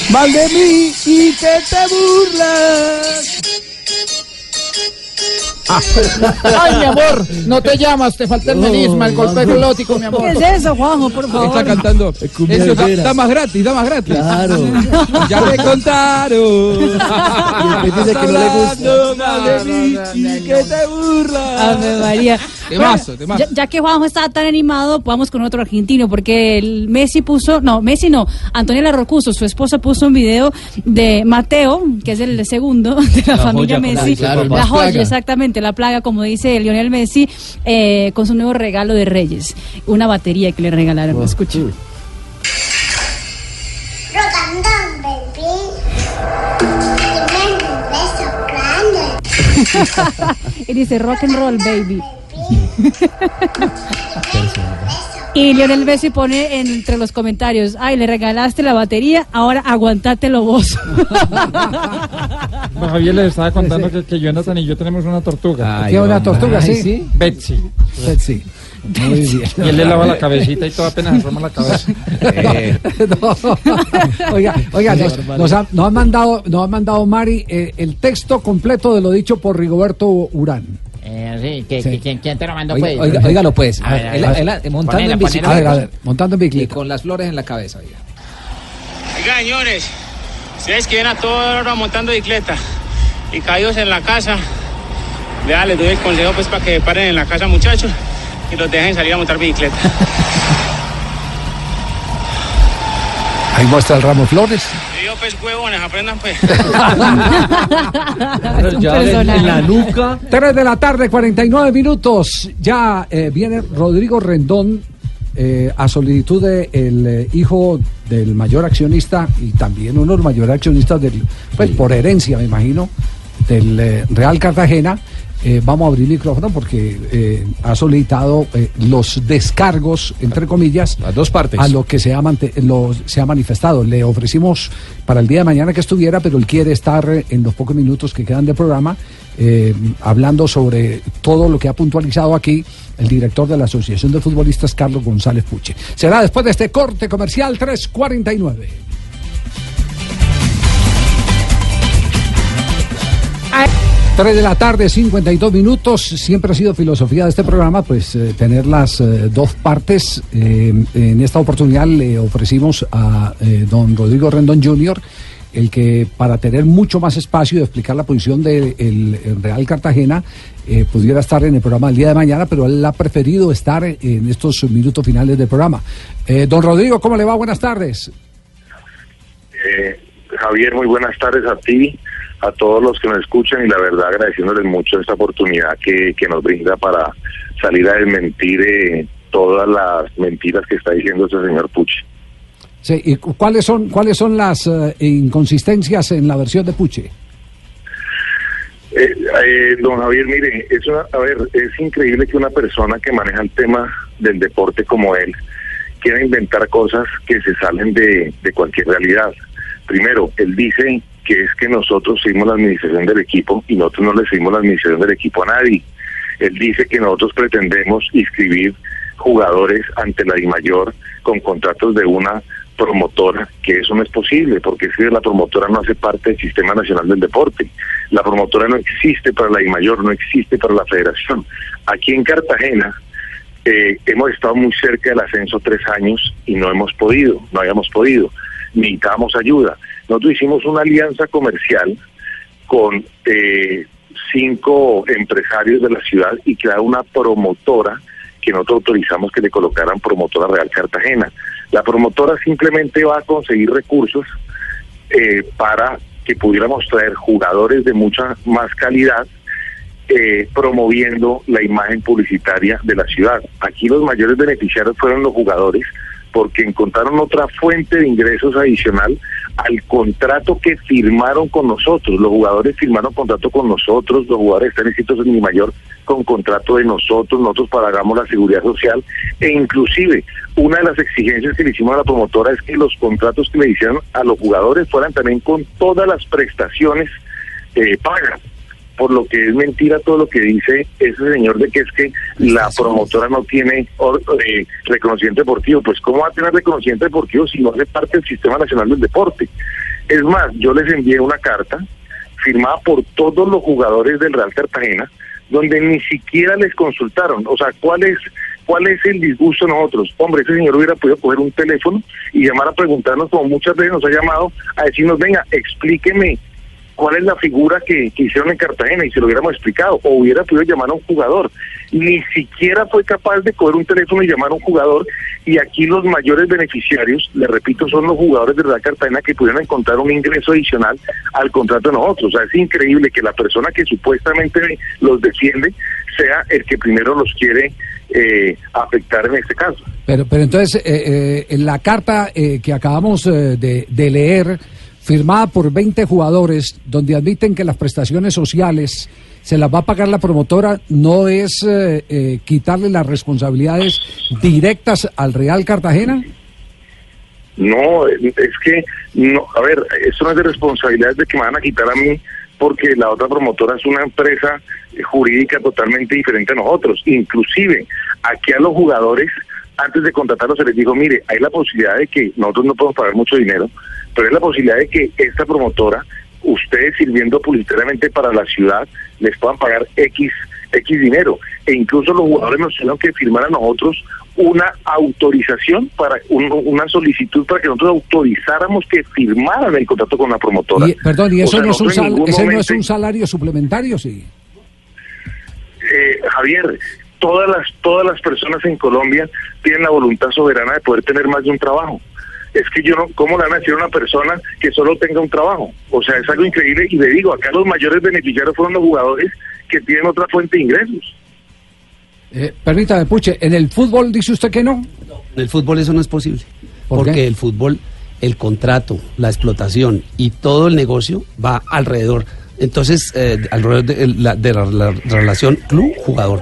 Mal de mí y que te burlas. Ay, mi amor, no te llamas, te falta el melisma, el golpe glótico, mi amor. ¿Qué es eso, Juanjo, por favor? Está cantando. Eso da, más gratis, da más gratis. Claro. (laughs) ya me contaron. Y dice que no le gusta. Hablando mal de mí y que te burlas. Ave María. Temazo, Bueno, temazo. Ya, ya que Juanjo está tan animado, vamos con otro argentino, porque el Messi puso, no, Messi no, Antonella Rocuso, su esposa puso un video de Mateo, que es el segundo (laughs) de la, La familia Messi, claro, la más joya, plaga. exactamente, la plaga, como dice Lionel Messi, eh, con su nuevo regalo de Reyes, una batería que le regalaron. Escuchen. Rogandón, baby. Dime un beso grande. (laughs) y dice rock and roll, baby. Y Lionel Messi pone entre los comentarios, ay, le regalaste la batería, ahora aguantátelo vos. Pues Javier les estaba contando que, que Jonathan y yo tenemos una tortuga. Ay, ¿Qué, una tortuga, sí? Ay, sí. Betsy. Betsy. Muy bien. Y él le lava la cabecita y todo apenas asoma la cabeza. (laughs) No. Oiga, oiga, nos, nos ha- nos han mandado, nos ha mandado Mari eh, el texto completo de lo dicho por Rigoberto Urán. Eh, sí, que, Sí. que- ¿quién, quién te lo mandó, Oiga, pues? oiga, óigalo, pues. A ver, a Él- ver. él- él- montando en bicicleta. A ver, a ver, montando en Y con las flores en la cabeza, oiga. Oiga, señores, ustedes que ven a toda hora montando bicicleta y caídos en la casa, vea, les doy el consejo pues para que paren en la casa, muchachos. y los dejen salir a montar bicicleta. Ahí muestra el ramo de flores. Pues, huevones, aprendan, pues. (laughs) ya en, en la nuca. 3 de la tarde, 49 minutos. Ya eh, viene Rodrigo Rendón eh, a solicitud del eh, hijo del mayor accionista y también uno de los mayores accionistas del, pues por herencia, me imagino, del eh, Real Cartagena. Eh, vamos a abrir micrófono porque eh, ha solicitado eh, los descargos, entre comillas, Las dos partes. a lo que se ha, lo- se ha manifestado. Le ofrecimos para el día de mañana que estuviera, pero él quiere estar eh, en los pocos minutos que quedan de programa hablando sobre todo lo que ha puntualizado aquí el director de la Asociación de Futbolistas, Carlos González Puche. Será después de este corte comercial 349. 3 de la tarde, 52 minutos. Siempre ha sido filosofía de este programa, pues eh, tener las eh, dos partes. Eh, en esta oportunidad le ofrecimos a don Rodrigo Rendón Jr., el que para tener mucho más espacio y explicar la posición del Real Cartagena, pudiera estar en el programa el día de mañana, pero él ha preferido estar en estos minutos finales del programa. Don Rodrigo, ¿cómo le va? Buenas tardes. Javier, muy buenas tardes a ti, a todos los que nos escuchan y la verdad agradeciéndoles mucho esta oportunidad que, que nos brinda para salir a desmentir eh, todas las mentiras que está diciendo este señor Puche. Sí, ¿y cu- cuáles son, cuáles son las eh, inconsistencias en la versión de Puche? Eh, eh, don Javier, mire, es una- a ver, es increíble que una persona que maneja el tema del deporte como él quiera inventar cosas que se salen de, de cualquier realidad. Primero, él dice que es que nosotros seguimos la administración del equipo y nosotros no le seguimos la administración del equipo a nadie. Él dice que nosotros pretendemos inscribir jugadores ante la DIMAYOR con contratos de una promotora, que eso no es posible, porque que la promotora no hace parte del Sistema Nacional del Deporte. La promotora no existe para la DIMAYOR, no existe para la federación. Aquí en Cartagena eh, hemos estado muy cerca del ascenso tres años y no hemos podido, no habíamos podido. Necesitábamos ayuda. Nosotros hicimos una alianza comercial con eh, cinco empresarios de la ciudad y crear una promotora que nosotros autorizamos que le colocaran promotora Real Cartagena. La promotora simplemente va a conseguir recursos eh, para que pudiéramos traer jugadores de mucha más calidad eh, promoviendo la imagen publicitaria de la ciudad. Aquí los mayores beneficiarios fueron los jugadores porque encontraron otra fuente de ingresos adicional al contrato que firmaron con nosotros. Los jugadores firmaron contrato con nosotros, los jugadores están inscritos en mi mayor con contrato de nosotros, nosotros pagamos la seguridad social e inclusive una de las exigencias que le hicimos a la promotora es que los contratos que le hicieron a los jugadores fueran también con todas las prestaciones eh, pagas por lo que es mentira todo lo que dice ese señor de que es que la promotora no tiene or- eh, reconocimiento deportivo. Pues ¿cómo va a tener reconocimiento deportivo si no hace parte del Sistema Nacional del Deporte? Es más, yo les envié una carta firmada por todos los jugadores del Real Cartagena, donde ni siquiera les consultaron. O sea, ¿cuál es, cuál es el disgusto de nosotros? Hombre, ese señor hubiera podido coger un teléfono y llamar a preguntarnos, como muchas veces nos ha llamado, a decirnos, venga, explíqueme cuál es la figura que, hicieron en Cartagena y se lo hubiéramos explicado, o hubiera podido llamar a un jugador. Ni siquiera fue capaz de coger un teléfono y llamar a un jugador, y aquí los mayores beneficiarios, le repito, son los jugadores de Real Cartagena que pudieron encontrar un ingreso adicional al contrato de nosotros. O sea, es increíble que la persona que supuestamente los defiende sea el que primero los quiere eh, afectar en este caso. Pero, pero entonces, eh, eh, la carta eh, que acabamos eh, de, de leer, firmada por 20 jugadores, donde admiten que las prestaciones sociales se las va a pagar la promotora, no es eh, eh, quitarle las responsabilidades directas al Real Cartagena. No, es que, no, a ver, eso no es de responsabilidad de que me van a quitar a mí porque la otra promotora es una empresa jurídica totalmente diferente a nosotros. Inclusive, aquí a los jugadores, antes de contratarlos, se les dijo, mire, hay la posibilidad de que nosotros no podemos pagar mucho dinero, pero hay la posibilidad de que esta promotora, ustedes sirviendo publicitariamente para la ciudad, les puedan pagar X, X dinero. E incluso los jugadores nos tuvieron que firmar a nosotros una autorización para un- una solicitud para que nosotros autorizáramos que firmaran el contrato con la promotora. Y, perdón, ¿y O eso sea, no, es un sal- ese no es un salario suplementario? Sí. Eh, Javier, todas las todas las personas en Colombia tienen la voluntad soberana de poder tener más de un trabajo. Es que yo no, ¿cómo le van a decir a una persona que solo tenga un trabajo? O sea, es algo increíble y le digo, acá los mayores beneficiarios fueron los jugadores que tienen otra fuente de ingresos. Eh, permítame, Puche, ¿en el fútbol dice usted que no? En el fútbol eso no es posible. ¿Por porque qué? el fútbol, el contrato, la explotación y todo el negocio va alrededor. Entonces, eh, alrededor de la, de la- la relación club-jugador.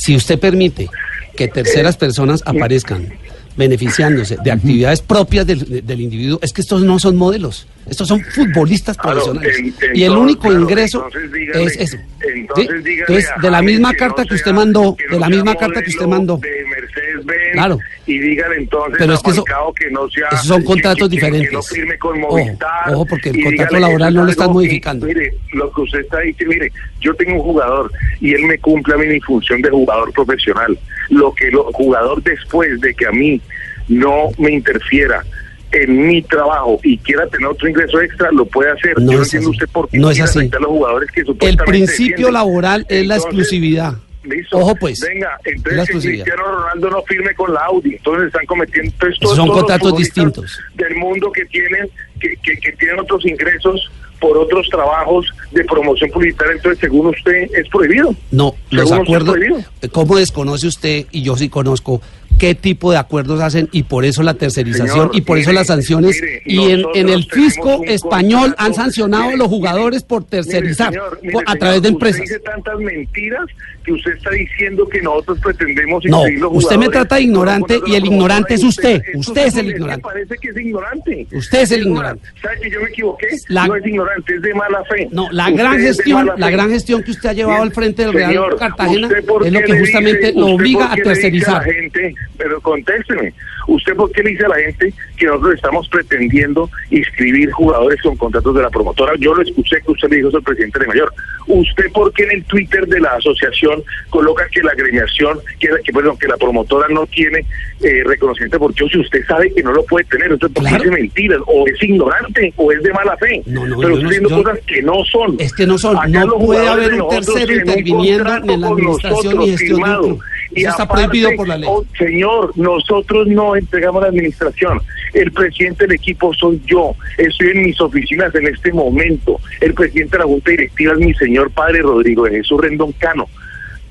Si usted permite que terceras personas aparezcan beneficiándose de actividades propias del, de- del individuo, es que estos no son modelos, estos son futbolistas Claro, profesionales. en- y el único claro, ingreso dígale- es eso. entonces ¿sí? Entonces, de la misma carta que usted mandó, de la misma carta que usted mandó. de Mercedes-Benz Claro. y dígale entonces Pero es que eso- que no sea esos son contratos que- diferentes. que no firme con Ojo, Movistar ojo, porque el contrato laboral no lo están modificando. mire lo que usted está diciendo mire yo tengo un jugador y él me cumple a mí mi función de jugador profesional lo que el jugador después de que a mí no me interfiera en mi trabajo y quiera tener otro ingreso extra, lo puede hacer. No Yo no es entiendo así. usted por qué No es así. los jugadores que El principio laboral es la Entonces, exclusividad. Listo. Ojo, pues. Venga, Es la entonces exclusividad. Cristiano Ronaldo no firme con la Audi. Entonces están cometiendo entonces, Esos son todos contratos distintos. Del mundo que tienen que, que, que tienen otros ingresos por otros trabajos de promoción publicitaria. Entonces, según usted, es prohibido. No, los usted, acuerdos. prohibido. ¿Cómo desconoce usted, y yo sí conozco, qué tipo de acuerdos hacen y por eso la tercerización Señor, y por eso las sanciones? mire, y en, en el fisco español contrato, han sancionado a los jugadores por tercerizar señor, por- a señor, través de usted empresas. dice tantas mentiras que usted está diciendo que nosotros pretendemos No, usted me trata de ignorante y el ignorante es usted. Usted es el ignorante. Parece que es ignorante. Usted es el ignorante. ¿Sabe que yo me equivoqué? La- no es ignorante, es de mala fe. No, la Usted gran gestión, la gran gestión que usted ha llevado al frente del Real Señor, Cartagena ¿usted por es lo que justamente dice- lo obliga a tercerizar. la gente, pero contésteme, ¿usted por qué le dice a la gente que nosotros estamos pretendiendo inscribir jugadores con contratos de la promotora? Yo lo escuché que usted le dijo eso al presidente de Mayor. ¿Usted por qué en el Twitter de la asociación coloca que la agremiación, que, que, perdón, que la promotora no tiene eh, reconocimiento deportivo si usted sabe que no lo puede tener? Entonces, ¿por qué dice mentiras? O es ignorante o es de mala fe. no, pero usted diciendo cosas que no son. Es que no son, Acá no puede haber un tercero interviniendo en la administración y gestión de un. Y está aparte, prohibido por la ley. oh, señor, nosotros no entregamos la administración. El presidente del equipo soy yo. Estoy en mis oficinas en este momento. El presidente de la Junta Directiva es mi señor padre Rodrigo de Jesús Rendón Cano.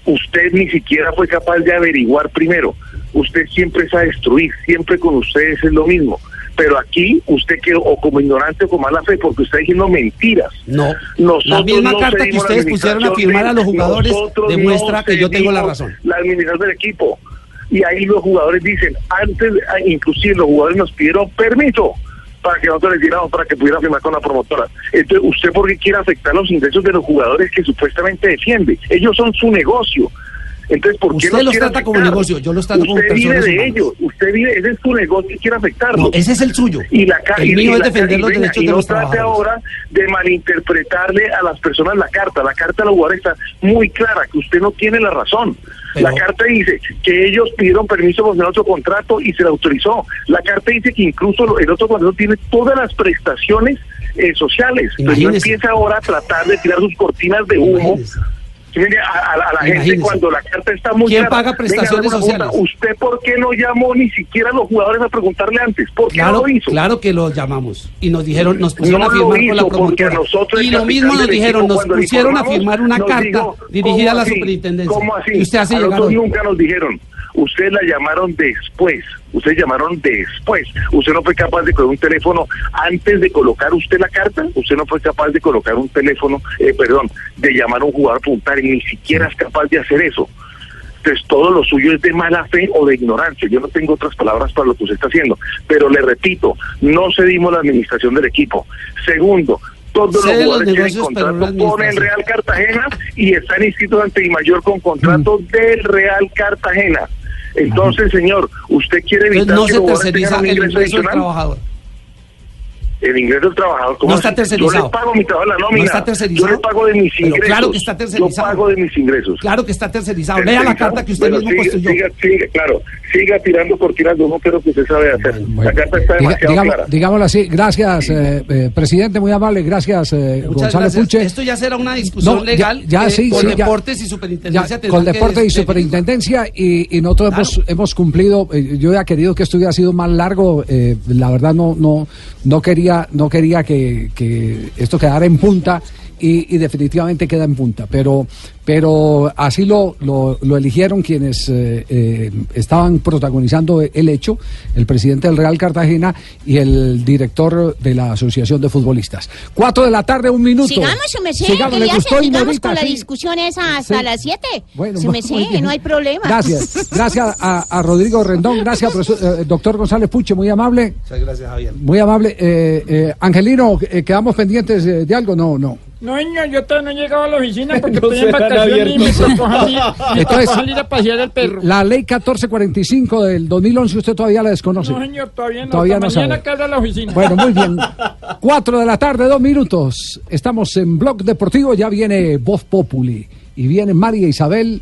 Usted ni siquiera fue capaz de averiguar primero. Usted siempre es a destruir, siempre con ustedes es lo mismo. Pero aquí usted quedó o como ignorante o con mala fe porque usted está diciendo mentiras. No, Nosotros la misma no carta que ustedes pusieron a firmar a los jugadores demuestra no que yo tengo la razón. La administración del equipo. Y ahí los jugadores dicen, antes, ah, inclusive los jugadores nos pidieron permiso para que nosotros les diéramos para que pudiera firmar con la promotora. Entonces, ¿usted por qué quiere afectar los ingresos de los jugadores que supuestamente defiende? Ellos son su negocio. Entonces, ¿por qué Usted los trata como afectar? negocio, yo los trato como Usted vive de humanas. ellos, usted vive, ese es su negocio y quiere afectarlo. No, ese es el suyo. Y la El y- mío es la defender los derechos y de no los trate ahora de malinterpretarle a las personas la carta. La carta de los jugadores está muy clara, que usted no tiene la razón. La carta dice que ellos pidieron permiso por el otro contrato y se le autorizó. La carta dice que incluso el otro contrato tiene todas las prestaciones eh, sociales. No Imagínese. empieza ahora a tratar de tirar sus cortinas de humo. Mire, A, a- la gente Imagínese. cuando la carta está muy ¿Quién clara. paga prestaciones una pregunta, sociales? ¿Usted por qué no llamó ni siquiera a los jugadores a preguntarle antes? ¿Por qué Claro, no lo hizo? claro que los llamamos y nos dijeron, nos pusieron No a lo firmar con la promotora. nosotros, Y lo mismo nos dijeron, nos pusieron a firmar una carta dijo, dirigida a la superintendencia. ¿Cómo así? Y usted hace a llegar nosotros nunca nos dijeron. Ustedes la llamaron después. Ustedes llamaron después. Usted no fue capaz de coger un teléfono antes de colocar usted la carta. Usted no fue capaz de colocar un teléfono, eh, perdón, de llamar a un jugador puntal y ni siquiera es capaz de hacer eso. Entonces todo lo suyo es de mala fe o de ignorancia. Yo no tengo otras palabras para lo que usted está haciendo. Pero le repito, no cedimos la administración del equipo. Segundo, todos los Cede los jugadores tienen contrato con el. Real Cartagena y están inscritos ante Imayor con contrato Mm. del Real Cartagena. Entonces, señor, ¿usted quiere evitar Entonces no que se terceriza el ingreso ingreso del adicional? trabajador. El ingreso del trabajador, ¿cómo No está así? tercerizado. Yo le pago mi trabajo, la nómina. No está tercerizado. Yo le pago de mis Pero ingresos. claro que está tercerizado. Yo pago de mis ingresos. Claro que está tercerizado. Lea la carta que usted Bueno, mismo siga, construyó. Siga, siga, claro. Siga tirando cortinas de humo, lo que usted sabe hacer. La carta está Diga- demasiado digamos- clara. digámoslo así, gracias, eh, eh, presidente, muy amable, gracias, eh, González gracias. Puche. Esto ya será una discusión No, ya- legal ya, que sí, con sí, ya. deportes y superintendencia Ya, con que deporte y superintendencia y, y nosotros hemos, hemos cumplido eh, yo había querido que esto hubiera sido más largo eh, la verdad no no no quería no quería que, que esto quedara en punta y, y definitivamente queda en punta. Pero pero así lo, lo, lo eligieron quienes eh, eh, estaban protagonizando el hecho el presidente del Real Cartagena y el director de la Asociación de Futbolistas cuatro de la tarde un minuto Sigamos, su merced, Sigamos, que ¿le ya gustó, se- sigamos con la Sí. discusión esa hasta Sí. las 7. Bueno, muy merced, bien. no hay problema. Gracias, gracias a, a Rodrigo Rendón, gracias, profesor- eh, doctor González Puche, muy amable, Muchas gracias, Javier. muy amable. Eh, eh, Angelino, eh, ¿quedamos pendientes eh, de algo? No, no. No, señor, yo todavía no he llegado a la oficina porque (laughs) No estoy en se vacaciones me abierto. (laughs) Entonces- salir a pasear el perro. La ley 1445 del 2011, usted todavía la desconoce. No, señor, todavía no. Todavía no sabe. abra la oficina. Bueno, muy bien. (laughs) Cuatro de la tarde, dos minutos. Estamos en Blog Deportivo, ya viene Voz Populi y viene María Isabel